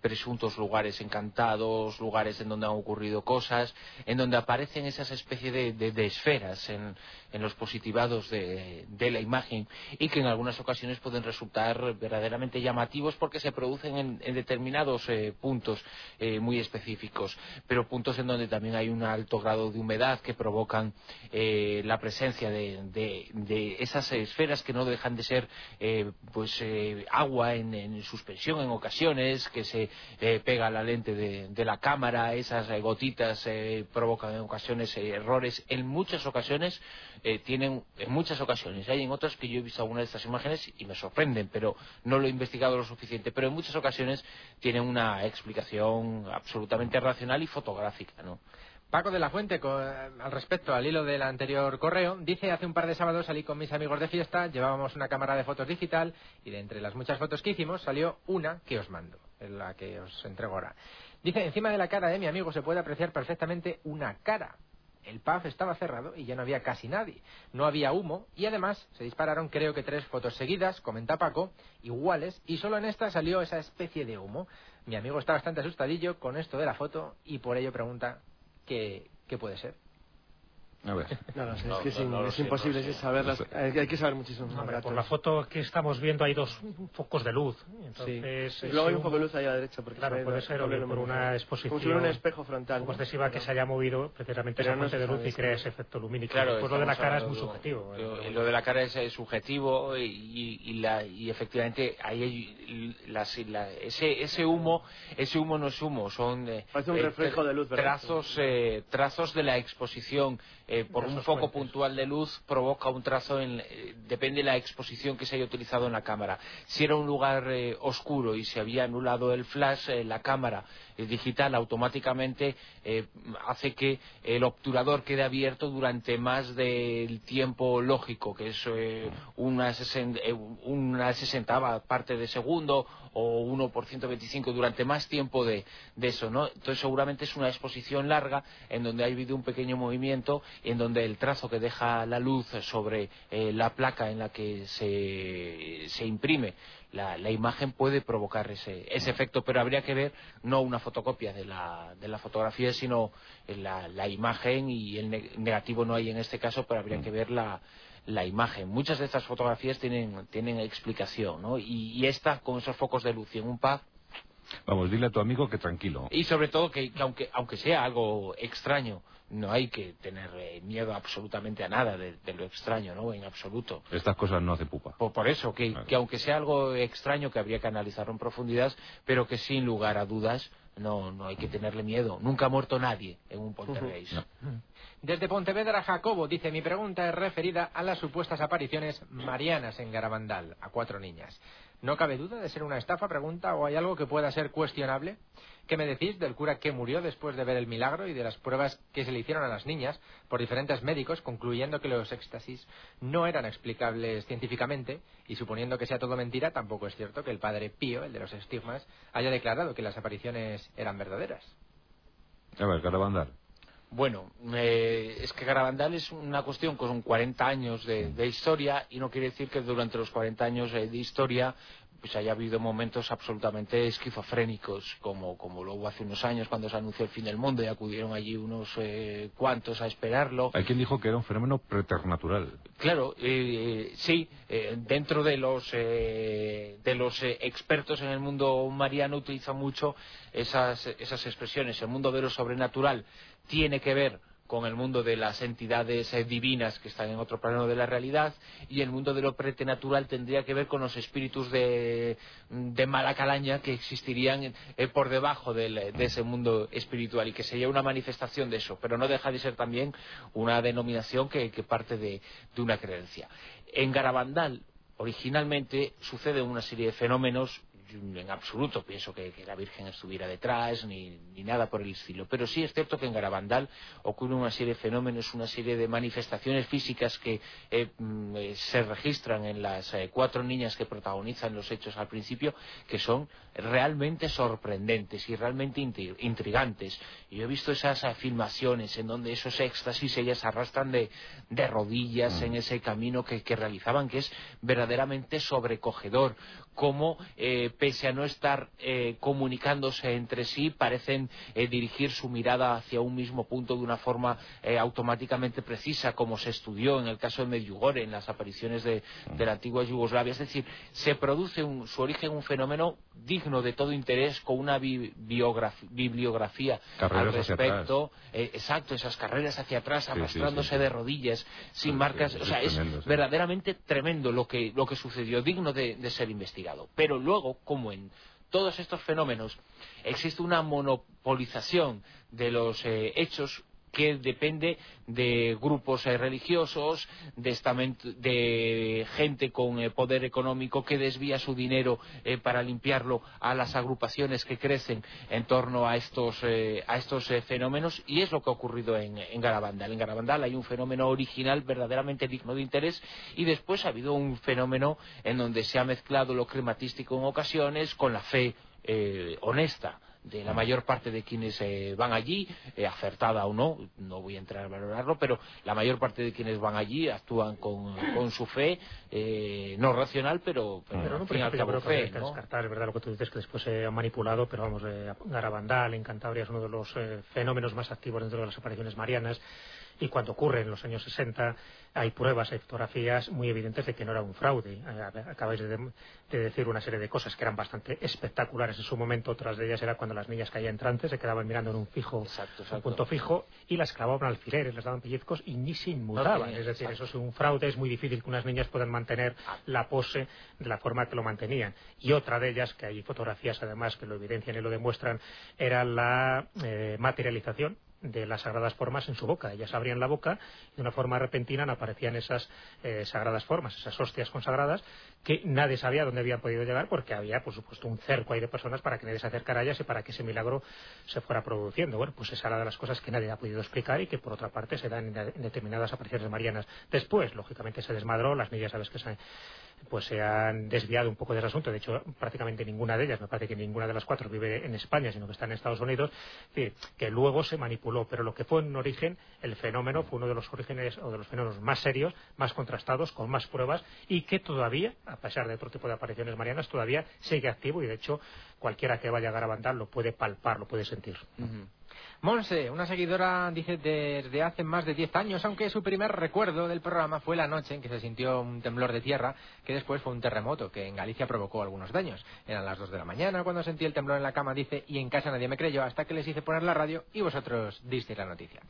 presuntos lugares encantados, lugares en donde han ocurrido cosas, en donde aparecen esas especies de, esferas en, los positivados de, la imagen y que en algunas ocasiones pueden resultar verdaderamente llamativos porque se producen en, determinados eh, puntos eh, muy específicos, pero puntos en donde también hay un alto grado de humedad que provocan la presencia de, esas esferas que no dejan de ser pues agua en, en sus en ocasiones, que se eh, pega a la lente de, la cámara, esas eh, gotitas eh, provocan en ocasiones errores. En muchas ocasiones tienen, en muchas ocasiones, hay en otras que yo he visto algunas de estas imágenes y me sorprenden, pero no lo he investigado lo suficiente, pero en muchas ocasiones tienen una explicación absolutamente racional y fotográfica, ¿no? Paco de la Fuente, al respecto al hilo del anterior correo, dice hace un par de sábados salí con mis amigos de fiesta, llevábamos una cámara de fotos digital y de entre las muchas fotos que hicimos salió una que os mando, la que os entrego ahora. Dice, encima de la cara de mi amigo se puede apreciar perfectamente una cara. El pub estaba cerrado y ya no había casi nadie. No había humo y además se dispararon creo que tres fotos seguidas, comenta Paco, iguales, y solo en esta salió esa especie de humo. Mi amigo está bastante asustadillo con esto de la foto y por ello pregunta que, que puede ser. A ver. No, no, es que es, imposible saberlas. Hay, que saber muchísimo más. por la foto que estamos viendo hay dos focos de luz. Entonces, sí. Luego hay un foco de luz ahí a la derecha. Porque claro, puede ser por una exposición. Como si un espejo frontal. Como excesiva que se haya movido precisamente esa fuente de luz y crea ese efecto lumínico. Claro, pues lo de la cara es muy subjetivo. ¿eh? Lo, de la cara es, subjetivo y, y, la, y efectivamente ahí las, ese, ese humo ese humo no es humo, son eh, Parece un eh, reflejo de luz, trazos, trazos de la exposición eh, por un foco puntual de luz provoca un trazo, en, eh, depende de la exposición que se haya utilizado en la cámara. Si era un lugar eh, oscuro y se había anulado el flash, la cámara digital automáticamente hace que el obturador quede abierto durante más del tiempo lógico, que es una, una sesentava parte de segundo o 1 por 125 durante más tiempo de, eso. Entonces seguramente es una exposición larga en donde ha habido un pequeño movimiento en donde el trazo que deja la luz sobre eh, la placa en la que se, se imprime la, imagen puede provocar ese, ese efecto, pero habría que ver no una fotocopia de la, de la fotografía, sino la, la imagen y el negativo no hay en este caso, pero habría que ver la, la imagen. Muchas de estas fotografías tienen, tienen explicación, ¿no? Y, y esta, con esos focos de luz y en un pub, Vamos, dile a tu amigo que tranquilo. Y sobre todo que, aunque, aunque sea algo extraño, no hay que tener eh, miedo absolutamente a nada de, lo extraño, ¿no? En absoluto. Estas cosas no hace pupa. Por, eso, que, que, aunque sea algo extraño que habría que analizarlo en profundidad, pero que sin lugar a dudas no, no hay que tenerle miedo. Nunca ha muerto nadie en un poltergeist. Desde Pontevedra, Jacobo dice, mi pregunta es referida a las supuestas apariciones marianas en Garabandal, a cuatro niñas. ¿No cabe duda de ser una estafa, pregunta, o hay algo que pueda ser cuestionable? ¿Qué me decís del cura que murió después de ver el milagro y de las pruebas que se le hicieron a las niñas por diferentes médicos, concluyendo que los éxtasis no eran explicables científicamente y suponiendo que sea todo mentira, tampoco es cierto que el padre Pío, el de los estigmas, haya declarado que las apariciones eran verdaderas? A ver, Garabandal. Bueno, eh, es que Garabandal es una cuestión con 40 años de, historia y no quiere decir que durante los 40 años eh, de historia pues haya habido momentos absolutamente esquizofrénicos, como, como lo hubo hace unos años cuando se anunció el fin del mundo y acudieron allí unos eh, cuantos a esperarlo. Hay quien dijo que era un fenómeno preternatural. Claro, eh, sí, dentro de los, de los expertos en el mundo mariano utilizan mucho esas, esas expresiones. El mundo de lo sobrenatural tiene que ver con el mundo de las entidades eh, divinas que están en otro plano de la realidad y el mundo de lo pretenatural tendría que ver con los espíritus de, de mala calaña que existirían eh, por debajo de ese mundo espiritual y que sería una manifestación de eso, pero no deja de ser también una denominación que, parte de, de una creencia. En Garabandal originalmente sucede una serie de fenómenos en absoluto pienso que, la Virgen estuviera detrás ni, nada por el estilo. Pero sí es cierto que en Garabandal ocurre una serie de fenómenos, una serie de manifestaciones físicas que eh, mm, eh, se registran en las eh, cuatro niñas que protagonizan los hechos al principio, que son realmente sorprendentes y realmente intrigantes. Y yo he visto esas filmaciones en donde esos éxtasis ellas arrastran de, rodillas mm. en ese camino que, realizaban, que es verdaderamente sobrecogedor, como pese a no estar eh, comunicándose entre sí, parecen eh, dirigir su mirada hacia un mismo punto de una forma eh, automáticamente precisa, como se estudió en el caso de Medjugorje, en las apariciones de, la antigua Yugoslavia. Es decir, se produce su origen un fenómeno digno de todo interés, con una bibliografía al respecto. exacto, esas carreras hacia atrás, arrastrándose de rodillas, sin marcas. o sea, es, verdaderamente tremendo lo que, lo que sucedió, digno de, de ser investigado. Pero luego, como en todos estos fenómenos existe una monopolización de los eh, hechos que depende de grupos eh, religiosos, de, gente con eh, poder económico que desvía su dinero para limpiarlo a las agrupaciones que crecen en torno a estos, fenómenos y es lo que ha ocurrido en, Garabandal. En Garabandal hay un fenómeno original verdaderamente digno de interés y después ha habido un fenómeno en donde se ha mezclado lo climatístico en ocasiones con la fe eh, honesta de la mayor parte de quienes eh, van allí, eh, acertada o no, no voy a entrar a valorarlo, pero la mayor parte de quienes van allí actúan con, su fe, no racional, pero, pero, no, fin creo fe. Que descartar, es verdad lo que tú dices, que después se ha manipulado, pero vamos, Garabandal en Cantabria es uno de los fenómenos más activos dentro de las apariciones marianas y cuando ocurre en los años 60 hay pruebas, hay fotografías muy evidentes de que no era un fraude. Eh, acabáis de, decir una serie de cosas que eran bastante espectaculares en su momento. Otras de ellas era cuando las niñas caían en trance, se quedaban mirando en un fijo, un punto fijo, y las clavaban alfileres, les daban pellizcos y ni se inmutaban. es decir, eso es un fraude, es muy difícil que unas niñas puedan mantener la pose de la forma que lo mantenían. Y otra de ellas, que hay fotografías además que lo evidencian y lo demuestran, era la eh, materialización de las sagradas formas en su boca. Ellas abrían la boca y de una forma repentina aparecían esas eh, sagradas formas, esas hostias consagradas, que nadie sabía dónde habían podido llegar porque había, por supuesto, un cerco ahí de personas para que nadie se acercara a ellas y para que ese milagro se fuera produciendo. Bueno, pues esa era de las cosas que nadie ha podido explicar y que, por otra parte, se dan en determinadas apariciones marianas. Después, lógicamente, se desmadró, las niñas sabes que se pues se han desviado un poco de ese asunto. De hecho, prácticamente ninguna de ellas, me parece que ninguna de las cuatro vive en España, sino que está en Estados Unidos, que luego se manipuló. Pero lo que fue en origen, el fenómeno fue uno de los orígenes o de los fenómenos más serios, más contrastados, con más pruebas y que todavía, a pesar de otro tipo de apariciones marianas, todavía sigue activo y de hecho cualquiera que vaya a Garabandal lo puede palpar, lo puede sentir. Monse, una seguidora, dice, desde hace más de 10 años, aunque su primer recuerdo del programa fue la noche en que se sintió un temblor de tierra, que después fue un terremoto, que en Galicia provocó algunos daños. Eran las 2 de la mañana cuando sentí el temblor en la cama, dice, y en casa nadie me creyó, hasta que les hice poner la radio y vosotros disteis la noticia.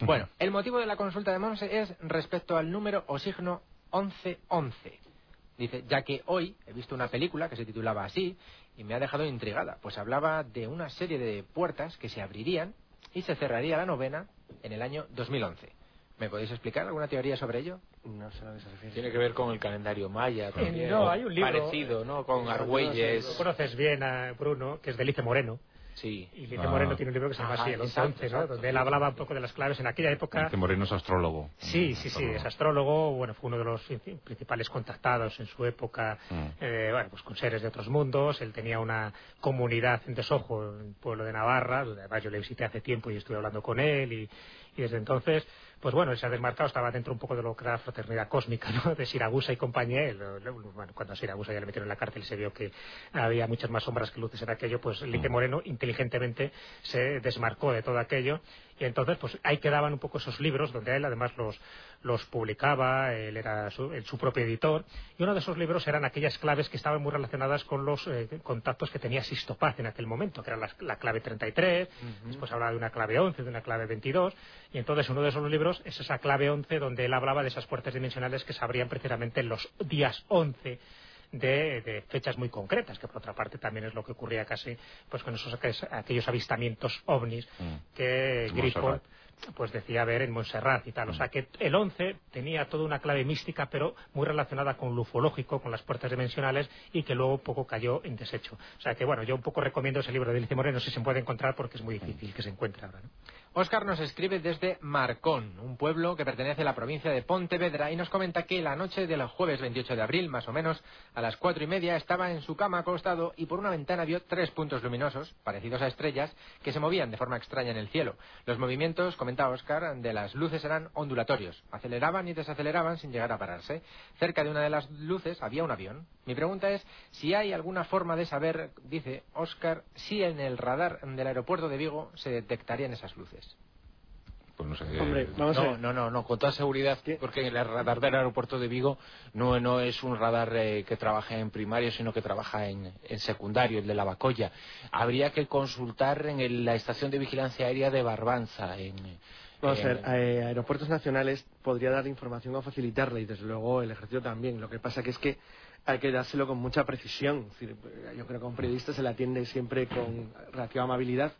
bueno, el motivo de la consulta de Monse es respecto al número o signo 1111. Dice, ya que hoy he visto una película que se titulaba así y me ha dejado intrigada, pues hablaba de una serie de puertas que se abrirían y se cerraría la novena en el año 2011. ¿Me podéis explicar alguna teoría sobre ello? No sé a qué se refiere. Tiene que ver con el calendario maya también. No, hay un libro parecido, ¿no? Con Argüelles. conoces bien a Bruno, que es Delice Moreno. Sí. Y Lice Moreno tiene un libro que se llama así, el 11 ¿no? Donde él hablaba un poco de las claves en aquella época. Lice Moreno es astrólogo. Sí, sí, sí, es astrólogo. Bueno, fue uno de los principales contactados en su época, mm. eh, bueno, pues con seres de otros mundos. Él tenía una comunidad en Desojo, en el pueblo de Navarra, donde además yo le visité hace tiempo y estuve hablando con él. Y, y desde entonces pues bueno, él se ha desmarcado, estaba dentro un poco de lo que era la fraternidad cósmica, ¿no? De Siragusa y compañía. bueno, cuando a Siragusa ya le metieron en la cárcel se vio que había muchas más sombras que luces en aquello, pues Lique mm. Moreno inteligentemente se desmarcó de todo aquello y entonces, pues ahí quedaban un poco esos libros donde él además los, los publicaba, él era su, su, propio editor, y uno de esos libros eran aquellas claves que estaban muy relacionadas con los eh, contactos que tenía Sistopaz en aquel momento, que era la, clave 33, después hablaba de una clave 11, de una clave 22, y entonces uno de esos libros es esa clave 11 donde él hablaba de esas puertas dimensionales que se abrían precisamente en los días 11 de, fechas muy concretas, que por otra parte también es lo que ocurría casi pues con esos aquellos avistamientos ovnis mm. que Grifo pues decía ver en Montserrat y tal. O sea que el 11 tenía toda una clave mística, pero muy relacionada con lo ufológico, con las puertas dimensionales y que luego poco cayó en desecho. O sea que bueno, yo un poco recomiendo ese libro de Alicia Moreno si se puede encontrar porque es muy difícil que se encuentre ahora. ¿no? Óscar nos escribe desde Marcón, un pueblo que pertenece a la provincia de Pontevedra, y nos comenta que la noche del jueves 28 de abril, más o menos, a las cuatro y media, estaba en su cama acostado y por una ventana vio tres puntos luminosos, parecidos a estrellas, que se movían de forma extraña en el cielo. Los movimientos, comenta Óscar, de las luces eran ondulatorios, aceleraban y desaceleraban sin llegar a pararse. Cerca de una de las luces había un avión. Mi pregunta es si hay alguna forma de saber, dice Óscar, si en el radar del aeropuerto de Vigo se detectarían esas luces. Pues no sé. Hombre, vamos no, a ver. no, no, no, con toda seguridad, porque el radar del aeropuerto de Vigo no, no es un radar eh, que trabaja en primario, sino que trabaja en, secundario, el de la Bacoya. Habría que consultar en la estación de vigilancia aérea de Barbanza. En, Vamos a ver, eh, Aeropuertos Nacionales podría dar información o facilitarla y desde luego el ejército también. Lo que pasa que es que hay que dárselo con mucha precisión. yo creo que a un periodista se le atiende siempre con relativa amabilidad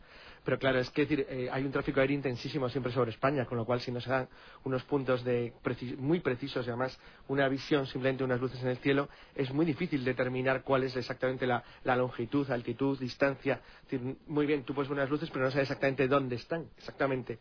pero claro, es que decir, eh, hay un tráfico aéreo intensísimo siempre sobre España, con lo cual si no se dan unos puntos de muy precisos y además una visión, simplemente unas luces en el cielo, es muy difícil determinar cuál es exactamente la, longitud, altitud, distancia. muy bien, tú puedes ver unas luces, pero no sabes exactamente dónde están, exactamente.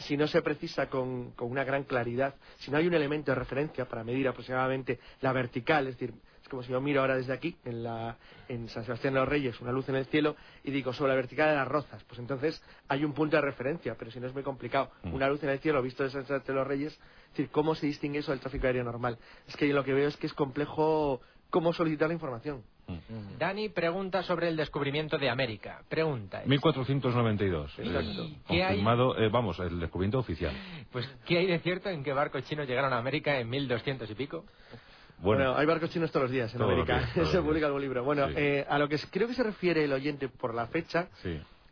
si no se precisa con, con una gran claridad, si no hay un elemento de referencia para medir aproximadamente la vertical, es decir, es como si yo miro ahora desde aquí, en, la, en San Sebastián de los Reyes, una luz en el cielo, y digo, sobre la vertical de las rozas. Pues entonces hay un punto de referencia, pero si no es muy complicado. Mm. Una luz en el cielo visto desde San Sebastián de los Reyes, es decir, ¿cómo se distingue eso del tráfico aéreo normal? Es que lo que veo es que es complejo cómo solicitar la información. Mm. Dani pregunta sobre el descubrimiento de América. Pregunta. 1492. Exacto. confirmado, eh, vamos, el descubrimiento oficial. Pues, ¿qué hay de cierto en que barcos chinos llegaron a América en 1200 y pico? Bueno, hay barcos chinos todos los días en América. se publica algún libro. Bueno, eh, a lo que creo que se refiere el oyente por la fecha,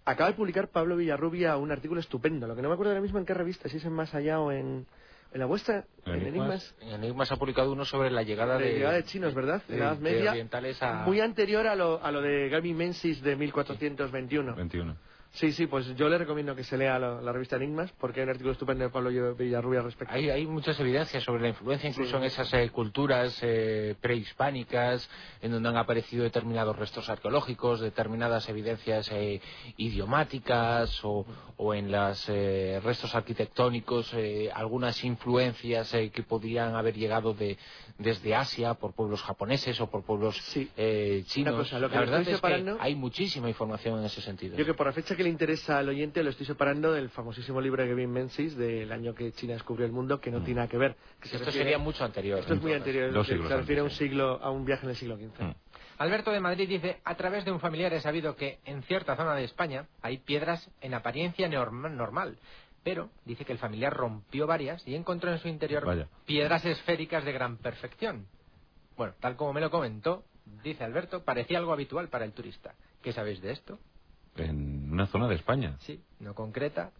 acaba de publicar Pablo Villarrubia un artículo estupendo. Lo que no me acuerdo ahora mismo en qué revista, si es en Más Allá o en, en la vuestra, en Enigmas. En Enigmas ha publicado uno sobre la llegada de, llegada de chinos, ¿verdad? De, Edad Media. Muy anterior a lo, a lo de Gavin Menzies de 1421. 21. Sí, sí, pues yo le recomiendo que se lea la, revista Enigmas, porque hay un artículo estupendo de Pablo Villarrubia al respecto. Hay, hay muchas evidencias sobre la influencia, incluso en esas eh, culturas eh, prehispánicas, en donde han aparecido determinados restos arqueológicos, determinadas evidencias eh, idiomáticas, o, en los restos arquitectónicos, algunas influencias que podrían haber llegado de, desde Asia por pueblos japoneses o por pueblos chinos. la verdad es que hay muchísima información en ese sentido. Yo que por la fecha que le interesa al oyente lo estoy separando del famosísimo libro de Kevin Menzies del año que China descubrió el mundo, que no mm. tiene nada que ver. esto sería mucho anterior. Esto es muy anterior. se refiere a un, siglo, a un viaje en el siglo XV. Mm. Alberto de Madrid dice, a través de un familiar he sabido que en cierta zona de España hay piedras en apariencia normal, pero dice que el familiar rompió varias y encontró en su interior piedras esféricas de gran perfección. Bueno, tal como me lo comentó, dice Alberto, parecía algo habitual para el turista. ¿Qué sabéis de esto? en una zona de España. Sí, no concreta.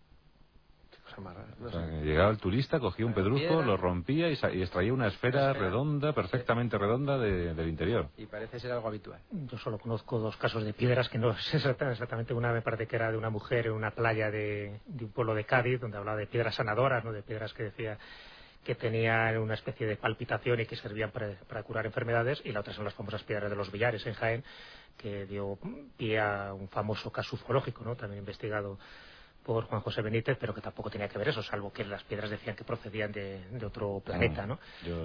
Llegaba el turista, cogía un pedrusco, lo rompía y, extraía una esfera redonda, perfectamente redonda del interior. Y parece ser algo habitual. Yo solo conozco dos casos de piedras que no sé exactamente. Una me parece que era de una mujer en una playa de, un pueblo de Cádiz, donde hablaba de piedras sanadoras, no de piedras que decía que tenían una especie de palpitación y que servían para, para, curar enfermedades, y la otra son las famosas piedras de los billares en Jaén, que dio pie a un famoso caso ufológico, ¿no? también investigado por Juan José Benítez, pero que tampoco tenía que ver eso, salvo que las piedras decían que procedían de, otro planeta, ¿no?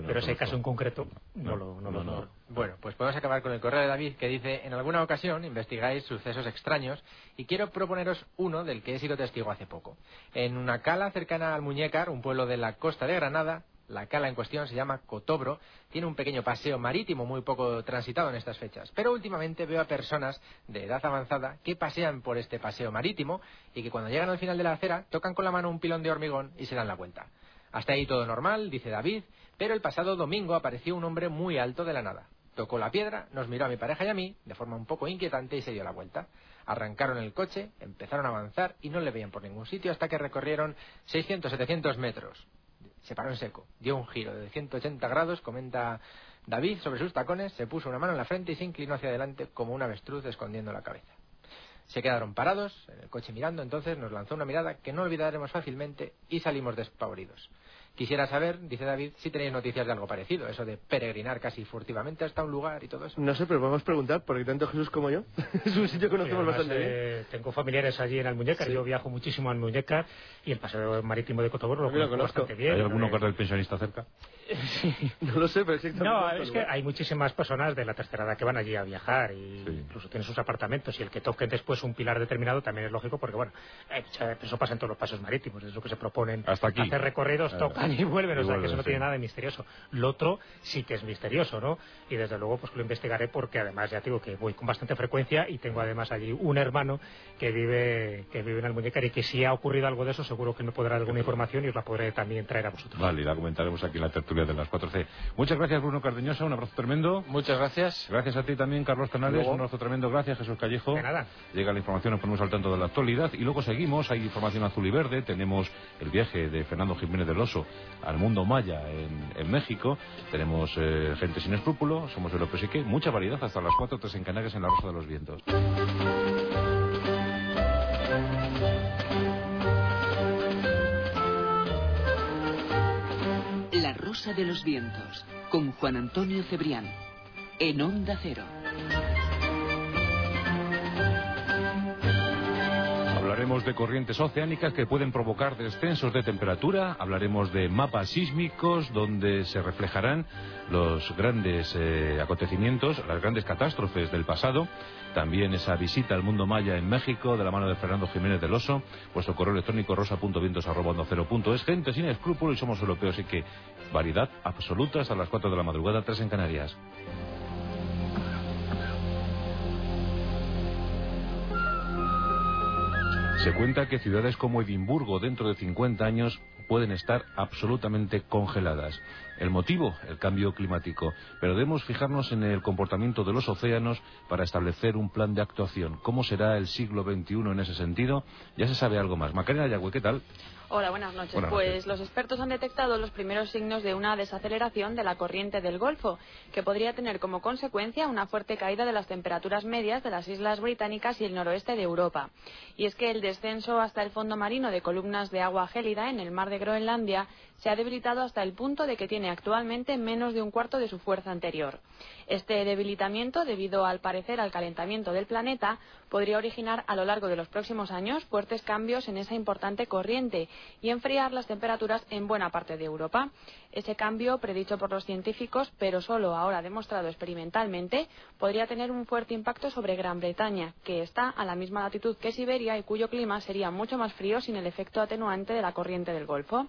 pero ese caso en concreto no, lo no, Bueno, pues podemos acabar con el correo de David que dice, en alguna ocasión investigáis sucesos extraños y quiero proponeros uno del que he sido testigo hace poco. En una cala cercana al Muñécar, un pueblo de la costa de Granada, la cala en cuestión se llama Cotobro, tiene un pequeño paseo marítimo muy poco transitado en estas fechas, pero últimamente veo a personas de edad avanzada que pasean por este paseo marítimo y que cuando llegan al final de la acera tocan con la mano un pilón de hormigón y se dan la vuelta. Hasta ahí todo normal, dice David, pero el pasado domingo apareció un hombre muy alto de la nada. Tocó la piedra, nos miró a mi pareja y a mí de forma un poco inquietante y se dio la vuelta. Arrancaron el coche, empezaron a avanzar y no le veían por ningún sitio hasta que recorrieron 600-700 metros se paró en seco, dio un giro de 180 grados, comenta David sobre sus tacones, se puso una mano en la frente y se inclinó hacia adelante como un avestruz escondiendo la cabeza. Se quedaron parados, en el coche mirando, entonces nos lanzó una mirada que no olvidaremos fácilmente y salimos despavoridos. Quisiera saber, dice David, si tenéis noticias de algo parecido, eso de peregrinar casi furtivamente hasta un lugar y todo eso. No sé, pero podemos preguntar, porque tanto Jesús como yo es un sitio que conocemos bastante bien. Eh, tengo familiares allí en Almuñécar, yo viajo muchísimo a Almuñécar y el paseo marítimo de Cotoboro lo, conozco bastante bien. ¿Hay alguno que del pensionista cerca? No lo sé, pero No, es que hay muchísimas personas de la tercera edad que van allí a viajar y incluso tienen sus apartamentos y el que toquen después un pilar determinado también es lógico porque, bueno, eh, eso pasa en todos los pasos marítimos, es lo que se proponen. Hasta aquí. Hacer recorridos, tocan y vuelven, o sea que eso no tiene nada de misterioso. Lo otro sí que es misterioso, ¿no? Y desde luego pues lo investigaré porque además ya digo que voy con bastante frecuencia y tengo además allí un hermano que vive que vive en Almuñécar y que si ha ocurrido algo de eso seguro que me podrá dar alguna información y os la podré también traer a vosotros. Vale, y la comentaremos aquí en la tertulia de las 4C. Muchas gracias Bruno Cardeñosa, un abrazo tremendo. Muchas gracias. Gracias a ti también Carlos Tenales, un abrazo tremendo. Gracias Jesús Callejo. De nada. Llega la información, nos ponemos al tanto de la actualidad y luego seguimos, hay información azul y verde, tenemos el viaje de Fernando Jiménez del Oso al mundo maya en, México. Tenemos eh, gente sin escrúpulo, somos López y que mucha variedad hasta las 4 tres en Canarias en la Rosa de los Vientos. La Rosa de los Vientos con Juan Antonio Cebrián en Onda Cero. Hablaremos de corrientes oceánicas que pueden provocar descensos de temperatura, hablaremos de mapas sísmicos donde se reflejarán los grandes eh, acontecimientos, las grandes catástrofes del pasado, también esa visita al mundo maya en México de la mano de Fernando Jiménez del Oso, vuestro correo electrónico rosa.vientos.es, gente sin escrúpulos y somos europeos, y que variedad absoluta hasta las 4 de la madrugada, 3 en Canarias. Se cuenta que ciudades como Edimburgo dentro de 50 años pueden estar absolutamente congeladas. El motivo, el cambio climático. Pero debemos fijarnos en el comportamiento de los océanos para establecer un plan de actuación. ¿Cómo será el siglo XXI en ese sentido? Ya se sabe algo más. Macarena Yagüe, ¿qué tal? Hola, buenas noches. pues los expertos han detectado los primeros signos de una desaceleración de la corriente del Golfo, que podría tener como consecuencia una fuerte caída de las temperaturas medias de las islas británicas y el noroeste de Europa. Y es que el descenso hasta el fondo marino de columnas de agua gélida en el mar de Groenlandia se ha debilitado hasta el punto de que tiene actualmente menos de un cuarto de su fuerza anterior. Este debilitamiento, debido al parecer al calentamiento del planeta, podría originar a lo largo de los próximos años fuertes cambios en esa importante corriente y enfriar las temperaturas en buena parte de Europa. Ese cambio, predicho por los científicos, pero solo ahora demostrado experimentalmente, podría tener un fuerte impacto sobre Gran Bretaña, que está a la misma latitud que Siberia y cuyo clima sería mucho más frío sin el efecto atenuante de la corriente del Golfo.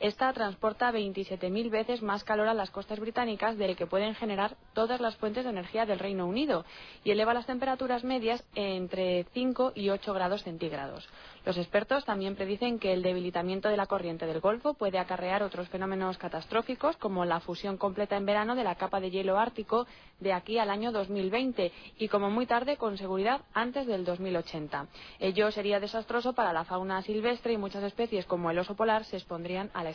Esta transporta 27.000 veces más calor a las costas británicas del que pueden generar todas las fuentes de energía del Reino Unido y eleva las temperaturas medias entre 5 y 8 grados centígrados. Los expertos también predicen que el debilitamiento de la corriente del Golfo puede acarrear otros fenómenos catastróficos como la fusión completa en verano de la capa de hielo ártico de aquí al año 2020 y como muy tarde con seguridad antes del 2080. Ello sería desastroso para la fauna silvestre y muchas especies como el oso polar se expondrían a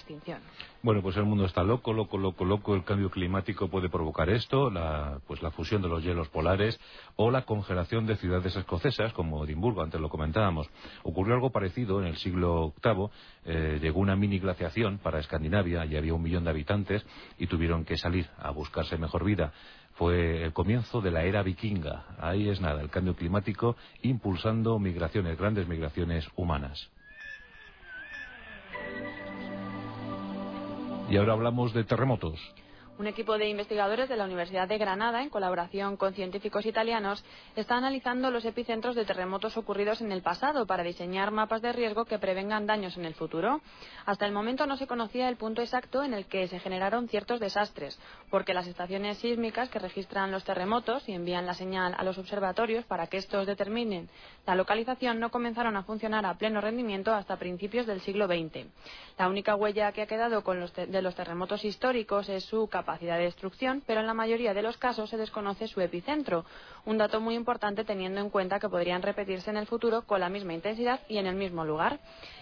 Bueno, pues el mundo está loco, loco, loco, loco. El cambio climático puede provocar esto, la, pues la fusión de los hielos polares o la congelación de ciudades escocesas como Edimburgo, antes lo comentábamos. Ocurrió algo parecido en el siglo VIII. Eh, llegó una mini glaciación para Escandinavia y había un millón de habitantes y tuvieron que salir a buscarse mejor vida. Fue el comienzo de la era vikinga. Ahí es nada, el cambio climático impulsando migraciones, grandes migraciones humanas. Y ahora hablamos de terremotos. Un equipo de investigadores de la Universidad de Granada, en colaboración con científicos italianos, está analizando los epicentros de terremotos ocurridos en el pasado para diseñar mapas de riesgo que prevengan daños en el futuro. Hasta el momento no se conocía el punto exacto en el que se generaron ciertos desastres, porque las estaciones sísmicas que registran los terremotos y envían la señal a los observatorios para que estos determinen la localización no comenzaron a funcionar a pleno rendimiento hasta principios del siglo XX. La única huella que ha quedado de los terremotos históricos es su capacidad capacidad de destrucción, pero en la mayoría de los casos se desconoce su epicentro, un dato muy importante teniendo en cuenta que podrían repetirse en el futuro con la misma intensidad y en el mismo lugar.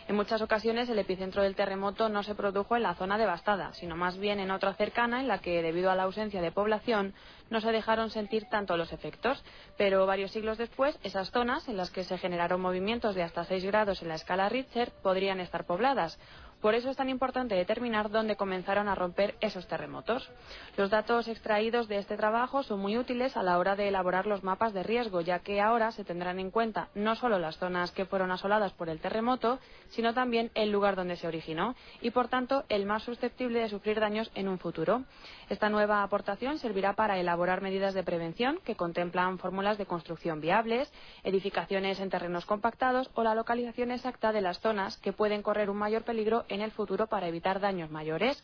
En muchas ocasiones el epicentro del terremoto no se produjo en la zona devastada, sino más bien en otra cercana en la que, debido a la ausencia de población, no se dejaron sentir tanto los efectos. Pero varios siglos después, esas zonas en las que se generaron movimientos de hasta 6 grados en la escala Richter podrían estar pobladas por eso es tan importante determinar dónde comenzaron a romper esos terremotos. Los datos extraídos de este trabajo son muy útiles a la hora de elaborar los mapas de riesgo, ya que ahora se tendrán en cuenta no solo las zonas que fueron asoladas por el terremoto, sino también el lugar donde se originó y, por tanto, el más susceptible de sufrir daños en un futuro. Esta nueva aportación servirá para elaborar medidas de prevención que contemplan fórmulas de construcción viables, edificaciones en terrenos compactados o la localización exacta de las zonas que pueden correr un mayor peligro en el futuro para evitar daños mayores.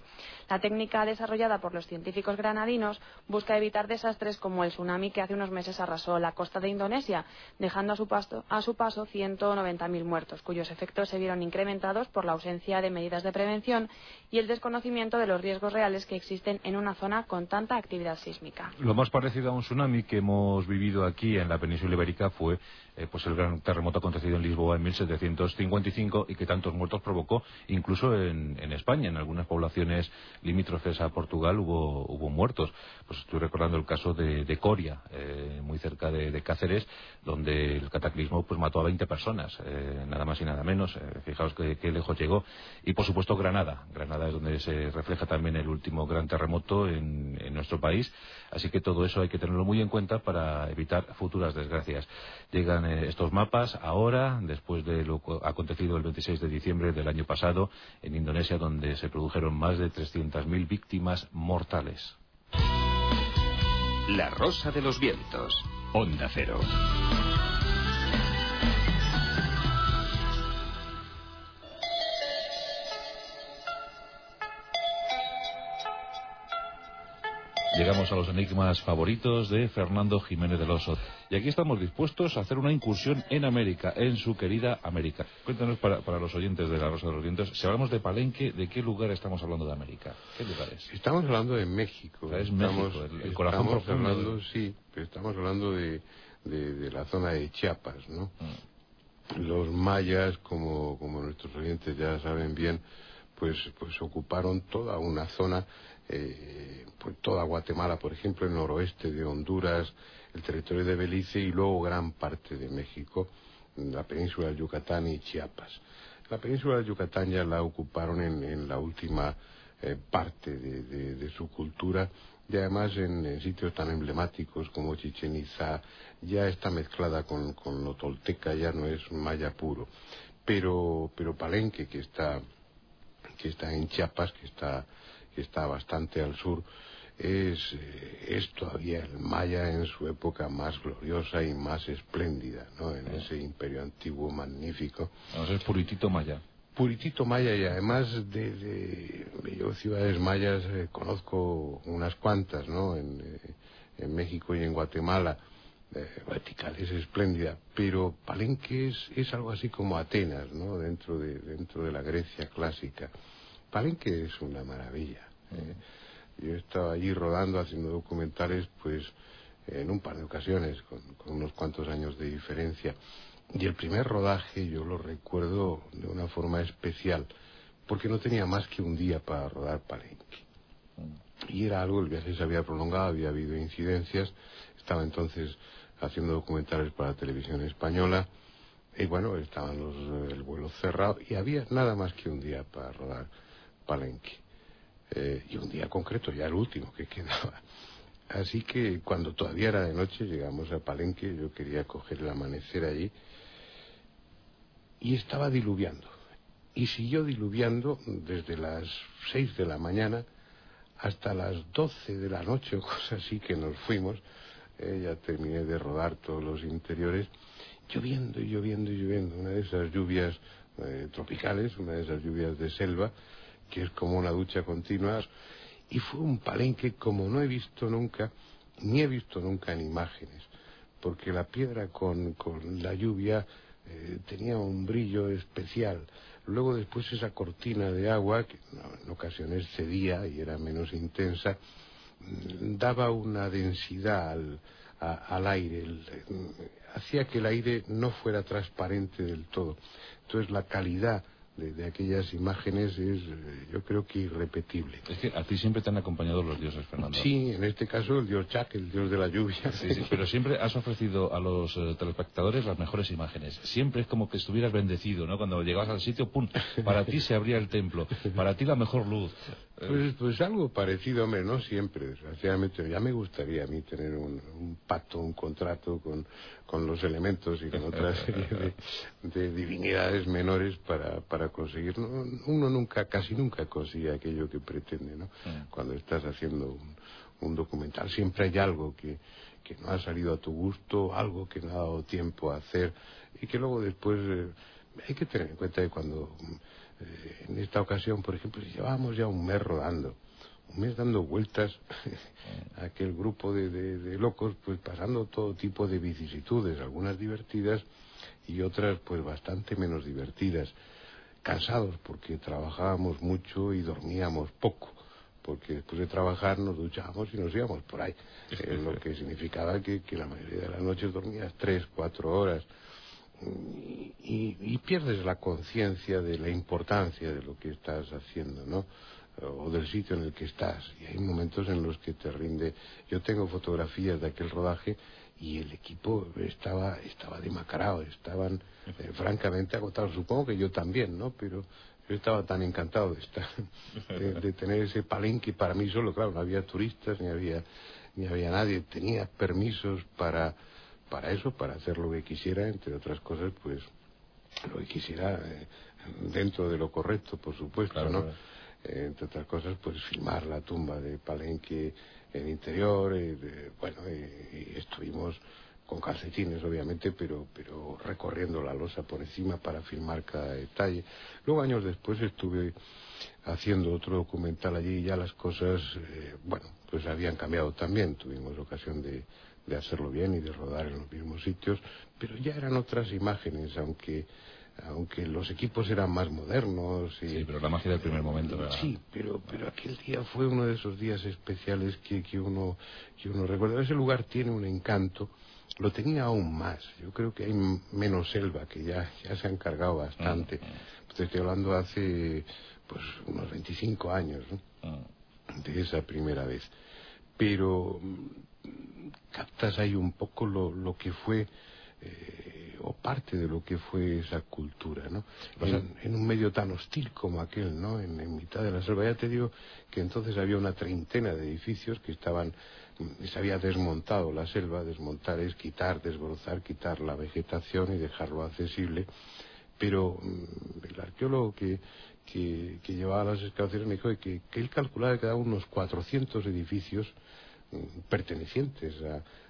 La técnica desarrollada por los científicos granadinos busca evitar desastres como el tsunami que hace unos meses arrasó la costa de Indonesia, dejando a su, paso, a su paso 190.000 muertos, cuyos efectos se vieron incrementados por la ausencia de medidas de prevención y el desconocimiento de los riesgos reales que existen en una zona con tanta actividad sísmica. Lo más parecido a un tsunami que hemos vivido aquí en la península ibérica fue eh, pues el gran terremoto acontecido en Lisboa en 1755 y que tantos muertos provocó, incluso en, España, en algunas poblaciones limítrofes a Portugal hubo, hubo muertos. Pues estoy recordando el caso de, Coria, eh, muy cerca de, Cáceres, donde el cataclismo pues mató a 20 personas, eh, nada más y nada menos. fijaos qué lejos llegó. Y por supuesto Granada. Granada es donde se refleja también el último gran terremoto en, en nuestro país. Así que todo eso hay que tenerlo muy en cuenta para evitar futuras desgracias. Llegan eh, estos mapas ahora, después de lo acontecido el 26 de diciembre del año pasado en Indonesia, donde se produjeron más de 300.000 víctimas mortales. La Rosa de los Vientos, Onda Cero. Llegamos a los enigmas favoritos de Fernando Jiménez del Oso. Y aquí estamos dispuestos a hacer una incursión en América, en su querida América. Cuéntanos para, los oyentes de la Rosa de los Vientos, si hablamos de Palenque, ¿de qué lugar estamos hablando de América? ¿Qué lugares? Estamos hablando de México. es México, el, corazón profundo. Hablando, sí, estamos hablando de, la zona de Chiapas, ¿no? Mm. Los mayas, como, como nuestros oyentes ya saben bien, pues, pues ocuparon toda una zona eh, toda Guatemala, por ejemplo, el noroeste de Honduras, el territorio de Belice y luego gran parte de México, la península del Yucatán y Chiapas. La península del Yucatán ya la ocuparon en, la última eh, parte de, su cultura y además en, sitios tan emblemáticos como Chichen Itza ya está mezclada con, con lo tolteca, ya no es maya puro. Pero, pero Palenque, que está, que está en Chiapas, que está que está bastante al sur, es, eh, es, todavía el Maya en su época más gloriosa y más espléndida, ¿no? En ese imperio antiguo magnífico. es puritito Maya. Puritito Maya y además de, de, yo ciudades mayas eh, conozco unas cuantas, ¿no? En, eh, en, México y en Guatemala. Vertical es espléndida, pero Palenque es, es algo así como Atenas, ¿no? Dentro de, dentro de la Grecia clásica. Palenque es una maravilla. ¿eh? Yo estaba allí rodando, haciendo documentales, pues en un par de ocasiones, con, unos cuantos años de diferencia. Y el primer rodaje yo lo recuerdo de una forma especial, porque no tenía más que un día para rodar Palenque. Y era algo, el viaje se había prolongado, había habido incidencias, estaba entonces haciendo documentales para la televisión española, y bueno, estaban los, el vuelo cerrado, y había nada más que un día para rodar Palenque. Eh, y un día concreto, ya el último que quedaba. Así que cuando todavía era de noche llegamos a Palenque, yo quería coger el amanecer allí y estaba diluviando. Y siguió diluviando desde las seis de la mañana hasta las doce de la noche o cosas así que nos fuimos. Eh, ya terminé de rodar todos los interiores, lloviendo y lloviendo y lloviendo. Una de esas lluvias eh, tropicales, una de esas lluvias de selva que es como una ducha continua, y fue un palenque como no he visto nunca, ni he visto nunca en imágenes, porque la piedra con, la lluvia eh, tenía un brillo especial. Luego después esa cortina de agua, que en ocasiones cedía y era menos intensa, mm, daba una densidad al, al aire, hacía que el aire no fuera transparente del todo. Entonces la calidad de, aquellas imágenes es, eh, yo creo que irrepetible. Es que a ti siempre te han acompañado los dioses, Fernando. Sí, en este caso el dios Jack, el dios de la lluvia. Sí, sí, pero siempre has ofrecido a los eh, telespectadores las mejores imágenes. Siempre es como que estuvieras bendecido, ¿no? Cuando llegabas al sitio, ¡pum! Para ti se abría el templo, para ti la mejor luz. Pues, pues algo parecido, hombre, no siempre, desgraciadamente. Ya me gustaría a mí tener un, pacto, un contrato con, con, los elementos y con otra serie de, divinidades menores para, para conseguir. uno nunca, casi nunca consigue aquello que pretende, ¿no? Mm. Cuando estás haciendo un, documental, siempre hay algo que, que no ha salido a tu gusto, algo que no ha dado tiempo a hacer y que luego después eh, hay que tener en cuenta que cuando eh, en esta ocasión, por ejemplo, llevábamos ya un mes rodando, un mes dando vueltas a aquel grupo de, locos, pues pasando todo tipo de vicisitudes, algunas divertidas y otras pues bastante menos divertidas, cansados porque trabajábamos mucho y dormíamos poco porque después de trabajar nos duchábamos y nos íbamos por ahí, eh, lo que significaba que, que, la mayoría de las noches dormías tres, cuatro horas, y, pierdes la conciencia de la importancia de lo que estás haciendo, ¿no? O del sitio en el que estás. Y hay momentos en los que te rinde. Yo tengo fotografías de aquel rodaje y el equipo estaba, estaba demacrado, estaban eh, francamente agotados. Supongo que yo también, ¿no? Pero yo estaba tan encantado de estar, de, tener ese palenque para mí solo. Claro, no había turistas, ni había, ni había nadie. Tenía permisos para para eso, para hacer lo que quisiera, entre otras cosas, pues lo que quisiera eh, dentro de lo correcto, por supuesto, ¿no? Entre otras cosas, pues filmar la tumba de Palenque en interior, eh, bueno, y estuvimos con calcetines, obviamente, pero, pero recorriendo la losa por encima para filmar cada detalle. Luego, años después, estuve haciendo otro documental allí y ya las cosas, bueno, pues habían cambiado también. Tuvimos ocasión de, de hacerlo bien y de rodar en los mismos sitios, pero ya eran otras imágenes, aunque aunque los equipos eran más modernos. Y... Sí, pero la magia del primer momento. Sí, pero, pero aquel día fue uno de esos días especiales que, que, uno, que uno recuerda. Ese lugar tiene un encanto, lo tenía aún más. Yo creo que hay menos selva, que ya, ya se han cargado bastante. Mm, mm. estoy hablando hace pues unos 25 años mm. de esa primera vez. Pero captas ahí un poco lo, lo que fue eh, o parte de lo que fue esa cultura, ¿no? en, un medio tan hostil como aquel, ¿no? En, mitad de la selva. Ya te digo que entonces había una treintena de edificios que estaban, se había desmontado la selva, desmontar es quitar, desbrozar, quitar la vegetación y dejarlo accesible. Pero mm, el arqueólogo que, que, llevaba las excavaciones me dijo que, que él calculaba que quedaban unos 400 edificios pertenecientes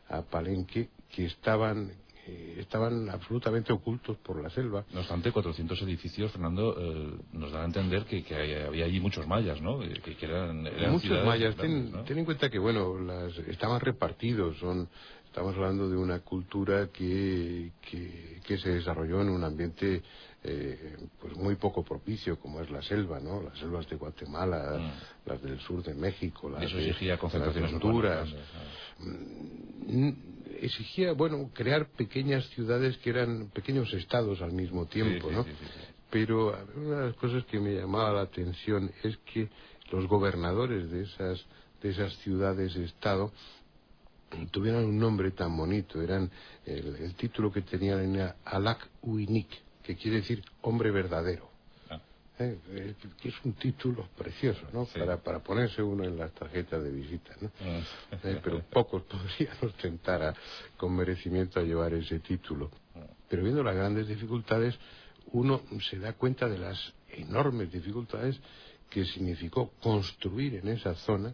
a, Palenque que estaban eh, estaban absolutamente ocultos por la selva. No obstante, 400 edificios, Fernando, eh, nos da a entender que, había allí muchos mayas, ¿no? Que, eran, muchos mayas. ten, en cuenta que, bueno, las, estaban repartidos, son Estamos hablando de una cultura que, que, se desarrolló en un ambiente eh, pues muy poco propicio, como es la selva, ¿no? Las selvas de Guatemala, mm. las del sur de México, las Eso exigía concentraciones Honduras. Mm, exigía, bueno, crear pequeñas ciudades que eran pequeños estados al mismo tiempo, ¿no? Pero una de las cosas que me llamaba la atención es que los gobernadores de esas de esas ciudades-estado tuvieran un nombre tan bonito. Eran el, título que tenían era Alak Uinik, que quiere decir hombre verdadero. Eh, eh, que es un título precioso, ¿no? Para, para ponerse uno en las tarjetas de visita, ¿no? Ah. Eh, pero pocos podrían ostentar a, con merecimiento a llevar ese título. Pero viendo las grandes dificultades, uno se da cuenta de las enormes dificultades que significó construir en esa zona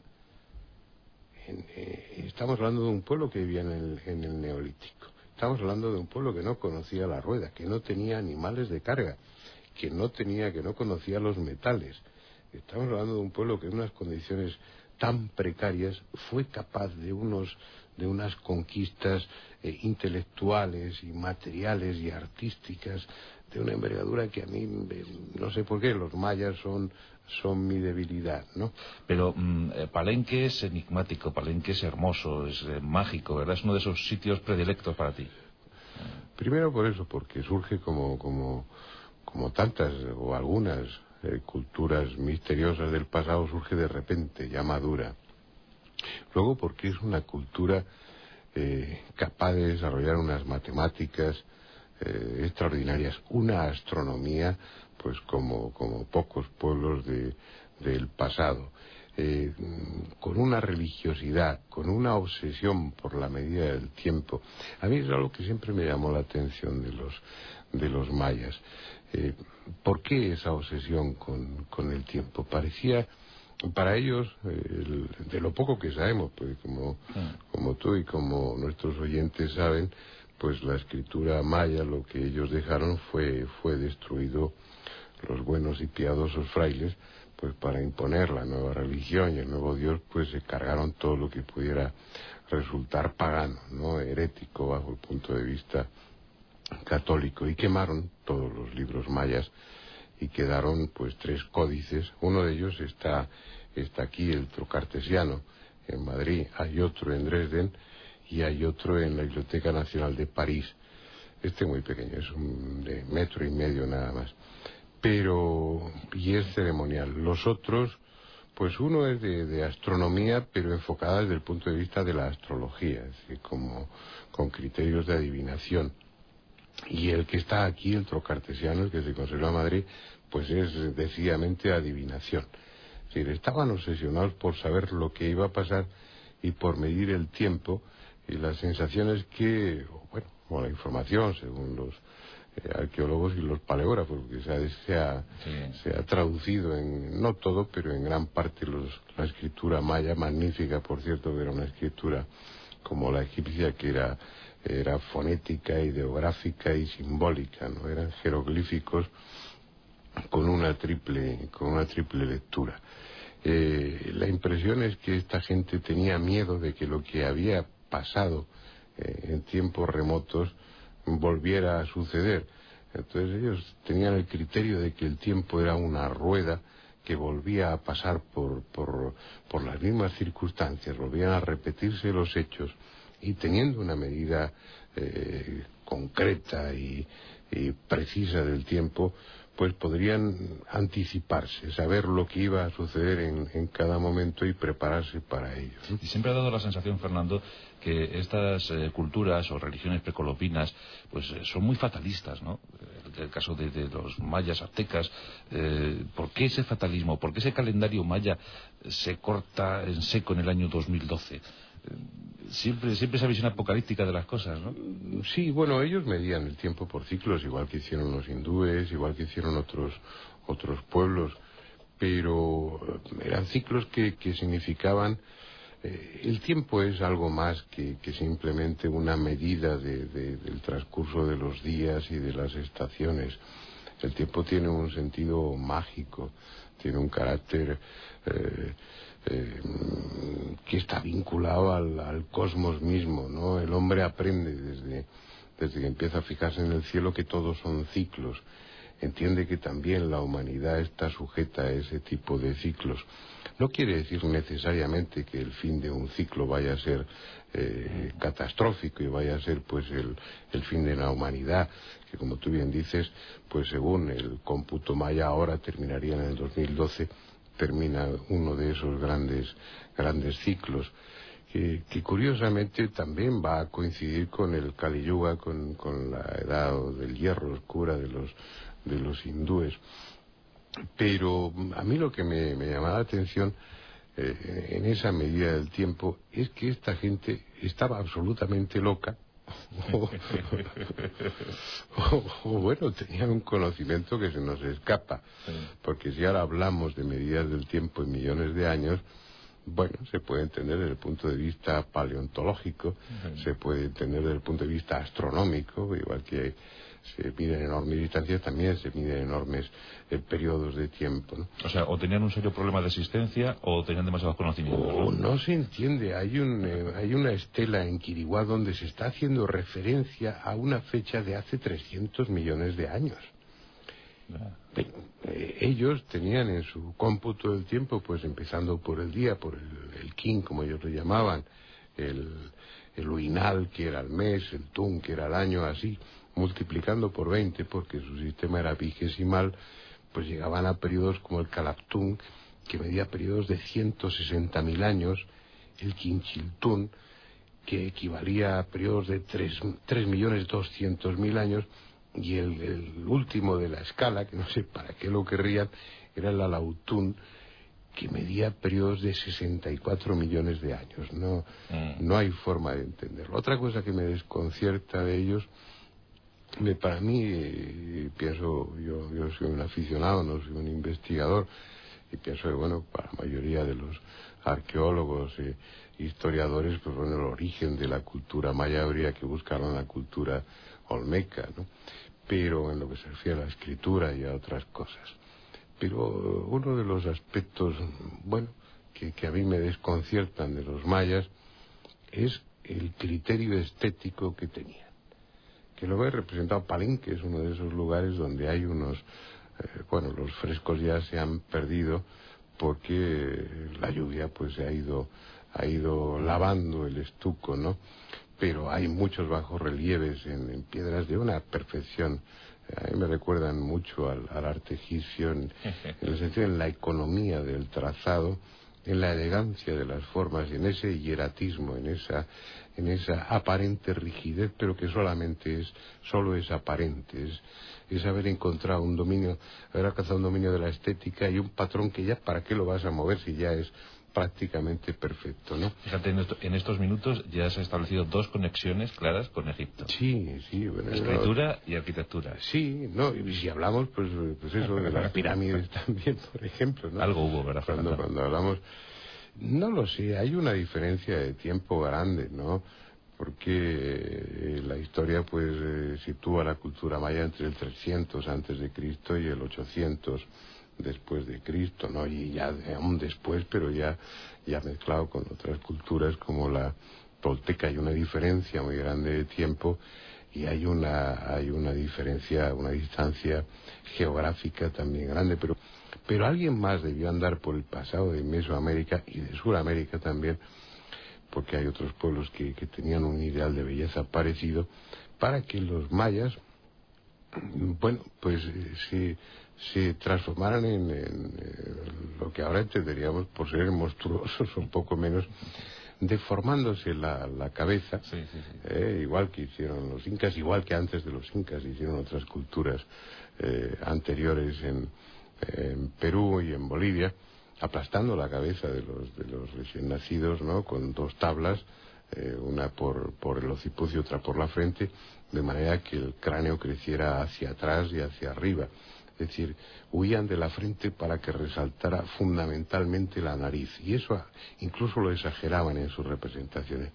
eh, estamos hablando de un pueblo que vivía en el, en el neolítico. Estamos hablando de un pueblo que no conocía la rueda, que no tenía animales de carga, que no tenía, que no conocía los metales. Estamos hablando de un pueblo que en unas condiciones tan precarias fue capaz de unos de unas conquistas eh, intelectuales y materiales y artísticas de una envergadura que a mí no sé por qué los mayas son son mi debilidad, ¿no? Pero mm, eh, Palenque es enigmático, Palenque es hermoso, es eh, mágico, ¿verdad? Es uno de esos sitios predilectos para ti. Primero por eso, porque surge como, como, como tantas o algunas eh, culturas misteriosas del pasado, surge de repente, ya madura. Luego porque es una cultura capaz de desarrollar unas matemáticas extraordinarias, una astronomía pues como, como pocos pueblos de, del pasado. Eh, con una religiosidad, con una obsesión por la medida del tiempo. A mí es algo que siempre me llamó la atención de los, de los mayas. Eh, ¿Por qué esa obsesión con, con, el tiempo? Parecía, para ellos, de lo poco que sabemos, pues como, mm. como tú y como nuestros oyentes saben, pues la escritura maya, lo que ellos dejaron fue, fue destruido los buenos y piadosos frailes, pues para imponer la nueva religión y el nuevo Dios, pues se cargaron todo lo que pudiera resultar pagano, no herético bajo el punto de vista católico y quemaron todos los libros mayas y quedaron pues tres códices, uno de ellos está está aquí el Trocartesiano en Madrid, hay otro en Dresden y hay otro en la Biblioteca Nacional de París. Este muy pequeño, es un de metro y medio nada más pero y es ceremonial. Los otros, pues uno es de, astronomía, pero enfocada desde el punto de vista de la astrología, es decir, como con criterios de adivinación. Y el que está aquí, el trocartesiano, el que se conserva en Madrid, pues es decididamente adivinación. Es decir, estaban obsesionados por saber lo que iba a pasar y por medir el tiempo y las sensaciones que, bueno, o la información, según los eh, arqueólogos y los paleógrafos, porque se ha, se ha, traducido en, no todo, pero en gran parte la escritura maya, magnífica por cierto, que era una escritura como la egipcia, que era, era fonética, ideográfica y simbólica, ¿no? Eran jeroglíficos con una triple, con una triple lectura. Eh, la impresión es que esta gente tenía miedo de que lo que había pasado eh, en tiempos remotos volviera a suceder. Entonces ellos tenían el criterio de que el tiempo era una rueda que volvía a pasar por, por, por las mismas circunstancias, volvían a repetirse los hechos y teniendo una medida eh, concreta y, precisa del tiempo, pues podrían anticiparse, saber lo que iba a suceder en, cada momento y prepararse para ello. Y siempre ha dado la sensación, Fernando, que estas eh, culturas o religiones precolopinas pues eh, son muy fatalistas, ¿no? El, caso de, los mayas aztecas, ¿por qué ese fatalismo? ¿Por qué ese calendario maya se corta en seco en el año 2012? Siempre, siempre esa visión apocalíptica de las cosas, ¿no? Sí, bueno, ellos medían el tiempo por ciclos, igual que hicieron los hindúes, igual que hicieron otros, otros pueblos, pero eh, eran ciclos que, que significaban... Eh, el tiempo es algo más que, que simplemente una medida de, del transcurso de los días y de las estaciones. El tiempo tiene un sentido mágico, tiene un carácter... Eh, eh, que está vinculado al, cosmos mismo, ¿no? El hombre aprende desde, desde que empieza a fijarse en el cielo que todos son ciclos. Entiende que también la humanidad está sujeta a ese tipo de ciclos. No quiere decir necesariamente que el fin de un ciclo vaya a ser eh, catastrófico y vaya a ser pues el, el, fin de la humanidad, que como tú bien dices, pues según el cómputo maya ahora terminaría en el 2012 termina uno de esos grandes, grandes ciclos. Que, curiosamente también va a coincidir con el Kali Yuga, con, la edad del hierro oscura de los, de los hindúes. Pero a mí lo que me, me llama la atención eh, en esa medida del tiempo es que esta gente estaba absolutamente loca o, bueno, tenían un conocimiento que se nos escapa, porque si ahora hablamos de medidas del tiempo en millones de años, bueno, se puede entender desde el punto de vista paleontológico, se puede entender desde el punto de vista astronómico, igual que se miden enormes distancias, también se miden enormes eh, periodos de tiempo. ¿no? O sea, o tenían un serio problema de existencia o tenían demasiados conocimientos. ¿no? se entiende. Hay, un, eh, hay una estela en Quiriguá donde se está haciendo referencia a una fecha de hace 300 millones de años. Eh, ellos tenían en su cómputo del tiempo, pues empezando por el día, por el, el kin, como ellos lo llamaban, el, el uinal, que era el mes, el tun, que era el año, así, multiplicando por 20, porque su sistema era vigesimal, pues llegaban a periodos como el Calaptún, que medía periodos de 160.000 años, el Quinchiltún, que equivalía a periodos de 3.200.000 años, y el, último de la escala, que no sé para qué lo querrían, era el Alautún, que medía periodos de 64 millones de años. No, mm. no hay forma de entenderlo. Otra cosa que me desconcierta de ellos para mí, eh, pienso, yo, yo soy un aficionado, no soy un investigador, y pienso que, bueno, para la mayoría de los arqueólogos e historiadores, pues bueno, el origen de la cultura maya habría que buscarlo en la cultura olmeca, ¿no? Pero en lo que se refiere a la escritura y a otras cosas. Pero uno de los aspectos, bueno, que, que a mí me desconciertan de los mayas es el criterio estético que tenían que lo he representado Palenque, es uno de esos lugares donde hay unos, eh, bueno, los frescos ya se han perdido porque la lluvia pues se ha ido, ha ido lavando el estuco, ¿no? Pero hay muchos bajos relieves en, piedras de una perfección. A mí me recuerdan mucho al, arte egipcio en, en el sentido en la economía del trazado en la elegancia de las formas y en ese hieratismo, en esa, en esa aparente rigidez, pero que solamente es, solo es aparente, es, es haber encontrado un dominio, haber alcanzado un dominio de la estética y un patrón que ya para qué lo vas a mover si ya es prácticamente perfecto, ¿no? Fíjate, en, estos minutos ya se han establecido dos conexiones claras con Egipto. Sí, sí. Bueno, Escritura y arquitectura. Sí, no, y si hablamos, pues, pues eso, de las pirámides también, por ejemplo, ¿no? Algo hubo, ¿verdad? Cuando, cuando hablamos... No lo sé, hay una diferencia de tiempo grande, ¿no? Porque eh, la historia, pues, eh, sitúa la cultura maya entre el 300 antes de Cristo y el 800 después de Cristo, ¿no? Y ya aún después, pero ya, ya mezclado con otras culturas como la tolteca hay una diferencia muy grande de tiempo y hay una, hay una diferencia, una distancia geográfica también grande, pero, pero alguien más debió andar por el pasado de Mesoamérica y de Sudamérica también, porque hay otros pueblos que, que tenían un ideal de belleza parecido, para que los mayas, bueno, pues eh, se se transformaran en, lo que ahora entenderíamos por ser monstruosos, un poco menos, deformándose la, cabeza, eh, igual que hicieron los incas, igual que antes de los incas hicieron otras culturas eh, anteriores en, Perú y en Bolivia, aplastando la cabeza de los, de los recién nacidos, ¿no? Con dos tablas, eh, una por, por el occipucio y otra por la frente, de manera que el cráneo creciera hacia atrás y hacia arriba es decir, huían de la frente para que resaltara fundamentalmente la nariz, y eso incluso lo exageraban en sus representaciones.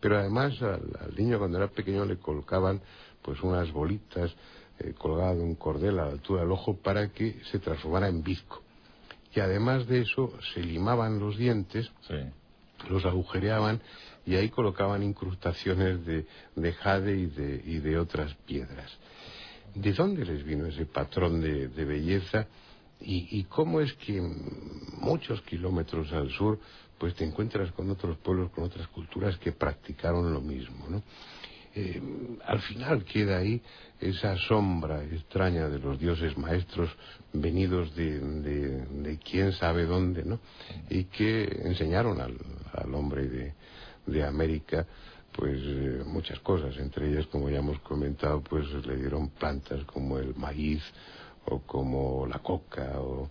Pero además al, niño cuando era pequeño le colocaban pues unas bolitas eh, colgadas de un cordel a la altura del ojo para que se transformara en bizco. Y además de eso se limaban los dientes, los agujereaban y ahí colocaban incrustaciones de, jade y de otras piedras. ¿De dónde les vino ese patrón de, belleza? Y, cómo es que muchos kilómetros al sur pues te encuentras con otros pueblos, con otras culturas que practicaron lo mismo, ¿no? Eh, al final queda ahí esa sombra extraña de los dioses maestros venidos de, de, quién sabe dónde, ¿no? Y que enseñaron al, al hombre de, de América pues eh, muchas cosas, entre ellas, como ya hemos comentado, pues le dieron plantas como el maíz o como la coca o,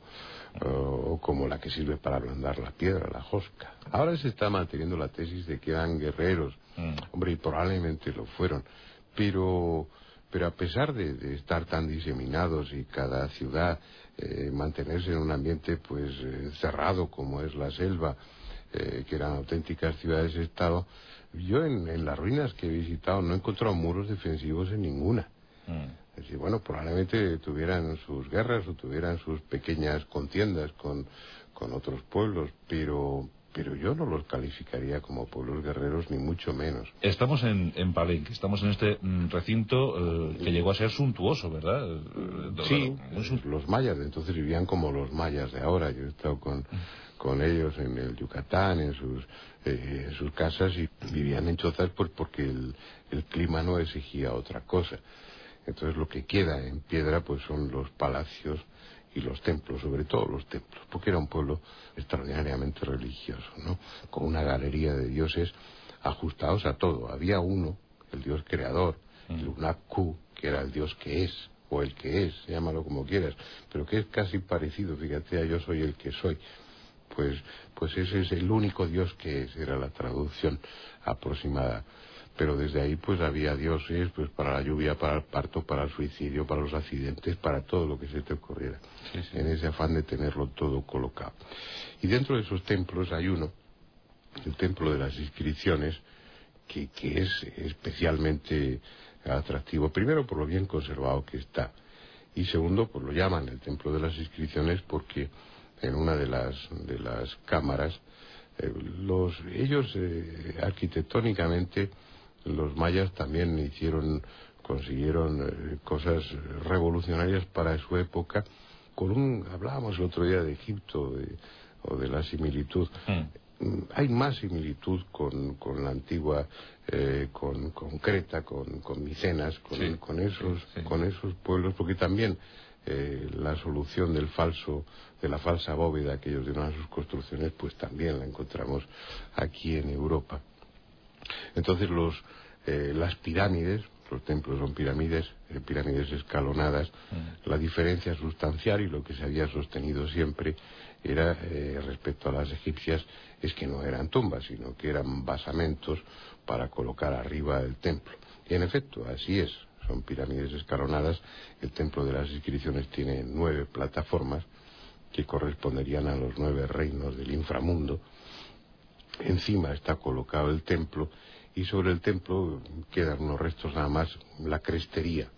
como la que sirve para ablandar la piedra, la josca. Ahora se está manteniendo la tesis de que eran guerreros, mm. hombre, y probablemente lo fueron, pero, pero a pesar de, estar tan diseminados y cada ciudad eh, mantenerse en un ambiente pues eh, cerrado como es la selva, eh, que eran auténticas ciudades-estado. Yo en, las ruinas que he visitado no he encontrado muros defensivos en ninguna. Mm. Es decir, bueno, probablemente tuvieran sus guerras o tuvieran sus pequeñas contiendas con, con otros pueblos, pero, pero yo no los calificaría como pueblos guerreros, ni mucho menos. Estamos en, en Palenque, estamos en este mm, recinto eh, que llegó a ser suntuoso, ¿verdad? Eh, sí, los mayas de entonces vivían como los mayas de ahora. Yo he estado con, con ellos en el Yucatán, en sus, eh, en sus casas, y vivían en chozas pues porque el, el clima no exigía otra cosa. Entonces lo que queda en piedra pues son los palacios y los templos, sobre todo los templos, porque era un pueblo extraordinariamente religioso, ¿no? Con una galería de dioses ajustados a todo. Había uno, el dios creador, el mm. Unaku, que era el dios que es, o el que es, llámalo como quieras, pero que es casi parecido, fíjate, a yo soy el que soy. Pues, pues ese es el único dios que es, era la traducción aproximada. Pero desde ahí pues había dioses pues para la lluvia, para el parto, para el suicidio, para los accidentes, para todo lo que se te ocurriera, en ese afán de tenerlo todo colocado. Y dentro de esos templos hay uno, el templo de las inscripciones, que, que es especialmente atractivo, primero por lo bien conservado que está, y segundo, pues lo llaman el templo de las inscripciones porque en una de las, de las cámaras, eh, los, ellos eh, arquitectónicamente los mayas también hicieron, consiguieron eh, cosas revolucionarias para su época. Con un, hablábamos el otro día de Egipto o de la similitud. Mm. Mm, hay más similitud con, con la antigua, eh, con, con, Creta, con, con Micenas, con, con esos, con esos pueblos, porque también eh, la solución del falso, de la falsa bóveda que ellos dieron a sus construcciones, pues también la encontramos aquí en Europa. Entonces los, eh, las pirámides, los templos son pirámides, eh, pirámides escalonadas, mm. la diferencia sustancial y lo que se había sostenido siempre era eh, respecto a las egipcias es que no eran tumbas, sino que eran basamentos para colocar arriba el templo. Y en efecto, así es, son pirámides escalonadas. El templo de las inscripciones tiene nueve plataformas que corresponderían a los nueve reinos del inframundo Encima está colocado el templo y sobre el templo quedan unos restos nada más, la crestería.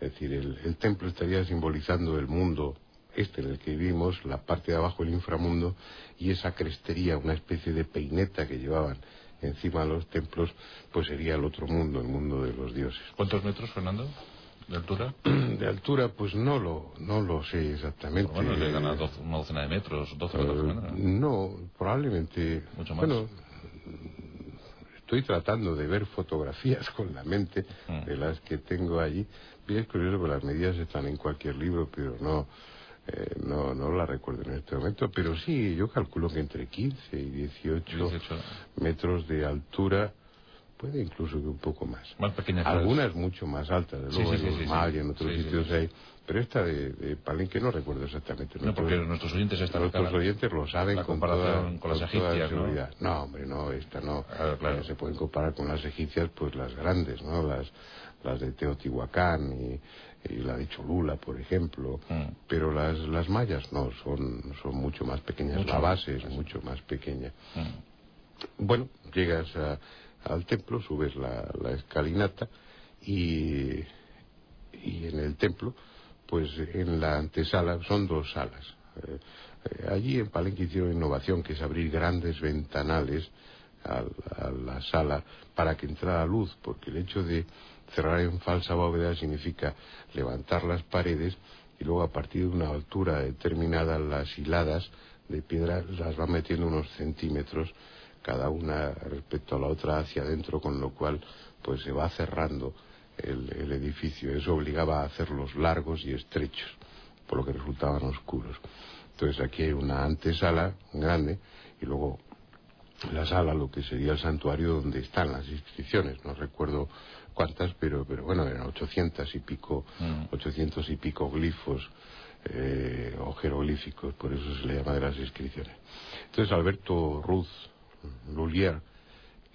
Es decir, el, templo estaría simbolizando el mundo este en el que vivimos, la parte de abajo el inframundo y esa crestería, una especie de peineta que llevaban encima de los templos, pues sería el otro mundo, el mundo de los dioses. ¿Cuántos metros, Fernando? ¿De altura? De altura, pues no lo, no lo sé exactamente. bueno, le gana una docena de metros, 12 metros. Uh, no, probablemente. Mucho más. Bueno, estoy tratando de ver fotografías con la mente mm. de las que tengo allí. Bien es curioso que las medidas están en cualquier libro, pero no, eh, no, no la recuerdo en este momento. Pero sí, yo calculo que entre 15 y 18. metros de altura puede incluso que un poco más. Más pequeñas. Algunas mucho más altas, de luego en los y en otros sitios hay. Pero esta de, Palenque no recuerdo exactamente. No, porque nuestros oyentes están Nuestros oyentes lo saben con toda, con las egipcias, ¿no? hombre, no, esta no. Claro. se pueden comparar con las egipcias, pues las grandes, ¿no? Las, las de Teotihuacán y, la de Cholula, por ejemplo. Mm. Pero las, las mayas no, son, son mucho más pequeñas. la base es mucho más pequeña. Mm. Bueno, llegas a al templo, subes la, escalinata y, y en el templo, pues en la antesala son dos salas. Eh, eh, allí en Palenque hicieron innovación, que es abrir grandes ventanales a, la sala para que entrara luz, porque el hecho de cerrar en falsa bóveda significa levantar las paredes y luego a partir de una altura determinada las hiladas de piedra las van metiendo unos centímetros cada una respecto a la otra hacia adentro, con lo cual pues se va cerrando el, edificio. Eso obligaba a hacerlos largos y estrechos, por lo que resultaban oscuros. Entonces aquí hay una antesala grande y luego la sala, lo que sería el santuario donde están las inscripciones. No recuerdo cuántas, pero, pero bueno, eran ochocientas y pico, mm. ochocientos y pico glifos eh, o jeroglíficos, por eso se le llama de las inscripciones. Entonces Alberto Ruz Lulier,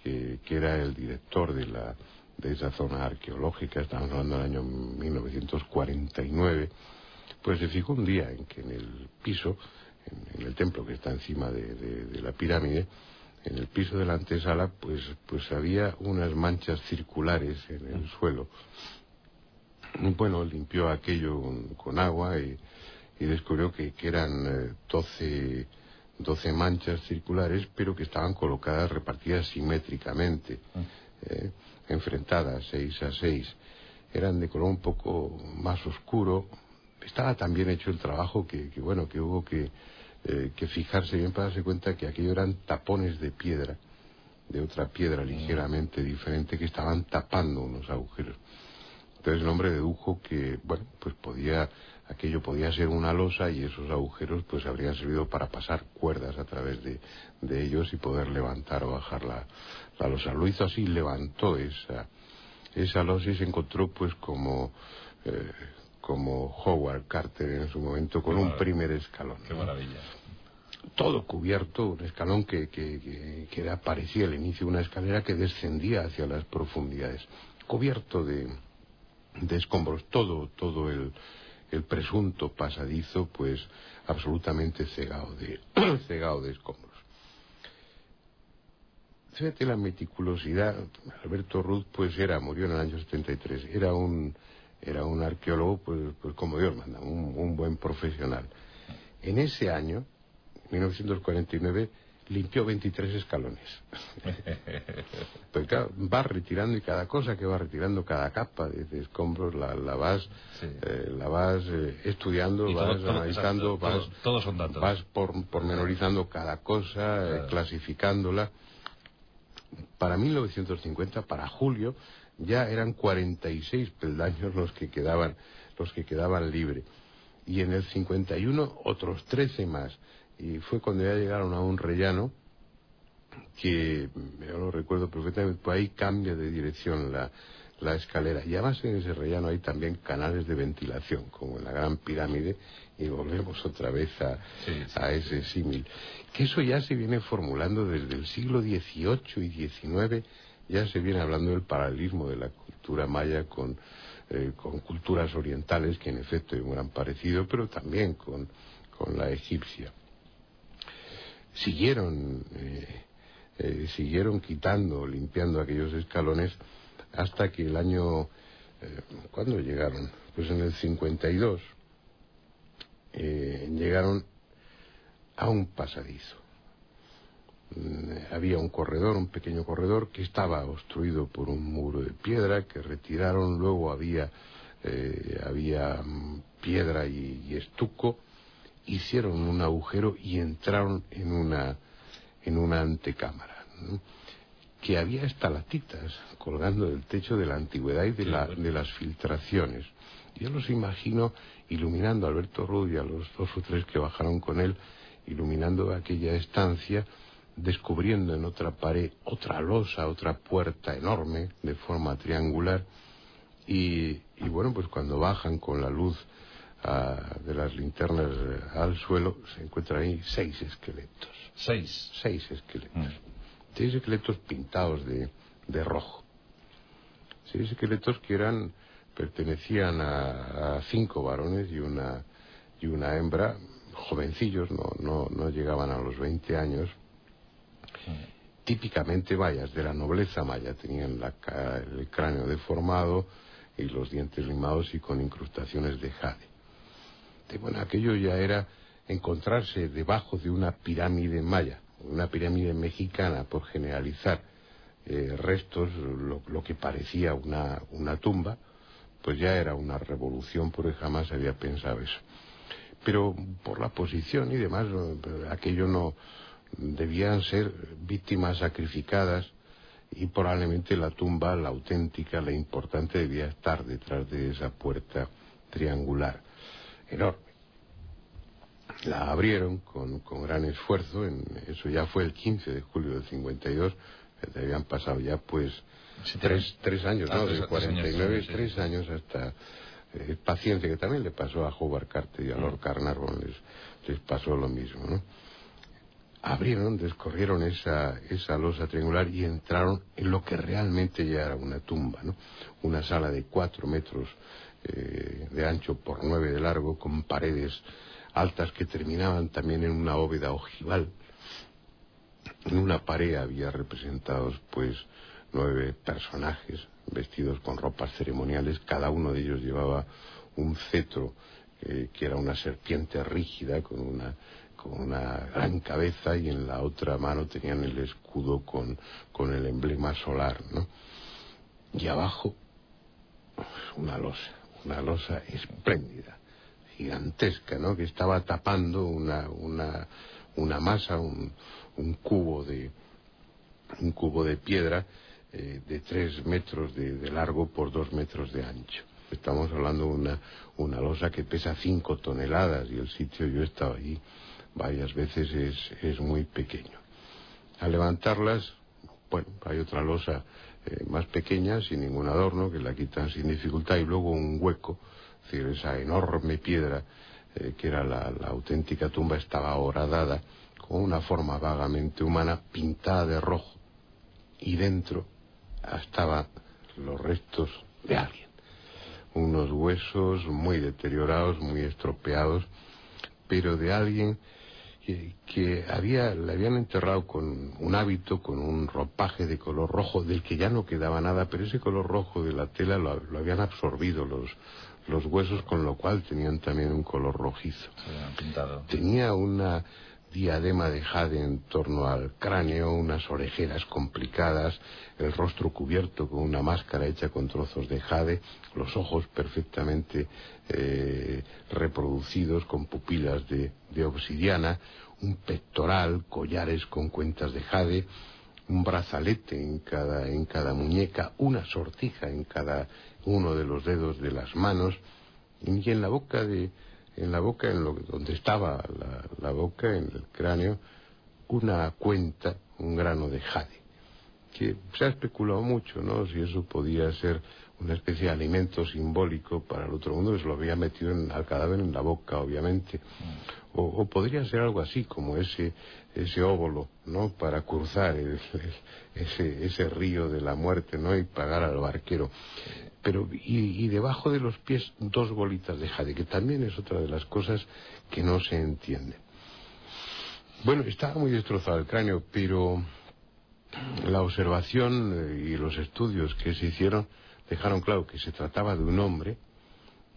que, era el director de, la, de esa zona arqueológica, estamos hablando del año 1949, pues se fijó un día en que en el piso, en, el templo que está encima de, la pirámide, en el piso de la antesala, pues, pues había unas manchas circulares en el suelo. Bueno, limpió aquello con, agua y, descubrió que, eran 12, eh, 12, manchas circulares, pero que estaban colocadas, repartidas simétricamente, eh, enfrentadas, seis a seis. Eran de color un poco más oscuro. Estaba también hecho el trabajo que, que bueno, que hubo que eh, que fijarse bien para darse cuenta que aquello eran tapones de piedra, de otra piedra mm. ligeramente diferente, que estaban tapando unos agujeros. Entonces el hombre dedujo que, bueno, pues podía, aquello podía ser una losa y esos agujeros pues habrían servido para pasar cuerdas a través de, de ellos y poder levantar o bajar la, la losa. Lo hizo así, levantó esa, esa losa y se encontró pues como, eh, como Howard Carter en su momento con un primer escalón. Qué maravilla. Todo cubierto, un escalón que, que, que, parecía el inicio de una escalera que descendía hacia las profundidades, cubierto de, de escombros, todo, todo el, el presunto pasadizo, pues absolutamente cegado de, cegado de escombros. Fíjate la meticulosidad. Alberto Ruth, pues era, murió en el año 73, era un era un arqueólogo, pues, pues como Dios manda, un, buen profesional. En ese año, 1949, limpió 23 escalones. pues va retirando y cada cosa que va retirando, cada capa de, escombros, la, vas, eh, la vas eh, estudiando, vas analizando, vas, vas por, pormenorizando cada cosa, eh, clasificándola. Para 1950, para julio, ya eran 46 peldaños los que quedaban, los que quedaban libres. Y en el 51 otros 13 más. Y fue cuando ya llegaron a un rellano que, yo lo recuerdo perfectamente, pues ahí cambia de dirección la, la escalera. Y además en ese rellano hay también canales de ventilación, como en la Gran Pirámide, y volvemos otra vez a, a ese símil. Que eso ya se viene formulando desde el siglo XVIII y XIX ya se viene hablando del paralelismo de la cultura maya con, eh, con culturas orientales, que en efecto hay un gran parecido, pero también con, con la egipcia. Siguieron, eh, eh, siguieron quitando, limpiando aquellos escalones hasta que el año, ¿cuándo llegaron? Pues en el 52 llegaron a un pasadizo. Mm, había un corredor, un pequeño corredor que estaba obstruido por un muro de piedra que retiraron, luego había, eh, había mm, piedra y, estuco, hicieron un agujero y entraron en una, en una antecámara. que había estalactitas colgando del techo de la antigüedad y de, la, de las filtraciones. Yo los imagino iluminando a Alberto y a los dos o tres que bajaron con él, iluminando aquella estancia descubriendo en otra pared otra losa, otra puerta enorme de forma triangular y, bueno, pues cuando bajan con la luz de las linternas eh, al suelo se encuentran ahí seis esqueletos. Seis. Seis esqueletos. Mm. Seis esqueletos pintados de, de rojo. Seis esqueletos que eran pertenecían a, a, cinco varones y una y una hembra, jovencillos, no, no, no llegaban a los 20 años, típicamente mayas, de la nobleza maya, tenían el cráneo deformado y los dientes limados y con incrustaciones de jade. Bueno, aquello ya era encontrarse debajo de una pirámide maya, una pirámide mexicana, por generalizar, eh, restos, lo, que parecía una, una tumba, pues ya era una revolución porque jamás había pensado eso. Pero por la posición y demás, aquello no, debían ser víctimas sacrificadas y probablemente la tumba, la auténtica, la importante, debía estar detrás de esa puerta triangular, enorme. La abrieron con, con gran esfuerzo, en, eso ya fue el 15 de julio del 52, habían pasado ya pues tres, tres, años, ¿no? De 49, tres años hasta eh, paciencia, que también le pasó a Howard Carter y a Lord Carnarvon, les, les pasó lo mismo, ¿no? abrieron, descorrieron esa, esa losa triangular y entraron en lo que realmente ya era una tumba, ¿no? Una sala de cuatro metros eh, de ancho por nueve de largo, con paredes altas que terminaban también en una bóveda ojival. En una pared había representados pues nueve personajes vestidos con ropas ceremoniales, cada uno de ellos llevaba un cetro eh, que era una serpiente rígida con una con una gran cabeza y en la otra mano tenían el escudo con, con el emblema solar, ¿no? Y abajo una losa, una losa espléndida, gigantesca, ¿no? Que estaba tapando una, una, una masa, un, un cubo de un cubo de piedra eh, de tres metros de, largo por dos metros de ancho. Estamos hablando de una, una losa que pesa cinco toneladas y el sitio yo he estado allí varias veces es, es muy pequeño. Al levantarlas, bueno, hay otra losa eh, más pequeña, sin ningún adorno, que la quitan sin dificultad, y luego un hueco, es decir, esa enorme piedra eh, que era la, la, auténtica tumba estaba horadada con una forma vagamente humana pintada de rojo y dentro estaban los restos de alguien. Unos huesos muy deteriorados muy estropeados pero de alguien que, había, le habían enterrado con un hábito, con un ropaje de color rojo, del que ya no quedaba nada, pero ese color rojo de la tela lo, habían absorbido los, los huesos, con lo cual tenían también un color rojizo. Tenía una diadema de jade en torno al cráneo, unas orejeras complicadas, el rostro cubierto con una máscara hecha con trozos de jade, los ojos perfectamente eh, reproducidos con pupilas de, de obsidiana, un pectoral, collares con cuentas de jade, un brazalete en cada, en cada muñeca, una sortija en cada uno de los dedos de las manos, y en la boca de, en la boca, en lo, donde estaba la, boca, en el cráneo, una cuenta, un grano de jade, que se ha especulado mucho, ¿no? Si eso podía ser una especie de alimento simbólico para el otro mundo, se lo había metido en, al cadáver en la boca, obviamente. O, podría ser algo así, como ese, ese óvulo, ¿no? Para cruzar ese, ese río de la muerte, ¿no? Y pagar al barquero pero y, debajo de los pies dos bolitas de jade, que también es otra de las cosas que no se entiende. Bueno, estaba muy destrozado el cráneo, pero la observación eh, y los estudios que se hicieron dejaron claro que se trataba de un hombre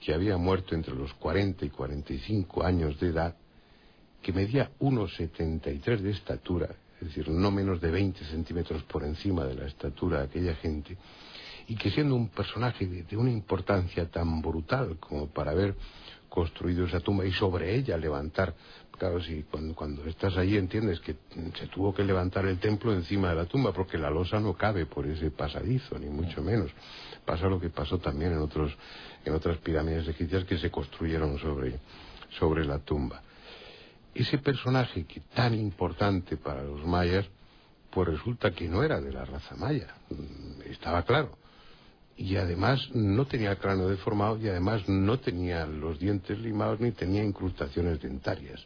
que había muerto entre los 40 y 45 años de edad, que medía 1,73 de estatura, es decir, no menos de 20 centímetros por encima de la estatura de aquella gente, y que siendo un personaje de, una importancia tan brutal como para haber construido esa tumba y sobre ella levantar, claro, si cuando, estás ahí entiendes que se tuvo que levantar el templo encima de la tumba porque la losa no cabe por ese pasadizo, ni mucho menos. Pasa lo que pasó también en, otros, en otras pirámides egipcias que se construyeron sobre, sobre la tumba. Ese personaje que tan importante para los mayas, pues resulta que no era de la raza maya, estaba claro y además no tenía cráneo deformado y además no tenía los dientes limados ni tenía incrustaciones dentarias.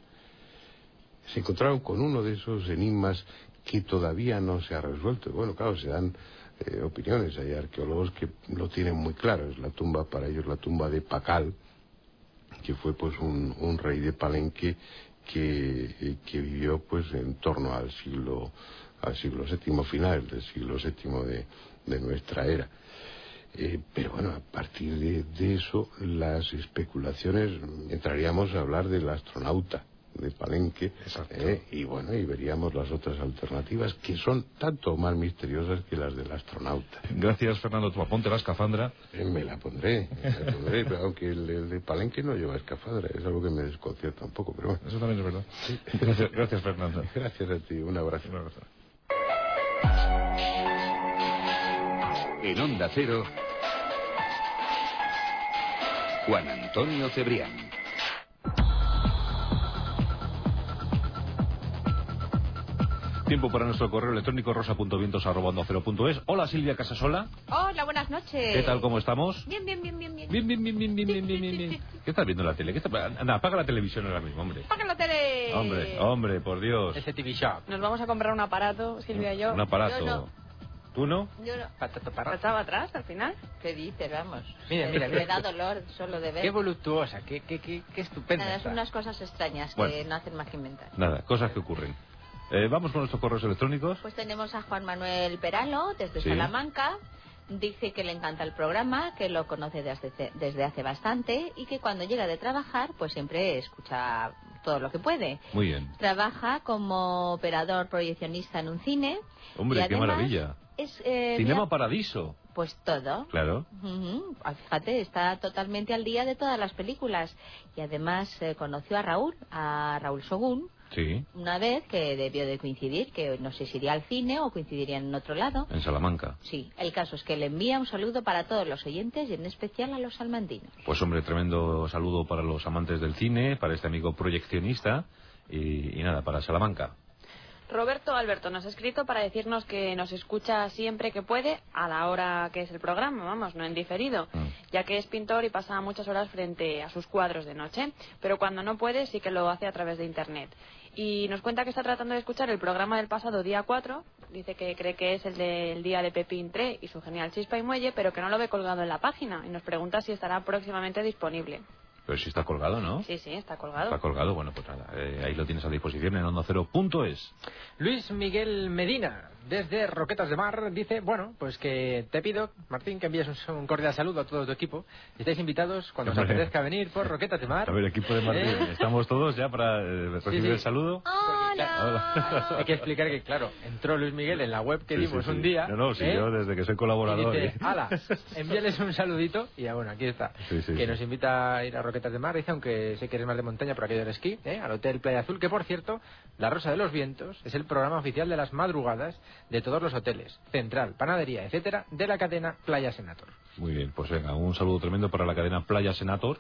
Se encontraron con uno de esos enigmas que todavía no se ha resuelto. Bueno, claro, se dan eh, opiniones. Hay arqueólogos que lo tienen muy claro. Es la tumba, para ellos, la tumba de Pacal, que fue pues un, rey de Palenque que, eh, que, vivió pues en torno al siglo, al siglo VII, final del siglo VII de nuestra era. Eh, pero bueno, a partir de, eso, las especulaciones, entraríamos a hablar del astronauta de Palenque eh, y bueno y veríamos las otras alternativas que son tanto más misteriosas que las del astronauta. Gracias Fernando. Tú ponte la escafandra. Eh, me la pondré, me la pondré pero aunque el, de Palenque no lleva escafandra es algo que me desconcierta un poco pero bueno. Eso también es verdad. Gracias, gracias Fernando. Gracias a ti un abrazo, un abrazo. En Onda Cero, Juan Antonio Cebrián. Tiempo para nuestro correo electrónico rosa.vientos.es. Hola Silvia Casasola. Hola, buenas noches. ¿Qué tal, cómo estamos? Bien, bien, bien, bien, bien. Bien, bien, bien, bien, bien, bien, bien, bien. ¿Qué estás viendo en la tele? ¿Qué está... Anda, apaga la televisión ahora mismo, hombre. Apaga la tele. Hombre, hombre, por Dios. Ese TV Shop. Nos vamos a comprar un aparato, Silvia y yo. Un aparato. ¿Tú no? Yo no. ¿Pataba atrás al final? ¿Qué dices? Vamos. Mira, mira, Me da dolor solo de ver. Qué voluptuosa, qué, qué, qué, qué estupenda. Nada, son unas cosas extrañas que no hacen más que inventar. Nada, cosas que ocurren. Eh, vamos con nuestros correos electrónicos. Pues tenemos a Juan Manuel Peralo, desde Salamanca. Dice que le encanta el programa, que lo conoce desde, desde hace bastante y que cuando llega de trabajar, pues siempre escucha todo lo que puede. Muy bien. Trabaja como operador proyeccionista en un cine. Hombre, qué maravilla. Es, eh, Cinema Paradiso. Pues todo. Claro. Ah, fíjate, está totalmente al día de todas las películas. Y además eh, conoció a Raúl, a Raúl Sogún, Sí. Una vez que debió de coincidir, que no sé si iría al cine o coincidiría en otro lado. En Salamanca. Sí, el caso es que le envía un saludo para todos los oyentes y en especial a los salmantinos. Pues hombre, tremendo saludo para los amantes del cine, para este amigo proyeccionista y, y nada, para Salamanca. Roberto Alberto nos ha escrito para decirnos que nos escucha siempre que puede, a la hora que es el programa, vamos, no en diferido, mm. ya que es pintor y pasa muchas horas frente a sus cuadros de noche, pero cuando no puede sí que lo hace a través de Internet. Y nos cuenta que está tratando de escuchar el programa del pasado día 4, dice que cree que es el del día de Pepín 3 y su genial chispa y muelle, pero que no lo ve colgado en la página y nos pregunta si estará próximamente disponible. Pero si está colgado, ¿no? Sí, sí, está colgado. Está colgado, bueno, pues nada, eh, ahí lo tienes a disposición en onda cero punto es. Luis Miguel Medina, desde Roquetas de Mar, dice, bueno, pues que te pido, Martín, que envíes un, cordial saludo a todo tu equipo. Estáis invitados cuando os apetezca venir por Roquetas de Mar. A ver, equipo de Martín, ¿Eh? ¿estamos todos ya para eh, recibir el saludo? Hola. Hay que explicar que, claro, entró Luis Miguel en la web que dimos un día. No, no, sí, yo desde que soy colaborador. Y dice, ala, envíales un saludito y ya, bueno, aquí está. que nos invita a ir a Roquetas de Mar, dice, aunque sé que eres más de montaña por aquello del esquí, ¿eh? al Hotel Playa Azul, que por cierto, La Rosa de los Vientos es el programa oficial de las madrugadas de todos los hoteles, central, panadería, etcétera, de la cadena Playa Senator. Muy bien, pues venga, un saludo tremendo para la cadena Playa Senator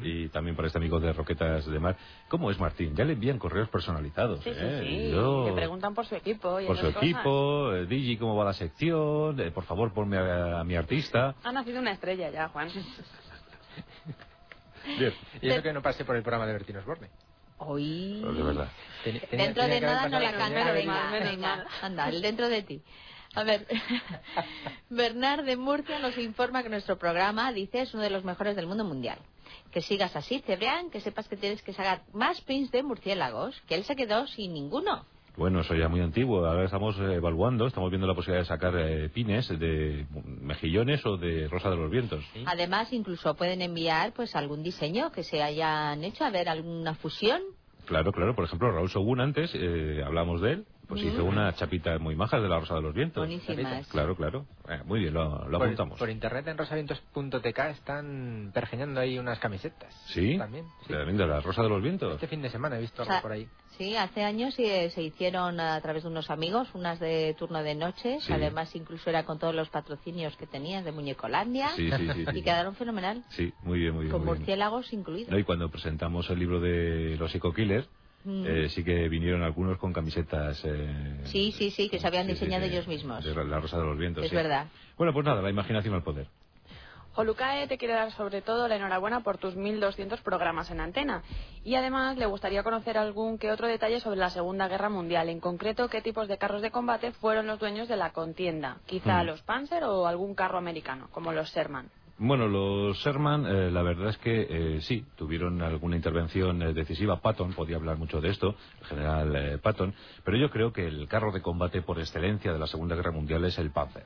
y también para este amigo de Roquetas de Mar. ¿Cómo es Martín? Ya le envían correos personalizados. Sí, ¿eh? sí, sí. Le preguntan por su equipo. por su equipo, eh, Digi, ¿cómo va la sección? Eh, por favor, ponme a, mi artista. Ha nacido una estrella ya, Juan. Bien. Y eso que no pase por el programa de Bertino Osborne. Hoy. De verdad. dentro de nada no la canta, venga, venga, anda, dentro de ti. A ver, Bernard de Murcia nos informa que nuestro programa, dice, es uno de los mejores del mundo mundial. Que sigas así, Cebrián, que sepas que tienes que sacar más pins de murciélagos, que él se quedó sin ninguno. Bueno, eso ya muy antiguo. Ahora estamos evaluando, estamos viendo la posibilidad de sacar eh, pines de mejillones o de rosa de los vientos. Además, incluso pueden enviar pues algún diseño que se hayan hecho, a ver, alguna fusión. Claro, claro. Por ejemplo, Raúl Sogún antes, eh, hablamos de él, pues hizo una chapita muy maja de la Rosa de los Vientos. Buenísimas. Claro, claro. Eh, muy bien, lo, lo apuntamos. Por internet en rosavientos.tk están pergeñando ahí unas camisetas. ¿Sí? También. Sí. De la Rosa de los Vientos. Este fin de semana he visto algo por ahí. Sí, hace años se, se hicieron a través de unos amigos, unas de turno de noches. Además, incluso era con todos los patrocinios que tenían de Muñecolandia. Sí, sí, sí, y quedaron fenomenal. Sí, muy bien, muy bien. Con murciélagos incluidos. No, y cuando presentamos el libro de los Eco Killers, Mm. Eh, sí que vinieron algunos con camisetas. Eh, sí, sí, sí, que se habían diseñado ellos mismos. De la Rosa de los Vientos. Es verdad. Bueno, pues nada, la imaginación al poder. Olucae te quiere dar sobre todo la enhorabuena por tus 1.200 programas en antena y además le gustaría conocer algún que otro detalle sobre la Segunda Guerra Mundial, en concreto qué tipos de carros de combate fueron los dueños de la contienda, quizá mm. los Panzer o algún carro americano, como los Sherman. Bueno, los Sherman, eh, la verdad es que eh, sí, tuvieron alguna intervención eh, decisiva. Patton podía hablar mucho de esto, el general Patton, pero yo creo que el carro de combate por excelencia de la Segunda Guerra Mundial es el Panzer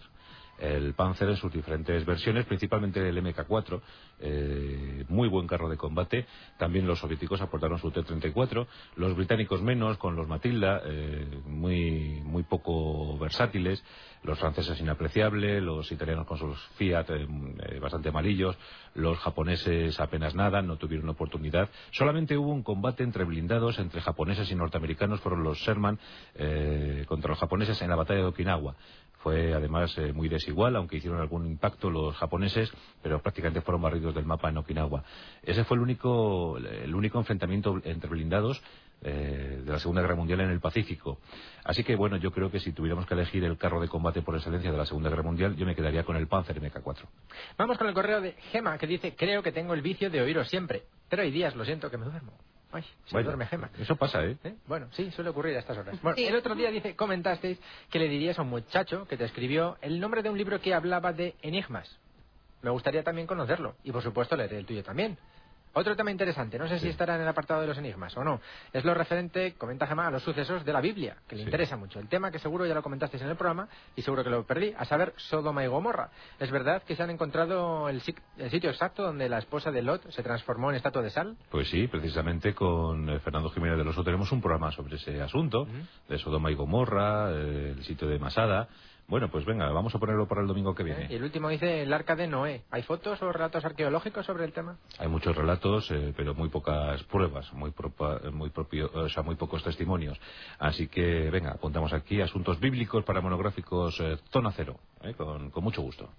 el Panzer en sus diferentes versiones, principalmente el MK4, eh, muy buen carro de combate. También los soviéticos aportaron su T-34, los británicos menos, con los Matilda, eh, muy, muy poco versátiles, los franceses inapreciable, los italianos con sus Fiat eh, bastante amarillos, los japoneses apenas nada, no tuvieron oportunidad. Solamente hubo un combate entre blindados, entre japoneses y norteamericanos, fueron los Sherman contra los japoneses en la batalla de Okinawa fue además eh, muy desigual, aunque hicieron algún impacto los japoneses, pero prácticamente fueron barridos del mapa en Okinawa. Ese fue el único, el único enfrentamiento entre blindados eh, de la Segunda Guerra Mundial en el Pacífico. Así que bueno, yo creo que si tuviéramos que elegir el carro de combate por excelencia de la Segunda Guerra Mundial, yo me quedaría con el Panzer MK4. Vamos con el correo de Gema, que dice, creo que tengo el vicio de oíros siempre, pero hay días, lo siento, que me duermo. Ay, se duerme Gema. Eso pasa, ¿eh? ¿eh? Bueno, sí, suele ocurrir a estas horas. Bueno, el otro día dice, comentasteis que le dirías a un muchacho que te escribió el nombre de un libro que hablaba de enigmas. Me gustaría también conocerlo y por supuesto leer el tuyo también. Otro tema interesante, no sé si estará en el apartado de los enigmas o no, es lo referente, comenta Gemma, a los sucesos de la Biblia, que le interesa mucho. El tema que seguro ya lo comentasteis en el programa y seguro que lo perdí, a saber, Sodoma y Gomorra. ¿Es verdad que se han encontrado el, sitio exacto donde la esposa de Lot se transformó en estatua de sal? Pues sí, precisamente con eh, Fernando Jiménez de Loso tenemos un programa sobre ese asunto, de Sodoma y Gomorra, eh, el sitio de Masada. Bueno, pues venga, vamos a ponerlo para el domingo que viene. Y el último dice el arca de Noé. ¿Hay fotos o relatos arqueológicos sobre el tema? Hay muchos relatos, eh, pero muy pocas pruebas, muy, muy, propio, o sea, muy pocos testimonios. Así que, venga, apuntamos aquí asuntos bíblicos para monográficos eh, zona cero, eh, con, con, mucho gusto.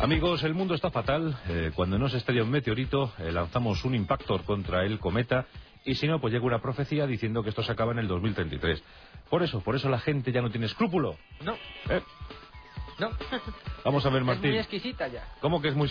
Amigos, el mundo está fatal. cuando nos estrella un meteorito, lanzamos un impactor contra el cometa y si no, pues llega una profecía diciendo que esto se acaba en el 2033. Por eso, por eso la gente ya no tiene escrúpulo. No. ¿Eh? No. Vamos a ver, Martín. Es muy exquisita ya. ¿Cómo que es muy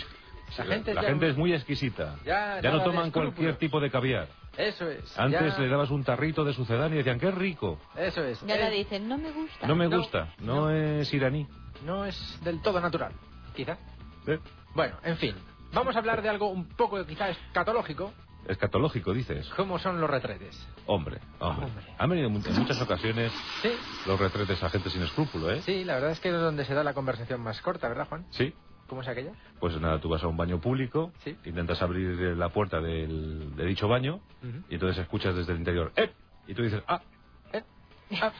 la gente, la gente es muy exquisita. Ya, no toman cualquier tipo de caviar. Eso es. Antes le dabas un tarrito de sucedáneo y decían, qué rico. Eso es. Ya le dicen, no me gusta. No me gusta. No, es iraní. No es del todo natural, quizá. ¿Eh? Bueno, en fin. Vamos a hablar de algo un poco quizá escatológico, Escatológico, dices. ¿Cómo son los retretes? Hombre, hombre. Han venido en muchas ocasiones los retretes a gente sin escrúpulo, ¿eh? Sí, la verdad es que es donde se da la conversación más corta, ¿verdad, Juan? Sí. ¿Cómo es aquella? Pues nada, tú vas a un baño público, intentas abrir la puerta del, de dicho baño y entonces escuchas desde el interior ¡Eh! Y tú dices ¡Ah! ¡Eh! Ah.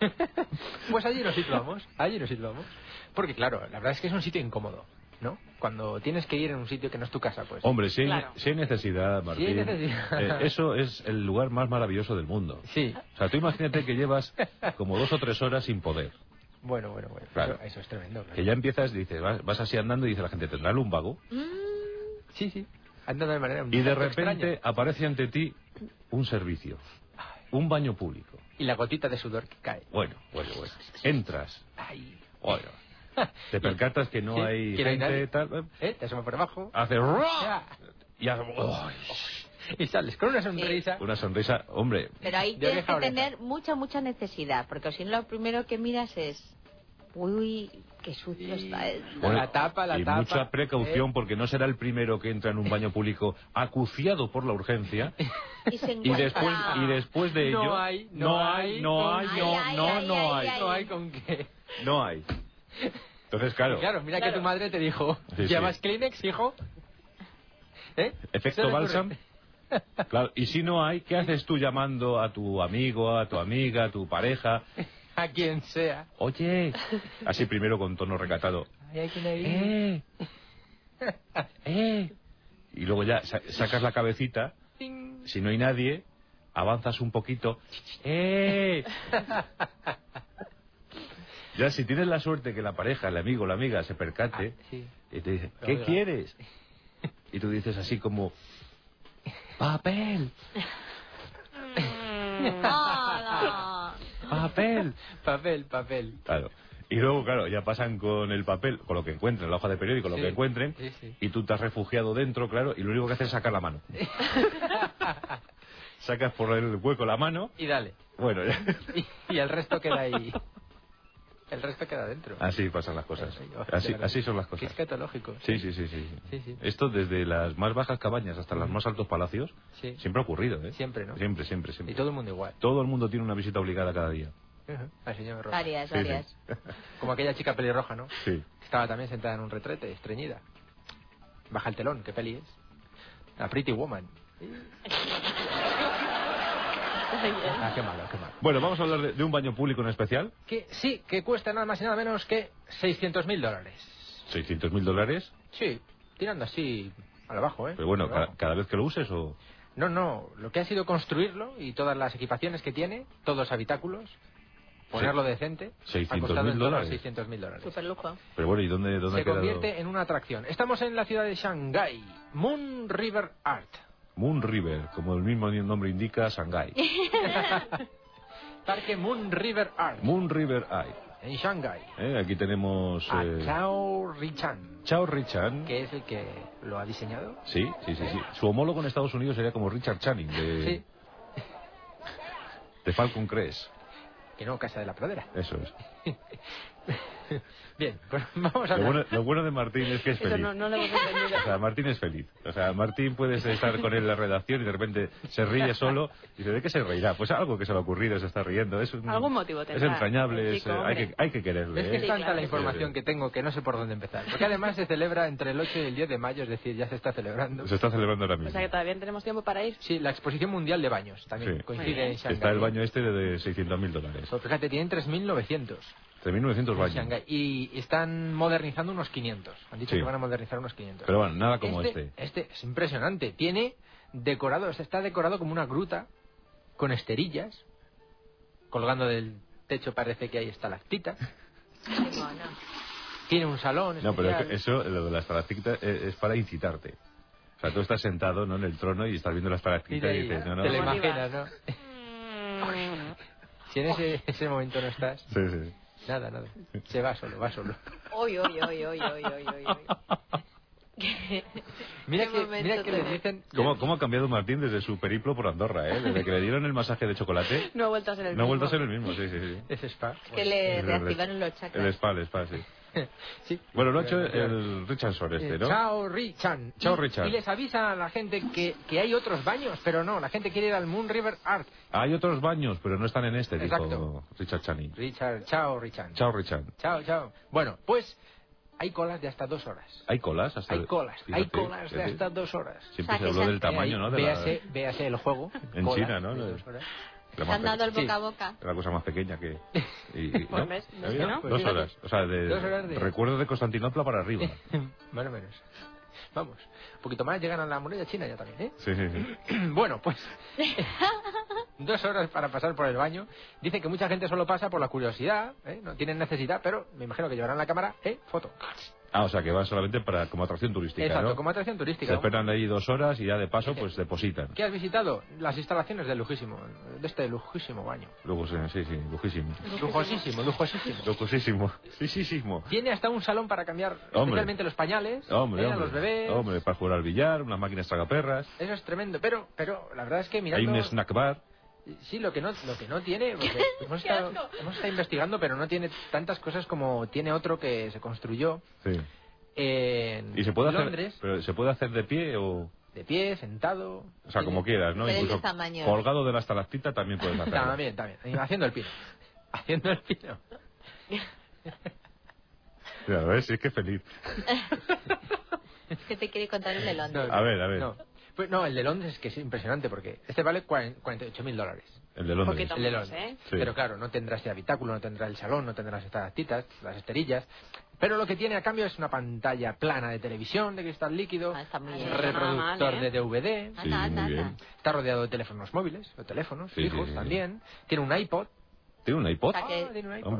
pues allí nos situamos, allí nos situamos. Porque claro, la verdad es que es un sitio incómodo. ¿No? Cuando tienes que ir en un sitio que no es tu casa, pues. Hombre, si hay, necesidad, Martín. Eh, eso es el lugar más maravilloso del mundo. Sí. O sea, tú imagínate que llevas como dos o tres horas sin poder. Bueno, bueno, bueno. Eso, es tremendo. Que ya empiezas, dices, vas, así andando y dice la gente, ¿tendrá un vago? Mm. Sí, sí. Andando de manera Y de repente aparece ante ti un servicio. Un baño público. Y la gotita de sudor que cae. Bueno, bueno, bueno. Entras. Ay. Bueno te percatas que no hay gente tal ¿Eh? te asoma por abajo hace y hace y sales con una sonrisa. Una sonrisa hombre. Pero ahí tienes que tener mucha mucha necesidad porque si no lo primero que miras es uy qué sucio está esto. la tapa la y tapa. mucha precaución ¿eh? porque no será el primero que entra en un baño público acuciado por la urgencia. Y, después y después de ello no hay no hay no hay no no no hay no hay con qué. No hay entonces, claro. claro, mira que tu madre te dijo, ¿llevas Kleenex, hijo? ¿Eh? Efecto Balsam. Claro, y si no hay, ¿qué haces tú llamando a tu amigo, a tu amiga, a tu pareja? A quien sea. Oye, así primero con tono recatado. ¿Hay quien ahí? ¡Eh! ¡Eh! Y luego ya sacas la cabecita. Si no hay nadie, avanzas un poquito. ¡Eh! Ya si tienes la suerte que la pareja, el amigo, la amiga se percate ah, y te dice, ¿qué quieres? Y tú dices así como, papel. papel. Papel, papel. Claro. Y luego, claro, ya pasan con el papel, con lo que encuentren, la hoja de periódico, lo que encuentren, y tú te has refugiado dentro, claro, y lo único que haces es sacar la mano. Sacas por el hueco la mano. Y dale. Bueno, y el resto queda ahí. El resto queda dentro. Así pasan las cosas. Así, así son las cosas. es escatológico. Sí, sí, sí, sí, Esto desde las más bajas cabañas hasta los más altos palacios, siempre ha ocurrido, ¿eh? Siempre, ¿no? Siempre, siempre, siempre. Y todo el mundo igual. Todo el mundo tiene una visita obligada cada día. Varias, varias. Como aquella chica pelirroja, ¿no? Sí. Estaba también sentada en un retrete, estreñida. Baja el telón, ¿qué peli es? La Pretty Woman. Ah, qué malo, qué malo. Bueno, vamos a hablar de, un baño público en especial. Que sí, que cuesta nada más y nada menos que 600.000 dólares. ¿600.000 dólares? Sí, tirando así al abajo, ¿eh? Pero bueno, cada, vez que lo uses o...? No, no, lo que ha sido construirlo y todas las equipaciones que tiene, todos los habitáculos, ponerlo decente, 600.000 dólares. 600.000 dólares. Super lujo. Pero bueno, ¿y dónde, dónde Se convierte en una atracción. Estamos en la ciudad de Shanghái, Moon River Art. Moon River, como el mismo nombre indica, Shanghai. Parque Moon River Art. Moon River Art. En Shanghai. Eh, aquí tenemos... A eh, Chao Richan. Chao Richan. Que es el que lo ha diseñado. Sí, sí, sí, sí. Su homólogo en Estados Unidos sería como Richard Channing de... Sí. De Falcon Crest. Que no, Casa de la Pradera. Eso es. Bien, pues vamos a ver. Lo bueno, de Martín es que es feliz. No, no lo. O sea, Martín es feliz. O sea, Martín puede estar con él en la redacción y de repente se ríe solo y dice, ¿de qué se reirá? Pues algo que se le ha ocurrido, se está riendo. Es un, Algún motivo tendrá. Es entrañable, es, hay, que, hay que quererle. Es que es ¿eh? tanta la información que tengo que no sé por dónde empezar. Porque además se celebra entre el 8 y el 10 de mayo, es decir, ya se está celebrando. Se está celebrando ahora mismo. O sea que todavía tenemos tiempo para ir. Sí, la exposición mundial de baños también coincide en Shanghái. Está el baño este de 600.000 dólares. Pues fíjate, tienen 3.900. 3.900 baños. Y están modernizando unos 500. Han dicho que van a modernizar unos 500. Pero bueno, nada como este, este. Este es impresionante. Tiene decorado, está decorado como una gruta con esterillas. Colgando del techo parece que hay estalactitas. Tiene un salón. No, pero eso, lo de las estalactitas, es para incitarte. O sea, tú estás sentado ¿no? en el trono y estás viendo las estalactitas y, dices, no, no. Te lo imaginas, ¿no? si en ese, ese momento no estás. Sí, sí. Nada, nada. Se va solo, va solo. Oy, oy, oy, oy, oy, oy, mira que, mira que le dicen... ¿Cómo, ¿Cómo, ha cambiado Martín desde su periplo por Andorra, eh? Desde que le dieron el masaje de chocolate... No ha vuelto a ser el mismo. No ha vuelto a ser el mismo, sí, sí, sí. Es spa. Es que le reactivaron los chakras. El spa, el spa, sí. sí. Bueno, lo ha hecho el Richard este, ¿no? Chao Richard. Chao Richard. Y les avisa a la gente que, que hay otros baños, pero no, la gente quiere ir al Moon River Art. Hay otros baños, pero no están en este, dijo Richard Chani. Richard, chao Richard. Chao Richard. Chao, chao. Bueno, pues hay colas de hasta dos horas. ¿Hay colas? Hasta hay colas, hay colas de hasta dos horas. Siempre se habló del tamaño, ¿no? véase, véase el juego. En China, ¿no? Se han dado el boca a boca. La cosa más pequeña que... Y, ¿no? Dos horas. O sea, de, dos horas de... recuerdo de Constantinopla para arriba. Más o menos. Vamos, un poquito más llegan a la muralla china ya también, ¿eh? Sí, sí, sí. bueno, pues dos horas para pasar por el baño. Dice que mucha gente solo pasa por la curiosidad, ¿eh? no tienen necesidad, pero me imagino que llevarán la cámara, ¿eh? Foto. Ah, o sea, que va solamente para como atracción turística, Exacto, como atracción turística. Se esperan ahí dos horas y ya de paso pues depositan. ¿Qué has visitado? Las instalaciones del lujísimo, de este lujísimo baño. Lujo, sí, sí, lujísimo. Lujosísimo, lujosísimo. Lujosísimo, sí, Tiene hasta un salón para cambiar especialmente los pañales, hombre, hombre, los bebés. Hombre, para jugar al billar, unas máquinas tragaperras. Eso es tremendo, pero, pero la verdad es que mirando... Hay un snack bar. Sí, lo que no, lo que no tiene, hemos, estado, hemos estado investigando, pero no tiene tantas cosas como tiene otro que se construyó. Sí en ¿Y se puede Hacer, pero ¿Se puede hacer de pie o...? De pie, sentado... O sea, como quieras, ¿no? Incluso colgado de la estalactita también puedes hacerlo. también, también. Haciendo el pino. Haciendo el pino. Ya ves, sí es que feliz. es que te quiere contar el de Londres. a ver, a ver. No. Pues no, el de Londres es que es impresionante porque este vale 48 mil dólares. El de Londres. El de Londres. ¿eh? Pero claro, no tendrá ese habitáculo, no tendrá el salón, no tendrá estas titas, las esterillas. Pero lo que tiene a cambio es una pantalla plana de televisión de cristal líquido, ah, reproductor ¿eh? de DVD, está rodeado de teléfonos móviles, de teléfonos fijos también, tiene un iPod. ¿Tiene un iPod?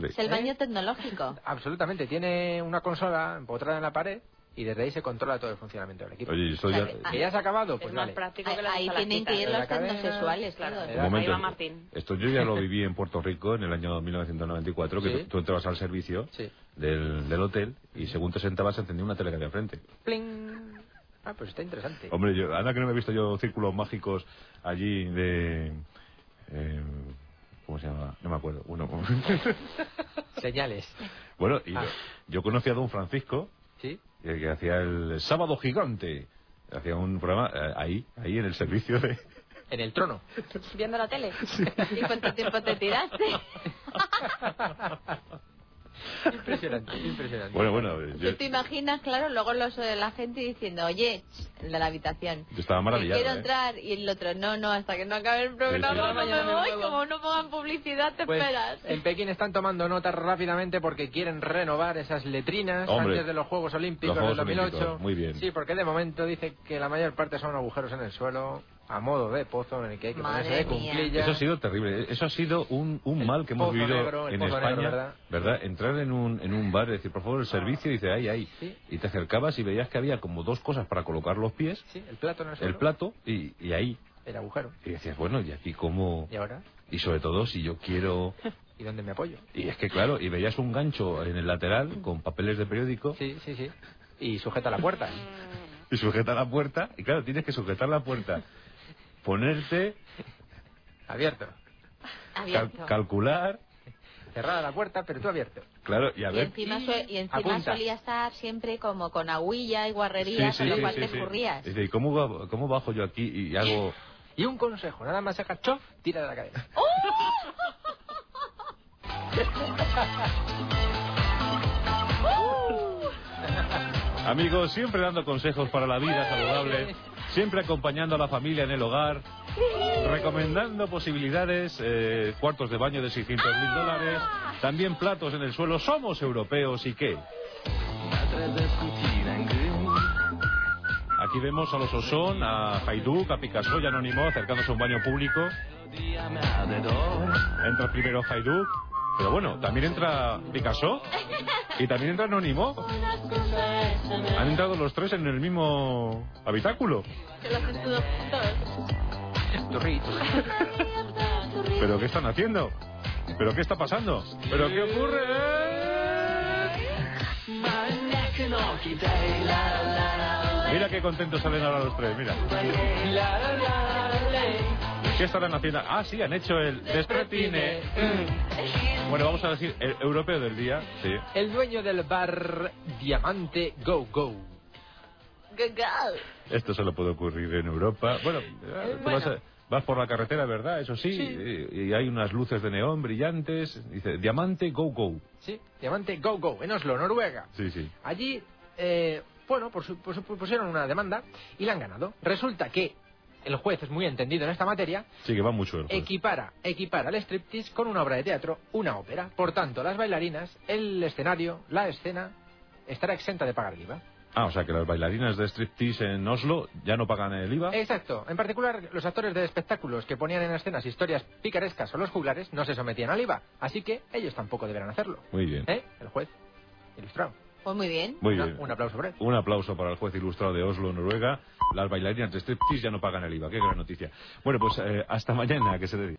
Es el baño tecnológico. Absolutamente, tiene una consola empotrada en la pared y desde ahí se controla todo el funcionamiento del equipo. Oye, ya... ¿Que ya se ha acabado? Pues más práctico que Ahí tienen que ir los tecnosexuales, claro. Ahí va Martín. Esto yo ya lo viví en Puerto Rico en el año 1994, que tú, entrabas al servicio del, del, hotel y según te sentabas encendía una tele de frente. ¡Pling! Ah, pues está interesante. Hombre, yo, anda que no me he visto yo círculos mágicos allí de... Eh, ¿Cómo se llama? No me acuerdo. Uno. Señales. Bueno, y ah. yo conocí a don Francisco. Sí que hacía el Sábado Gigante. Hacía un programa eh, ahí, ahí en el servicio de... En el trono. Viendo la tele. ¿Y cuánto tiempo te tiraste? Impresionante, impresionante. Bueno, bueno. Yo... te imaginas, claro, luego los de la gente diciendo, oye, el de la habitación. Yo estaba maravillado. Quiero ¿eh? entrar y el otro, no, no, hasta que no acabe el programa no me voy. Como no pongan publicidad, te pues, esperas. En Pekín están tomando notas rápidamente porque quieren renovar esas letrinas antes de los Juegos Olímpicos del 2008. Muy bien. Sí, porque de momento dice que la mayor parte son agujeros en el suelo a modo de pozo en el que hay que ponerse de cumplillas. Eso ha sido terrible. Eso ha sido un, un mal que hemos vivido en España. ¿verdad? Entrar en un, en un bar y decir, por favor, el servicio, y dice, ay, ay. Y te acercabas y veías que había como dos cosas para colocar los pies. Sí, el plato en el, el plato y, y ahí. El agujero. Y decías, bueno, ¿y aquí cómo...? ¿Y ahora? Y sobre todo, si yo quiero... ¿Y dónde me apoyo? Y es que, claro, y veías un gancho en el lateral con papeles de periódico. Sí, sí, sí. Y sujeta la puerta. y sujeta la puerta. Y claro, tienes que sujetar la puerta ponerte abierto, calcular Cerrada la puerta, pero tú abierto. Claro, y a ver. Y encima, solía estar siempre como con aguilla y guarrería, con lo cual te escurrías. ¿y cómo, cómo bajo yo aquí y hago...? Y un consejo, nada más saca chof, tira de la cadena. ¡Oh! Amigos, siempre dando consejos para la vida saludable, siempre acompañando a la familia en el hogar, recomendando posibilidades, eh, cuartos de baño de 600 mil dólares, también platos en el suelo. Somos europeos y qué. Aquí vemos a los Osón, a Haiduk, a Picasso y Anónimo acercándose a un baño público. Entra primero Haiduk, pero bueno, también entra Picasso y también entra Anónimo. Han entrado los tres en el mismo habitáculo. ¿Pero qué están haciendo? ¿Pero qué está pasando? ¿Pero qué ocurre? Mira qué contentos salen ahora los tres, mira. ¿Qué estarán haciendo? Ah, sí, han hecho el despretine. Bueno, vamos a decir el europeo del día. Sí. El dueño del bar Diamante Go Go. Go Go. Esto solo puede ocurrir en Europa. Bueno, eh, Vas, por la carretera, ¿verdad? Eso sí, Y, hay unas luces de neón brillantes. Dice Diamante Go Go. Sí, Diamante Go Go, en Oslo, Noruega. Sí, sí. Allí eh, bueno, pusieron una demanda y la han ganado. Resulta que el juez es muy entendido en esta materia. Sí, que va mucho el Equipara, equipara el striptease con una obra de teatro, una ópera. Por tanto, las bailarinas, el escenario, la escena, estará exenta de pagar el IVA. Ah, o sea que las bailarinas de striptease en Oslo ya no pagan el IVA. Exacto. En particular, los actores de espectáculos que ponían en escenas historias picarescas o los juglares no se sometían al IVA. Así que ellos tampoco deberán hacerlo. Muy bien. ¿Eh? El juez. Ilustrado. Pues muy bien. Muy bien. Un aplauso para él. Un aplauso para el juez ilustrado de Oslo, Noruega. Las bailarinas de striptease ya no pagan el IVA. Qué gran noticia. Bueno, pues eh, hasta mañana, que se dedique.